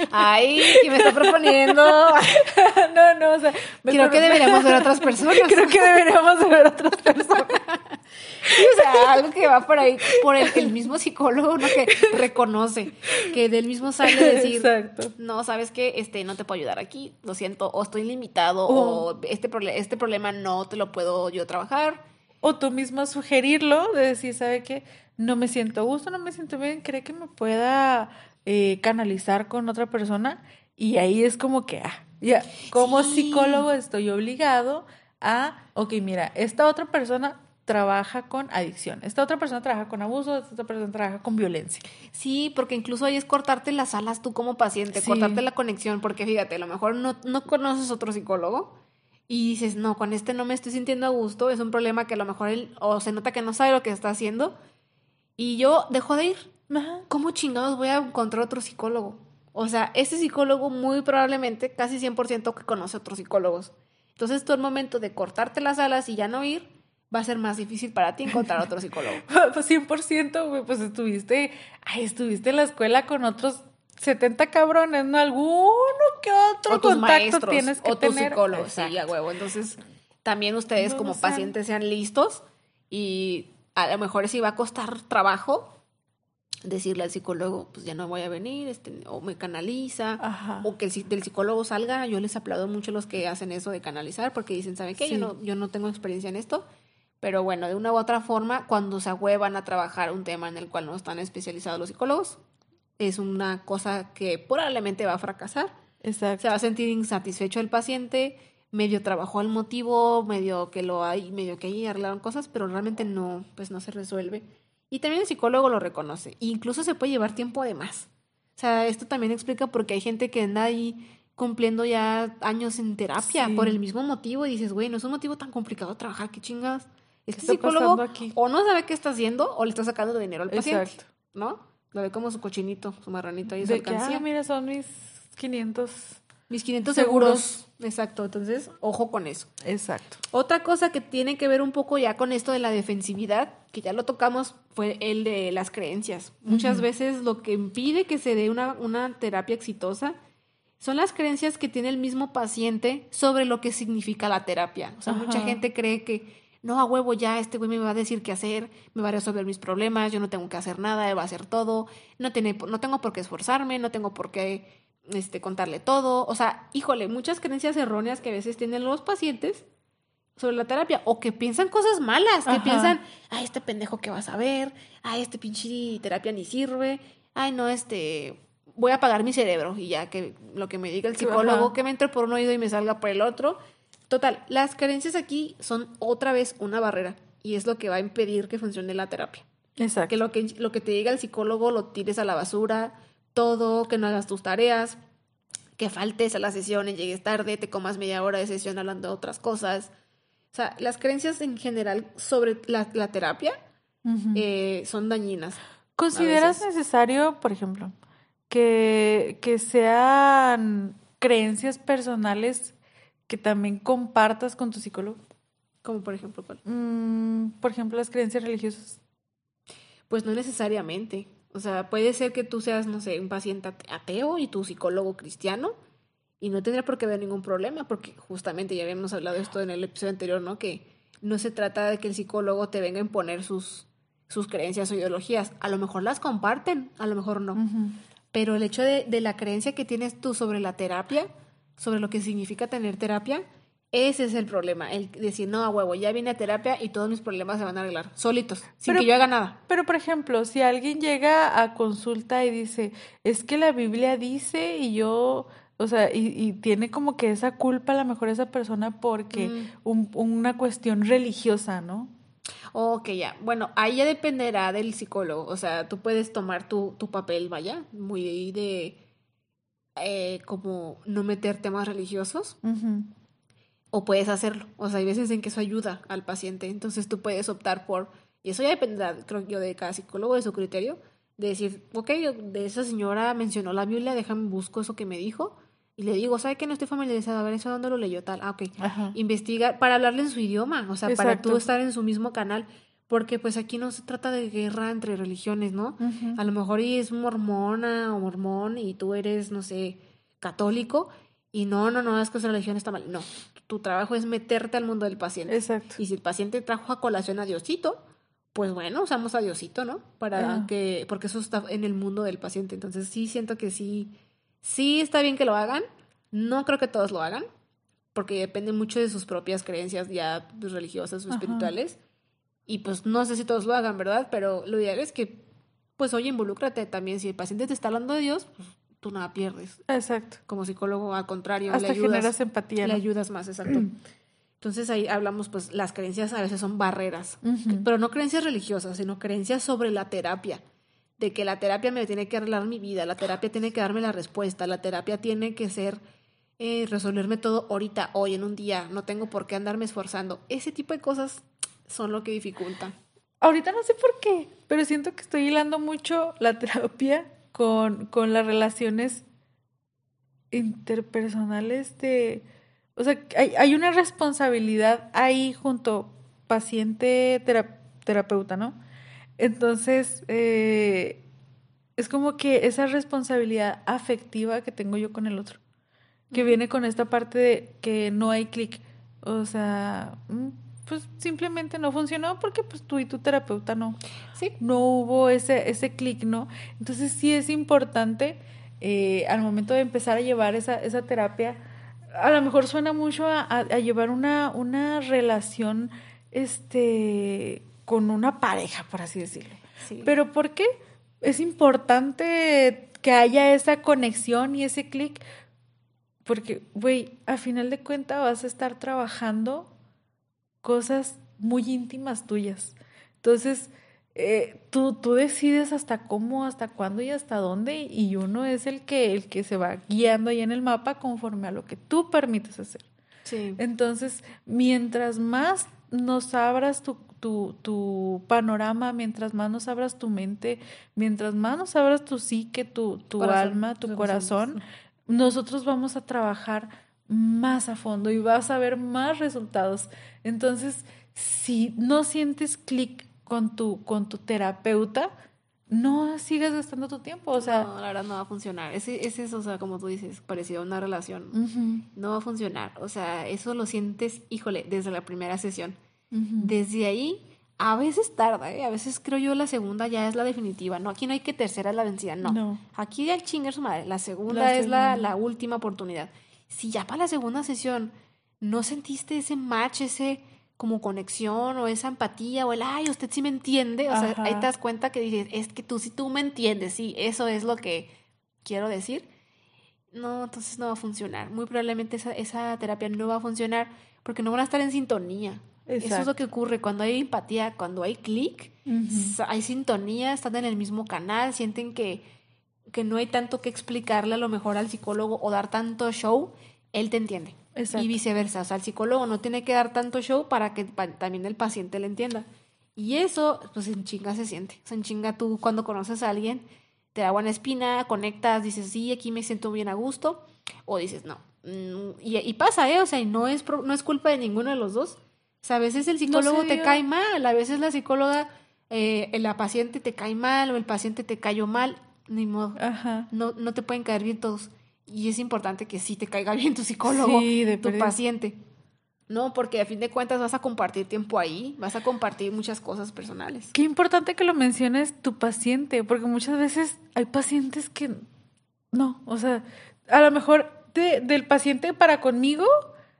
¿qué me está proponiendo? [LAUGHS] no, no, o sea, [LAUGHS] creo que deberíamos ver otras personas. creo que deberíamos ver otras personas. o sea, algo que va por ahí, por el, el mismo psicólogo, ¿no? Que reconoce, que del mismo sale decir, Exacto. no, sabes que este, no te puedo ayudar aquí, lo siento, o estoy limitado, o este, este problema no te lo puedo yo trabajar. O tú mismo sugerirlo, de decir, ¿sabe qué? No me siento a gusto, no me siento bien, ¿cree que me pueda eh, canalizar con otra persona? Y ahí es como que, ah, ya, como psicólogo estoy obligado a, ok, mira, esta otra persona trabaja con adicción, esta otra persona trabaja con abuso, esta otra persona trabaja con violencia. Sí, porque incluso ahí es cortarte las alas tú como paciente, cortarte la conexión, porque fíjate, a lo mejor no, no conoces otro psicólogo y dices, no, con este no me estoy sintiendo a gusto, es un problema que a lo mejor él, o se nota que no sabe lo que está haciendo, y yo dejo de ir. ¿Cómo chingados voy a encontrar otro psicólogo? O sea, ese psicólogo muy probablemente, casi 100% que conoce otros psicólogos. Entonces, todo el momento de cortarte las alas y ya no ir, va a ser más difícil para ti encontrar otro [LAUGHS] psicólogo. pues 100%, güey, pues estuviste, ay, estuviste en la escuela con otros 70 cabrones, ¿no? Alguno que otro o contacto tienes que o tener. psicólogos, sí, a huevo. Entonces, también ustedes como pacientes sean listos y a lo mejor si va a costar trabajo decirle al psicólogo, pues ya no voy a venir, este, o me canaliza, o que el, del psicólogo salga. Yo les aplaudo mucho a los que hacen eso de canalizar, porque dicen, ¿saben qué? Yo, no, yo no tengo experiencia en esto, Pero bueno, de una u otra forma, cuando se ahuevan a trabajar un tema en el cual no están especializados los psicólogos, es una cosa que probablemente va a fracasar. Exacto. Se va a sentir insatisfecho el paciente, medio trabajó el motivo, medio que lo hay, medio que ahí arreglaron cosas, pero realmente no, pues no se resuelve. Y también el psicólogo lo reconoce. E incluso se puede llevar tiempo de más. O sea, esto también explica por qué hay gente que anda ahí cumpliendo ya años en terapia por el mismo motivo y dices, güey, no es un motivo tan complicado trabajar, qué chingas. Este psicólogo o no sabe qué está haciendo o le está sacando dinero al paciente. Exacto. ¿No? Lo ve como su cochinito, su marranito ahí. De que, ah, mira, son mis 500 mis 500 seguros. Exacto, entonces, ojo con eso. Exacto. Otra cosa que tiene que ver un poco ya con esto de la defensividad, que ya lo tocamos, fue el de las creencias. Muchas veces lo que impide que se dé una, una terapia exitosa son las creencias que tiene el mismo paciente sobre lo que significa la terapia. O sea, mucha gente cree que no, a huevo ya, este güey me va a decir qué hacer, me va a resolver mis problemas, yo no tengo que hacer nada, él va a hacer todo, no, tiene, no tengo por qué esforzarme, no tengo por qué este, contarle todo. O sea, híjole, muchas creencias erróneas que a veces tienen los pacientes sobre la terapia o que piensan cosas malas, que piensan, ay, este pendejo que vas a ver, ay, este pinche terapia ni sirve, ay, no, este, voy a apagar mi cerebro y ya que lo que me diga el psicólogo, que me entre por un oído y me salga por el otro. Total, las creencias aquí son otra vez una barrera y es lo que va a impedir que funcione la terapia. Exacto. Que lo que, lo que te diga el psicólogo lo tires a la basura, todo, que no hagas tus tareas, que faltes a la sesión y llegues tarde, te comas media hora de sesión hablando de otras cosas. O sea, las creencias en general sobre la, terapia eh, son dañinas. ¿Consideras necesario, por ejemplo, que, que sean creencias personales que también compartas con tu psicólogo? Como por ejemplo, ¿cuál? Mm, por ejemplo, las creencias religiosas. Pues no necesariamente. O sea, puede ser que tú seas, no sé, un paciente ateo y tu psicólogo cristiano y no tendría por qué haber ningún problema porque justamente ya habíamos hablado de esto en el episodio anterior, ¿no? Que no se trata de que el psicólogo te venga a imponer sus, sus creencias o ideologías. A lo mejor las comparten, a lo mejor no. Pero el hecho de, de la creencia que tienes tú sobre la terapia, sobre lo que significa tener terapia, ese es el problema, el decir, no, a huevo, ya vine a terapia y todos mis problemas se van a arreglar, solitos, sin que yo haga nada. Pero, por ejemplo, si alguien llega a consulta y dice, es que la Biblia dice y yo, o sea, y, tiene como que esa culpa a lo mejor esa persona porque mm. una cuestión religiosa, ¿no? Ok, ya. Bueno, ahí ya dependerá del psicólogo. O sea, tú puedes tomar tu, tu papel, vaya, muy de eh, como no meter temas religiosos o puedes hacerlo. O sea, hay veces en que eso ayuda al paciente. Entonces tú puedes optar por, y eso ya dependerá, creo yo, de cada psicólogo, de su criterio, de decir, ok, de esa señora mencionó la Biblia, déjame busco eso que me dijo. Y le digo, ¿sabe que no estoy familiarizada? A ver, ¿eso dónde lo leyó tal? Ah, ok. Investigar para hablarle en su idioma, o sea, para tú estar en su mismo canal. Porque pues aquí no se trata de guerra entre religiones, ¿no? A lo mejor es mormona o mormón y tú eres, no sé, católico y no, no, no, es que esa religión está mal. No, tu trabajo es meterte al mundo del paciente. Exacto. Y si el paciente trajo a colación a Diosito, pues bueno, usamos a Diosito, ¿no? Para que, porque eso está en el mundo del paciente. Entonces sí siento que sí, sí está bien que lo hagan. No creo que todos lo hagan, porque depende mucho de sus propias creencias ya pues, religiosas o espirituales. Y pues no sé si todos lo hagan, ¿verdad? Pero lo ideal es que, pues oye, involúcrate también. Si el paciente te está hablando de Dios, pues tú nada pierdes. Exacto. Como psicólogo, al contrario, Hasta le ayudas. generas empatía. Le ayudas más, exacto. [CLEARS THROAT] Entonces ahí hablamos, pues las creencias a veces son barreras, pero no creencias religiosas, sino creencias sobre la terapia, de que la terapia me tiene que arreglar mi vida, la terapia tiene que darme la respuesta, la terapia tiene que ser eh, resolverme todo ahorita, hoy, en un día, no tengo por qué andarme esforzando. Ese tipo de cosas son lo que dificulta. Ahorita no sé por qué, pero siento que estoy hilando mucho la [LAUGHS] terapia con, con las relaciones interpersonales de... O sea, hay, hay una responsabilidad ahí junto paciente terapeuta, ¿no? Entonces, eh, es como que esa responsabilidad afectiva que tengo yo con el otro, que viene con esta parte de que no hay clic. O sea, mm, pues simplemente no funcionó porque pues tú y tu terapeuta no, sí. no hubo ese, ese clic, ¿no? Entonces sí es importante eh, al momento de empezar a llevar esa, esa terapia, a lo mejor suena mucho a, a, llevar una, una relación este, con una pareja, por así decirlo. Pero ¿por qué? Es importante que haya esa conexión y ese clic, porque, güey, a final de cuentas vas a estar trabajando cosas muy íntimas tuyas. Entonces, eh, tú, tú decides hasta cómo, hasta cuándo y hasta dónde, y uno es el que, el que se va guiando ahí en el mapa conforme a lo que tú permites hacer. Sí. Entonces, mientras más nos abras tu, tu, tu, panorama, mientras más nos abras tu mente, mientras más nos abras tu psique, tu, tu alma, tu corazón, nosotros vamos a trabajar más a fondo y vas a ver más resultados. Entonces, si no sientes clic con tu, con tu terapeuta, no sigas gastando tu tiempo, o sea... No, la verdad no va a funcionar. Es, es eso, o sea, como tú dices, parecido a una relación. No va a funcionar. O sea, eso lo sientes, híjole, desde la primera sesión. Desde ahí, a veces tarda, ¿eh? A veces creo yo la segunda ya es la definitiva. No, aquí no hay que tercera la vencida, no. no. Aquí el chinger su madre. La segunda es La, la última oportunidad. Si ya para la segunda sesión no sentiste ese match, ese como conexión o esa empatía o el, ay, usted sí me entiende, o sea, ahí te das cuenta que dices, es que tú sí tú me entiendes, sí, eso es lo que quiero decir. No, entonces no va a funcionar. Muy probablemente esa, esa terapia no va a funcionar porque no van a estar en sintonía. Eso es lo que ocurre cuando hay empatía, cuando hay clic, hay sintonía, están en el mismo canal, sienten que, que no hay tanto que explicarle a lo mejor al psicólogo o dar tanto show, él te entiende. Y viceversa. O sea, el psicólogo no tiene que dar tanto show para que también el paciente le entienda. Y eso, pues en chinga se siente. O sea, en chinga tú cuando conoces a alguien, te da buena espina, conectas, dices, sí, aquí me siento bien a gusto. O dices, no. Mm, y, pasa, ¿eh? O sea, y no es, no es culpa de ninguno de los dos. O sea, a veces el psicólogo te cae mal, a veces la psicóloga, eh, la paciente te cae mal o el paciente te cayó mal. Ni modo. Ajá. No, no te pueden caer bien todos. Y es importante que sí te caiga [LAUGHS] bien tu psicólogo, tu paciente. No, porque a fin de cuentas vas a compartir tiempo ahí, vas a compartir muchas cosas personales. Qué importante que lo menciones tu paciente, porque muchas veces hay pacientes que no, o sea, a lo mejor del paciente para conmigo,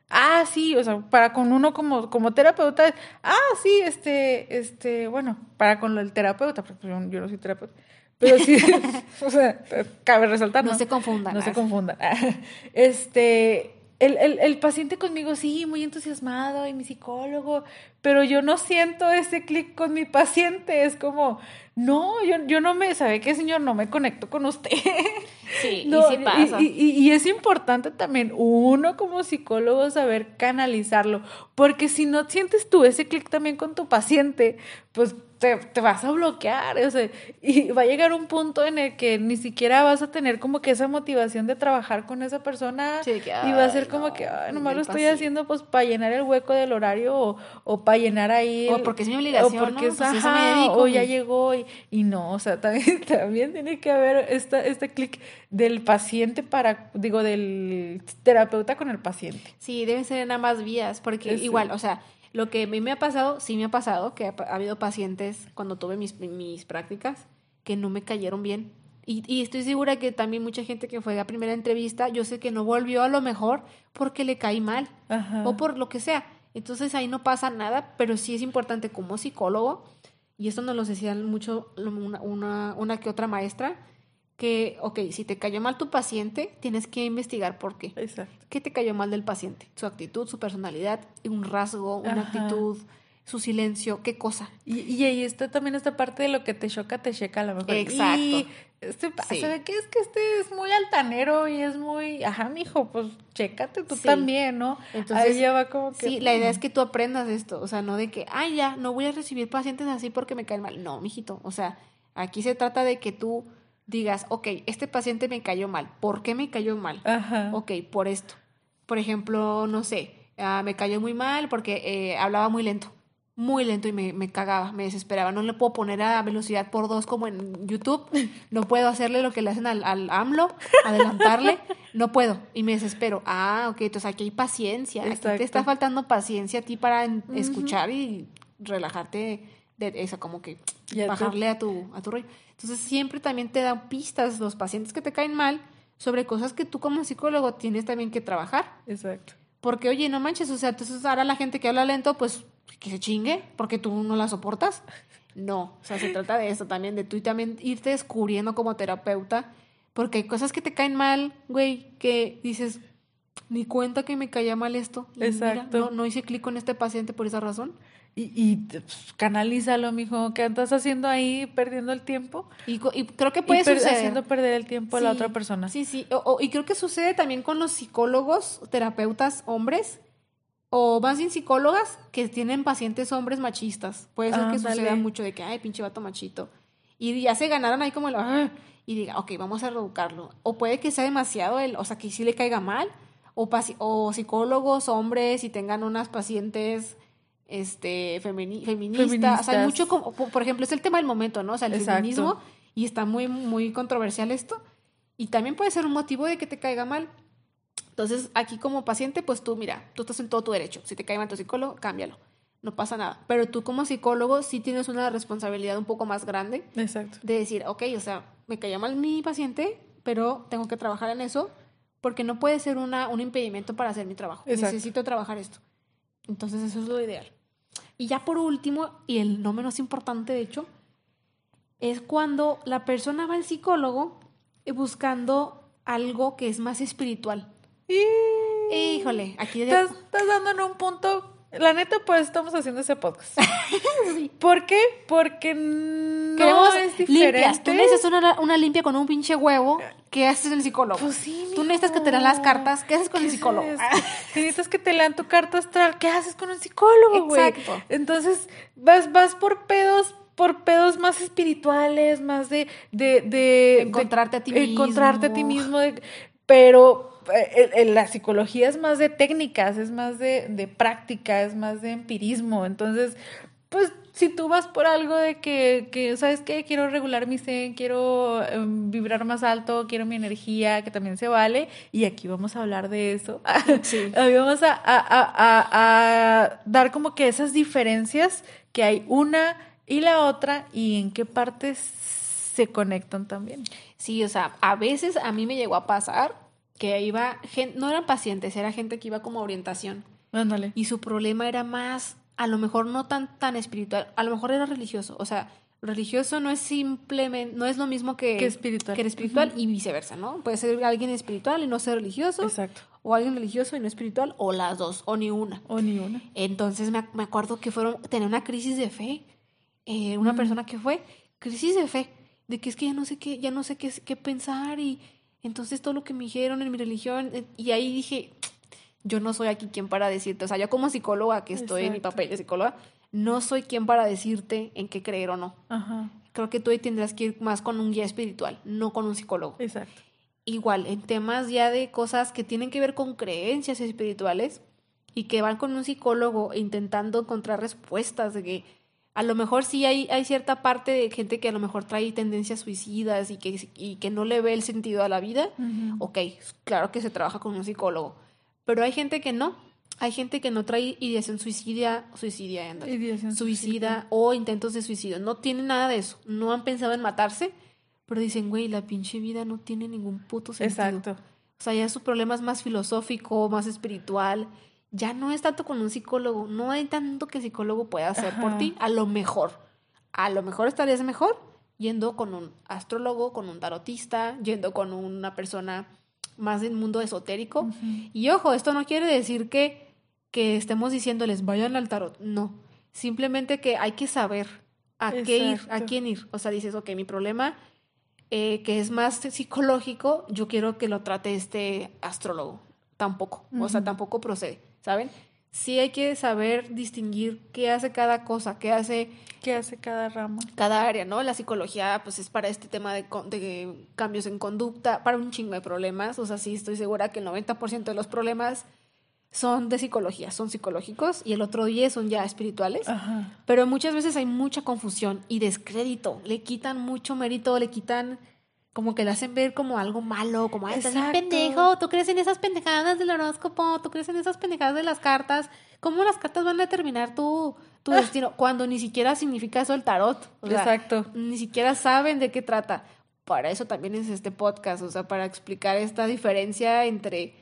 ah, sí, o sea, para con uno como, como terapeuta, ah, sí, este, este, bueno, para con el terapeuta, porque yo, yo no soy terapeuta, pero sí, [LAUGHS] [LAUGHS] o sea, cabe resaltar. No, se confundan. No se confundan. [LAUGHS] Este, el, el, el, paciente conmigo sí, muy entusiasmado y mi psicólogo, pero yo no siento ese clic con mi paciente. Es como, no, yo, yo no me, ¿sabe qué, señor? No me conecto con usted. Sí, y sí pasa. Y, y, es importante también uno como psicólogo saber canalizarlo, porque si no sientes tú ese clic también con tu paciente, pues te, te, vas a bloquear, o sea, y va a llegar un punto en el que ni siquiera vas a tener como que esa motivación de trabajar con esa persona y va a ser como que, ay, nomás lo estoy haciendo pues para llenar el hueco del horario o, o para llenar ahí. o porque es mi obligación, o porque ¿no? Pues o ya llegó y, y, no, o sea, también, [LAUGHS] también tiene que haber esta, este clic del paciente para, digo, del terapeuta con el paciente. Sí, deben ser en ambas vías, porque igual, o sea, lo que a mí me ha pasado, sí me ha pasado, que ha, habido pacientes cuando tuve mis, mis prácticas que no me cayeron bien. Y, y, estoy segura que también mucha gente que fue a primera entrevista, yo sé que no volvió a lo mejor porque le caí mal o por lo que sea. Entonces ahí no pasa nada, pero sí es importante como psicólogo, y esto nos lo decían mucho una, una, una que otra maestra, que, ok, si te cayó mal tu paciente, tienes que investigar por qué. Exacto. ¿Qué te cayó mal del paciente? Su actitud, su personalidad, un rasgo, una actitud, su silencio, qué cosa. Y, y ahí está también esta parte de lo que te choca, te checa a lo mejor. Exacto. Y este ¿sabe qué? Es que este es muy altanero y es muy, ajá, mijo, pues chécate tú también, ¿no? Entonces, ahí ya va como que. Sí, la idea es que tú aprendas esto, o sea, no de que, ay, ya, no voy a recibir pacientes así porque me caen mal. No, mijito, o sea, aquí se trata de que tú digas, ok, este paciente me cayó mal. ¿Por qué me cayó mal? Ajá. Ok, por esto. Por ejemplo, no sé, ah, me cayó muy mal porque eh, hablaba muy lento. Muy lento y me, me, cagaba, me desesperaba. No le puedo poner a velocidad por dos como en YouTube. [LAUGHS] No puedo hacerle lo que le hacen al, al AMLO, adelantarle. [LAUGHS] No puedo y me desespero. Ah, ok, entonces aquí hay paciencia. Aquí te está faltando paciencia a ti para escuchar y relajarte de esa, como que bajarle a tu, a tu rollo. Entonces siempre también te dan pistas los pacientes que te caen mal sobre cosas que tú como psicólogo tienes también que trabajar. Exacto. Porque, oye, no manches, o sea, entonces ahora la gente que habla lento, pues que se chingue, porque tú no la soportas. No, o sea, se trata de eso también, de tú y también irte descubriendo como terapeuta, porque hay cosas que te caen mal, güey, que dices, ni cuenta que me caía mal esto. Exacto. no, no hice clic con este paciente por esa razón. Y, y pues, canalízalo, mijo, ¿qué andas haciendo ahí perdiendo el tiempo? Y, creo que puede suceder. haciendo perder el tiempo a la otra persona. Sí, sí. y creo que sucede también con los psicólogos, terapeutas, hombres, o más bien psicólogas que tienen pacientes hombres machistas. Puede ser que suceda mucho de que, ay, pinche vato machito. Y ya se ganaron ahí como el, ah", y diga, ok, vamos a reeducarlo. O puede que sea demasiado, el, o sea, que sí le caiga mal. O, o psicólogos hombres y tengan unas pacientes este, feministas. O sea, hay mucho, como, por ejemplo, es el tema del momento, ¿no? O sea, el feminismo, y está muy, muy controversial esto. Y también puede ser un motivo de que te caiga mal. Entonces, aquí como paciente, pues tú, mira, tú estás en todo tu derecho. Si te cae mal tu psicólogo, cámbialo. No pasa nada. Pero tú como psicólogo sí tienes una responsabilidad un poco más grande. Exacto. De decir, ok, o sea, me caía mal mi paciente, pero tengo que trabajar en eso porque no puede ser una, un impedimento para hacer mi trabajo. Necesito trabajar esto. Entonces, eso es lo ideal. Y ya por último, y el no menos importante de hecho, es cuando la persona va al psicólogo buscando algo que es más espiritual. Híjole, aquí estás, estás dando en un punto la neta, pues estamos haciendo ese podcast. [LAUGHS] ¿Por qué? Porque no Queremos es diferente. Limpias. Tú necesitas una, una, limpia con un pinche huevo. ¿Qué haces el psicólogo? Pues sí, Tú necesitas que te lean las cartas. ¿Qué haces con el psicólogo? [LAUGHS] necesitas que te lean tu carta astral. ¿Qué haces con un psicólogo, güey? Exacto. Entonces, vas, vas por pedos por pedos más espirituales, más de... de, de encontrarte a ti mismo. Encontrarte a ti mismo. pero eh, la psicología es más de técnicas, es más de, de, práctica, es más de empirismo. Entonces, pues si tú vas por algo de que, que ¿sabes qué? Quiero regular mi zen, quiero em, vibrar más alto, quiero mi energía, que también se vale. Y aquí vamos a hablar de eso. [LAUGHS] Sí. vamos a, a, a, a dar como que esas diferencias que hay una y la otra y en qué partes se conectan también. Sí, o sea, a veces a mí me llegó a pasar que iba, no eran pacientes, era gente que iba como orientación. Ándale. Y su problema era más, a lo mejor no tan, tan espiritual, a lo mejor era religioso. O sea, religioso no es simplemente, no es lo mismo que, que espiritual. Que espiritual y viceversa, ¿no? Puede ser alguien espiritual y no ser religioso. Exacto. O alguien religioso y no espiritual, o las dos, o ni una. O ni una. Entonces me, me acuerdo que fueron, tenía una crisis de fe. Eh, una persona que fue, crisis de fe, de que es que ya no sé qué, ya no sé qué, qué pensar y entonces todo lo que me dijeron en mi religión, eh, y ahí dije, yo no soy aquí quien para decirte, o sea, yo como psicóloga, que estoy en mi papel de psicóloga, no soy quien para decirte en qué creer o no. Creo que tú tendrás que ir más con un guía espiritual, no con un psicólogo. Exacto. Igual, en temas ya de cosas que tienen que ver con creencias espirituales y que van con un psicólogo intentando encontrar respuestas de que a lo mejor sí hay, hay cierta parte de gente que a lo mejor trae tendencias suicidas y que, y que no le ve el sentido a la vida. Ok, claro que se trabaja con un psicólogo. Pero hay gente que no. Hay gente que no trae ideación suicidia, suicidia, suicida o intentos de suicidio. No tienen nada de eso. No han pensado en matarse, pero dicen, güey, la pinche vida no tiene ningún puto sentido. Exacto. O sea, ya su problema es más filosófico, más espiritual ya no es tanto con un psicólogo, no hay tanto que el psicólogo pueda hacer por ti, a lo mejor, a lo mejor estarías mejor yendo con un astrólogo, con un tarotista, yendo con una persona más del mundo esotérico. Y ojo, esto no quiere decir que, que estemos diciéndoles vayan al tarot, no, simplemente que hay que saber a qué ir, a quién ir. O sea, dices, ok, mi problema eh, que es más psicológico, yo quiero que lo trate este astrólogo. Tampoco, o sea, tampoco procede. ¿saben? Sí hay que saber distinguir qué hace cada cosa, qué hace... ¿Qué hace cada rama? Cada área, ¿no? La psicología, pues, es para este tema de, de cambios en conducta, para un chingo de problemas. O sea, sí estoy segura que el 90% de los problemas son de psicología, son psicológicos y el otro 10 son ya espirituales. Pero muchas veces hay mucha confusión y descrédito. Le quitan mucho mérito, le quitan como que le hacen ver como algo malo, como, ay, estás bien pendejo, tú crees en esas pendejadas del horóscopo, tú crees en esas pendejadas de las cartas, ¿cómo las cartas van a determinar tu, tu ah. destino? Cuando ni siquiera significa eso el tarot. Exacto. Ni siquiera saben de qué trata. Para eso también es este podcast, o sea, para explicar esta diferencia entre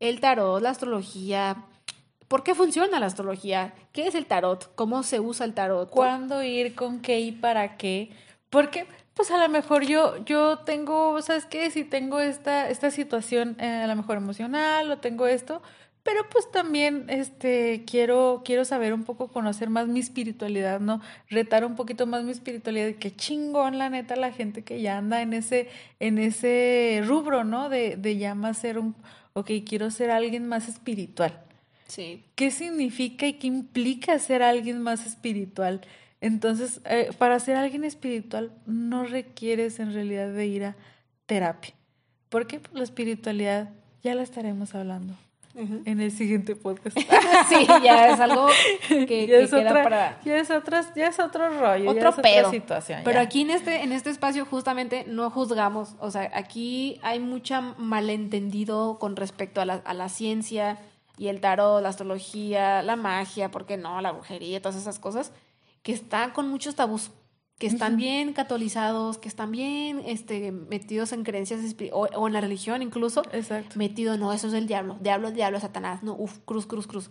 el tarot, la astrología. ¿Por qué funciona la astrología? ¿Qué es el tarot? ¿Cómo se usa el tarot? ¿Cuándo ir? ¿Con qué y para qué? Porque, pues a lo mejor yo, yo tengo, ¿sabes qué? Si tengo esta, esta situación, eh, a lo mejor emocional, o tengo esto, pero pues también este quiero quiero saber un poco conocer más mi espiritualidad no retar un poquito más mi espiritualidad y qué chingón la neta la gente que ya anda en ese en ese rubro no de de ya más ser un ok quiero ser alguien más espiritual. Sí. Qué significa y qué implica ser alguien más espiritual entonces eh, para ser alguien espiritual no requieres en realidad de ir a terapia porque pues, la espiritualidad ya la estaremos hablando en el siguiente podcast. [LAUGHS] sí, ya es algo que, ya es para... Ya es, otras, ya es otro rollo, otro ya es otra situación. Pero aquí en este, en este espacio justamente no juzgamos, o sea, aquí hay mucho malentendido con respecto a la, a la ciencia y el tarot, la astrología, la magia, ¿por qué no? La brujería, todas esas cosas, que están con muchos tabús que están bien catolizados, que están bien este, metidos en creencias o, o, en la religión incluso. Exacto. Metido, no, eso es el diablo, diablo, diablo, Satanás, no, uf, cruz, cruz, cruz.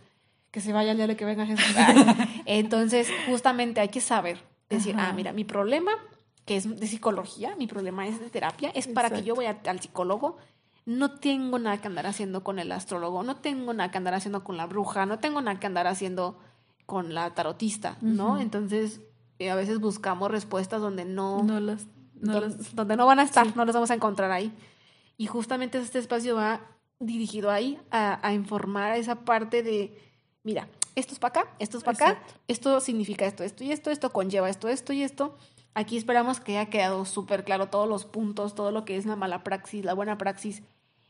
Que se vaya el diablo que venga Jesús. Entonces, justamente hay que saber, decir, ah, mira, mi problema, que es de psicología, mi problema es de terapia, es para que yo vaya al psicólogo. No tengo nada que andar haciendo con el astrólogo, no tengo nada que andar haciendo con la bruja, no tengo nada que andar haciendo con la tarotista, ¿no? Entonces, a veces buscamos respuestas donde no, no las, donde, no van a estar, no las vamos a encontrar ahí. Y justamente este espacio va dirigido ahí a, a informar a esa parte de, mira, esto es para acá, esto es para acá, esto significa esto, esto y esto, esto conlleva esto, esto y esto. Aquí esperamos que haya quedado súper claro todos los puntos, todo lo que es la mala praxis, la buena praxis,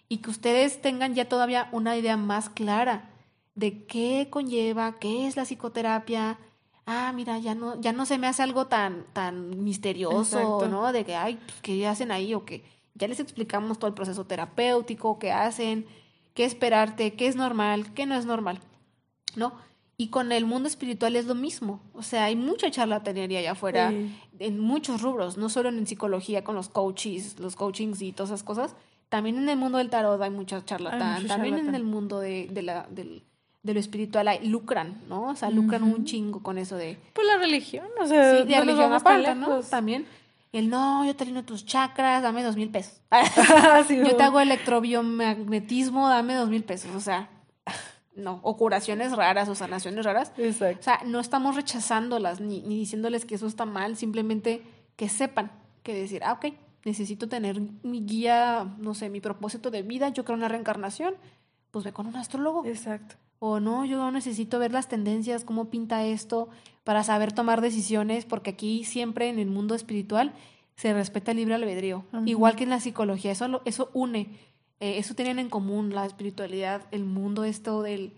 y que ustedes tengan ya todavía una idea más clara de qué conlleva, qué es la psicoterapia, ah, mira, ya no, ya no se me hace algo tan, tan misterioso, ¿no? De que, ay, ¿qué hacen ahí? O que ya les explicamos todo el proceso terapéutico, qué hacen, qué esperarte, qué es normal, qué no es normal, ¿no? Y con el mundo espiritual es lo mismo. O sea, hay mucha charlatanería allá afuera en muchos rubros, no solo en psicología con los coaches, los coachings y todas esas cosas. También en el mundo del tarot hay mucha charlatán. También en el mundo de, de la, del, de lo espiritual lucran, ¿no? O sea, lucran un chingo con eso de... Pues la religión, o sea... Sí, de religión aparte, ¿no? También. El no, yo te alineo tus chakras, dame dos mil pesos. [LAUGHS] [LAUGHS] yo te hago electrobiomagnetismo, dame dos mil pesos. O sea, [LAUGHS] no. O curaciones raras o sanaciones raras. Exacto. O sea, no estamos rechazándolas ni, ni diciéndoles que eso está mal, simplemente que sepan que decir, ah, ok, necesito tener mi guía, no sé, mi propósito de vida, yo creo en una reencarnación, pues ve con un astrólogo. Exacto o no, yo necesito ver las tendencias, cómo pinta esto, para saber tomar decisiones, porque aquí siempre en el mundo espiritual se respeta el libre albedrío, igual que en la psicología, eso, eso une, eh, eso tienen en común la espiritualidad, el mundo esto del,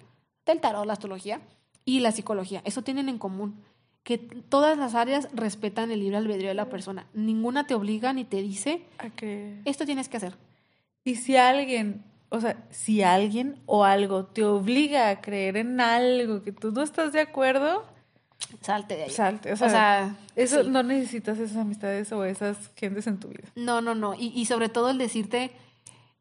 del tarot, la astrología y la psicología, eso tienen en común, que todas las áreas respetan el libre albedrío de la persona, ninguna te obliga ni te dice a que esto tienes que hacer. Y si alguien o sea, si alguien o algo te obliga a creer en algo que tú no estás de acuerdo, salte de ahí. Salte, o sea, eso no necesitas esas amistades o esas gentes en tu vida. No, no, no. Y, y sobre todo el decirte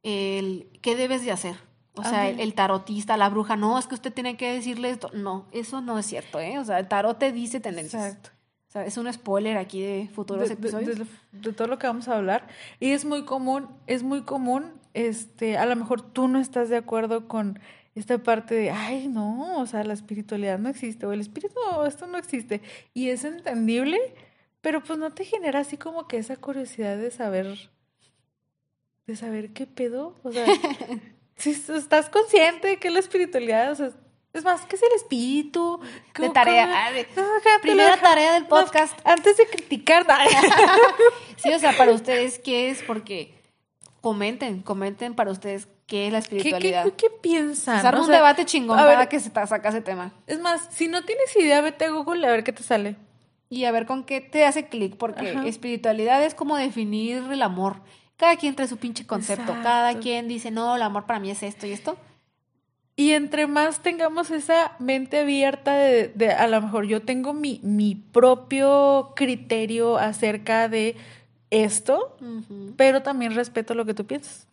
el qué debes de hacer. O sea, el, tarotista, la bruja, no, es que usted tiene que decirle esto. No, eso no es cierto, ¿eh? O sea, el tarot te dice tendencias. Exacto. O sea, es un spoiler aquí de futuros episodios. De, de, todo lo que vamos a hablar. Y es muy común, es muy común este, a lo mejor tú no estás de acuerdo con esta parte de, ay, no, o sea, la espiritualidad no existe, o el espíritu, esto no existe. Y es entendible, pero pues no te genera así como que esa curiosidad de saber, de saber qué pedo, o sea, [LAUGHS] si estás consciente de que la espiritualidad, o sea, es más, ¿qué es el espíritu? De tarea. Ah, primera tarea del podcast. antes de criticar. [LAUGHS] sí, o sea, para ustedes, ¿qué es? Porque comenten, comenten para ustedes qué es la espiritualidad. ¿Qué, qué, piensan? Hacer un debate chingón para que se te saca ese tema. Es más, si no tienes idea, vete a Google a ver qué te sale. Y a ver con qué te hace clic, porque espiritualidad es como definir el amor. Cada quien trae su pinche concepto. Cada quien dice, no, el amor para mí es esto y esto. Y entre más tengamos esa mente abierta de, de a lo mejor yo tengo mi, mi propio criterio acerca de esto, pero también respeto lo que tú piensas.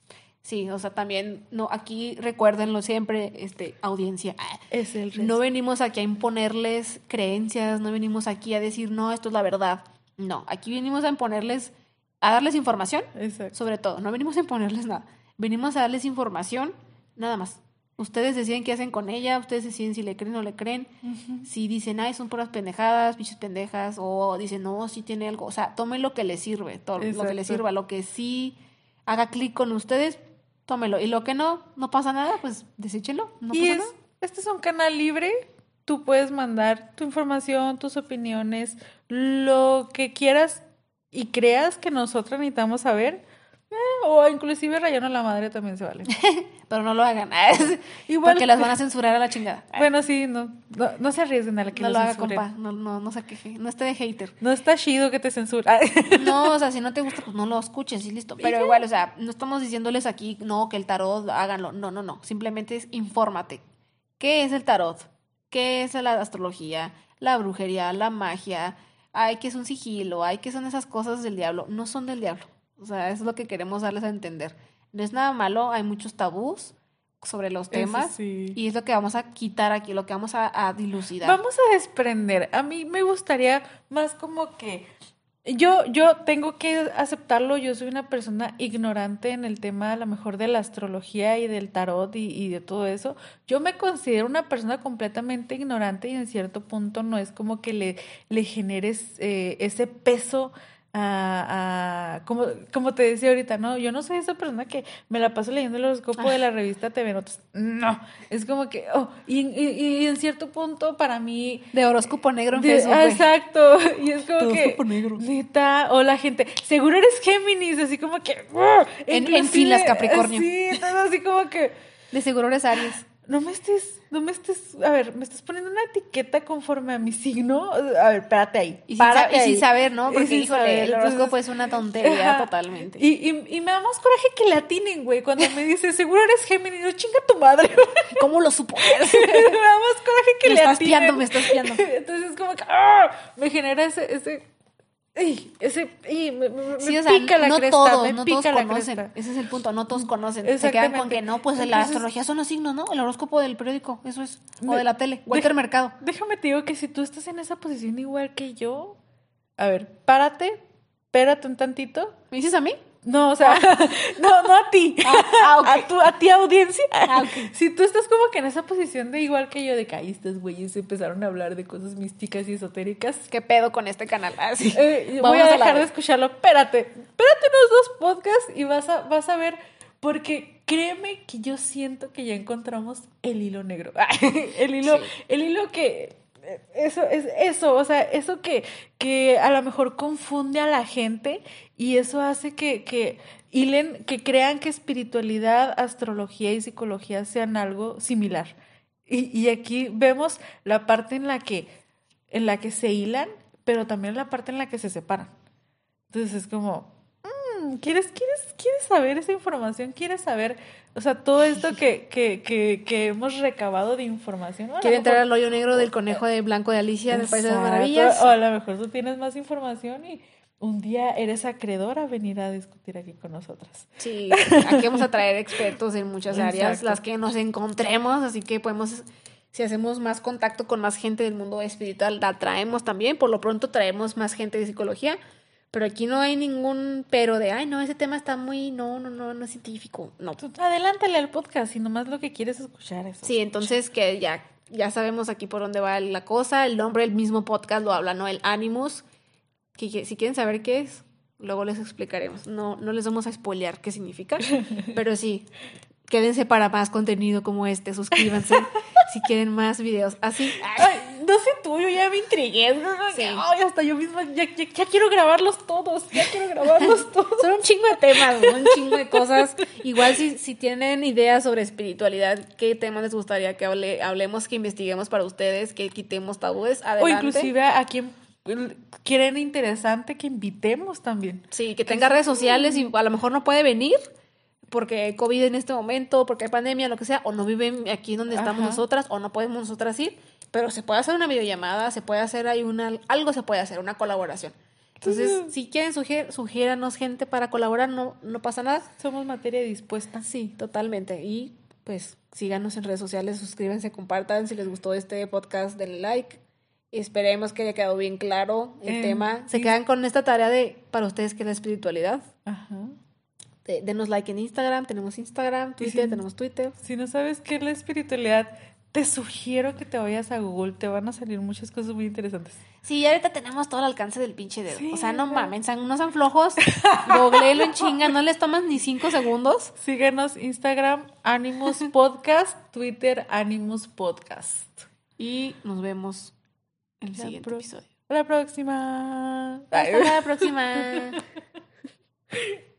Sí, o sea, también, no, aquí recuérdenlo siempre, este, audiencia. Es el No venimos aquí a imponerles creencias, no venimos aquí a decir, no, esto es la verdad. No, aquí venimos a imponerles, a darles información, sobre todo. No venimos a imponerles nada. Venimos a darles información, nada más. Ustedes deciden qué hacen con ella, ustedes deciden si le creen o le creen. Si dicen, ay, son puras pendejadas, bichos pendejas, o dicen, no, sí tiene algo. O sea, tomen lo que les sirve, todo lo que les sirva, lo que sí haga clic con ustedes, tómelo. Y lo que no, no pasa nada, pues deséchenlo. No y pasa este es un canal libre. Tú puedes mandar tu información, tus opiniones, lo que quieras y creas que nosotros necesitamos saber. Eh, o inclusive rayando la madre también se vale. [LAUGHS] Pero no lo hagan. [LAUGHS] Igual, porque las van a censurar a la chingada. [LAUGHS] Bueno, sí, no, no, se arriesguen a la que No lo haga, compa. No, no, no se queje. No esté de hater. No está chido que te censura. no, o sea, si no te gusta, pues no lo escuches y listo. Pero igual, o sea, no estamos diciéndoles aquí, no, que el tarot, háganlo. No, no, no. Simplemente es infórmate. ¿Qué es el tarot? ¿Qué es la astrología? La brujería, la magia. Ay, que es un sigilo. Ay, que son esas cosas del diablo. No son del diablo o sea, eso es lo que queremos darles a entender. No es nada malo, hay muchos tabús sobre los temas y es lo que vamos a quitar aquí, lo que vamos a, dilucidar. Vamos a desprender. A mí me gustaría más como que yo, yo tengo que aceptarlo, yo soy una persona ignorante en el tema a lo mejor de la astrología y del tarot y, de todo eso. Yo me considero una persona completamente ignorante y en cierto punto no es como que le, le generes eh, ese peso a, como, como te decía ahorita, no, yo no soy esa persona que me la paso leyendo el horóscopo de la revista TV Notas. No, es como que, oh, y, y, en cierto punto para mí... De horóscopo negro en Facebook. Exacto, y es como que... negro. Neta, o la gente, seguro eres Géminis, así como que... en, en filas Capricornio. Sí, así como que... De seguro eres Aries no me estés, no me estés, a ver, me estás poniendo una etiqueta conforme a mi signo. A ver, espérate ahí. Y, sin, saber, ¿no? Porque, híjole, el horóscopo es una [LAUGHS] tontería totalmente. Y, y, me da más coraje que le atinen, güey, cuando me dice, seguro eres Géminis, no chinga tu madre. [LAUGHS] ¿Cómo lo supo? [LAUGHS] me da más coraje que me le estás atinen. me estás piando. Entonces es como que, ¡ah! me genera ese, ese Ey, ese, me, pica la no cresta, todos, me no pica todos conocen. Ese es el punto, no todos conocen. Se quedan con que no, pues la astrología son los signos, ¿no? El horóscopo del periódico, eso es. O de la tele, Walter Mercado. Déjame te digo que si tú estás en esa posición igual que yo, a ver, párate, espérate un tantito. ¿Me dices a mí? No, o sea, [LAUGHS] no, no a ti. Ah, ah, [LAUGHS] a, tu, a ti audiencia. Ah, si tú estás como que en esa posición de igual que yo, de que ahí estos güeyes empezaron a hablar de cosas místicas y esotéricas. ¿Qué pedo con este canal? Así. Eh, [LAUGHS] voy a dejar de escucharlo. Espérate, espérate unos dos podcasts y vas a, vas a ver, porque créeme que yo siento que ya encontramos el hilo negro. el hilo, el hilo que eso es eso, o sea, eso que, que a lo mejor confunde a la gente y eso hace que, que hilen, que crean que espiritualidad, astrología y psicología sean algo similar. Y, y aquí vemos la parte en la que, en la que se hilan, pero también la parte en la que se separan. Entonces es como, mm, ¿quieres, quieres, ¿quieres saber esa información? ¿Quieres saber o sea, todo esto que, que, que, que hemos recabado de información. Quiere entrar al hoyo negro del conejo de blanco de Alicia del País de las Maravillas. O a lo mejor tú tienes más información y un día eres acreedora a venir a discutir aquí con nosotras. Sí, aquí vamos a traer expertos en muchas áreas, las que nos encontremos, así que podemos, si hacemos más contacto con más gente del mundo espiritual, la traemos también. Por lo pronto traemos más gente de psicología pero aquí no hay ningún pero de, ay, no, ese tema está muy, no, no, no, no es científico. No. adelántale al podcast y nomás lo que quieres escuchar eso. Sí, entonces que ya, ya sabemos aquí por dónde va la cosa. El nombre del mismo podcast lo habla, ¿no? El Animus. Que, si quieren saber qué es, luego les explicaremos. No, no les vamos a spoilear qué significa, [LAUGHS] pero sí, quédense para más contenido como este, suscríbanse si quieren más videos así. Ay, no sé tú, yo ya me intrigué. Sí. Ay, hasta yo misma ya, ya, quiero grabarlos todos, ya quiero grabarlos [LAUGHS] todos. Son un chingo de temas, un chingo de cosas. Igual si, si tienen ideas sobre espiritualidad, qué temas les gustaría que hable, hablemos, que investiguemos para ustedes, que quitemos tabúes, adelante. O inclusive a quien quieren interesante que invitemos también. Sí, que tenga redes sociales y a lo mejor no puede venir, porque COVID en este momento, porque hay pandemia, lo que sea, o no viven aquí donde estamos nosotras, o no podemos nosotras ir, pero se puede hacer una videollamada, se puede hacer ahí una, algo se puede hacer, una colaboración. Entonces, si quieren, sugier, sugiéranos gente para colaborar, no, no pasa nada. Somos materia dispuesta. Sí, totalmente. Y pues síganos en redes sociales, suscríbanse, compartan. Si les gustó este podcast, denle like. Esperemos que haya quedado bien claro el tema. Se quedan con esta tarea de para ustedes que es la espiritualidad. Ajá. denos like en Instagram, tenemos Instagram, Twitter, tenemos Twitter. Si no sabes qué es la espiritualidad, te sugiero que te vayas a Google, te van a salir muchas cosas muy interesantes. Sí, ahorita tenemos todo el alcance del pinche dedo. o sea, no mames, no sean flojos. Googleenlo en chinga, no les tomas ni cinco segundos. Síguenos Instagram, Animus Podcast, Twitter, Animus Podcast. Y nos vemos en el siguiente episodio. Hasta la próxima. Hasta la próxima. [LAUGHS]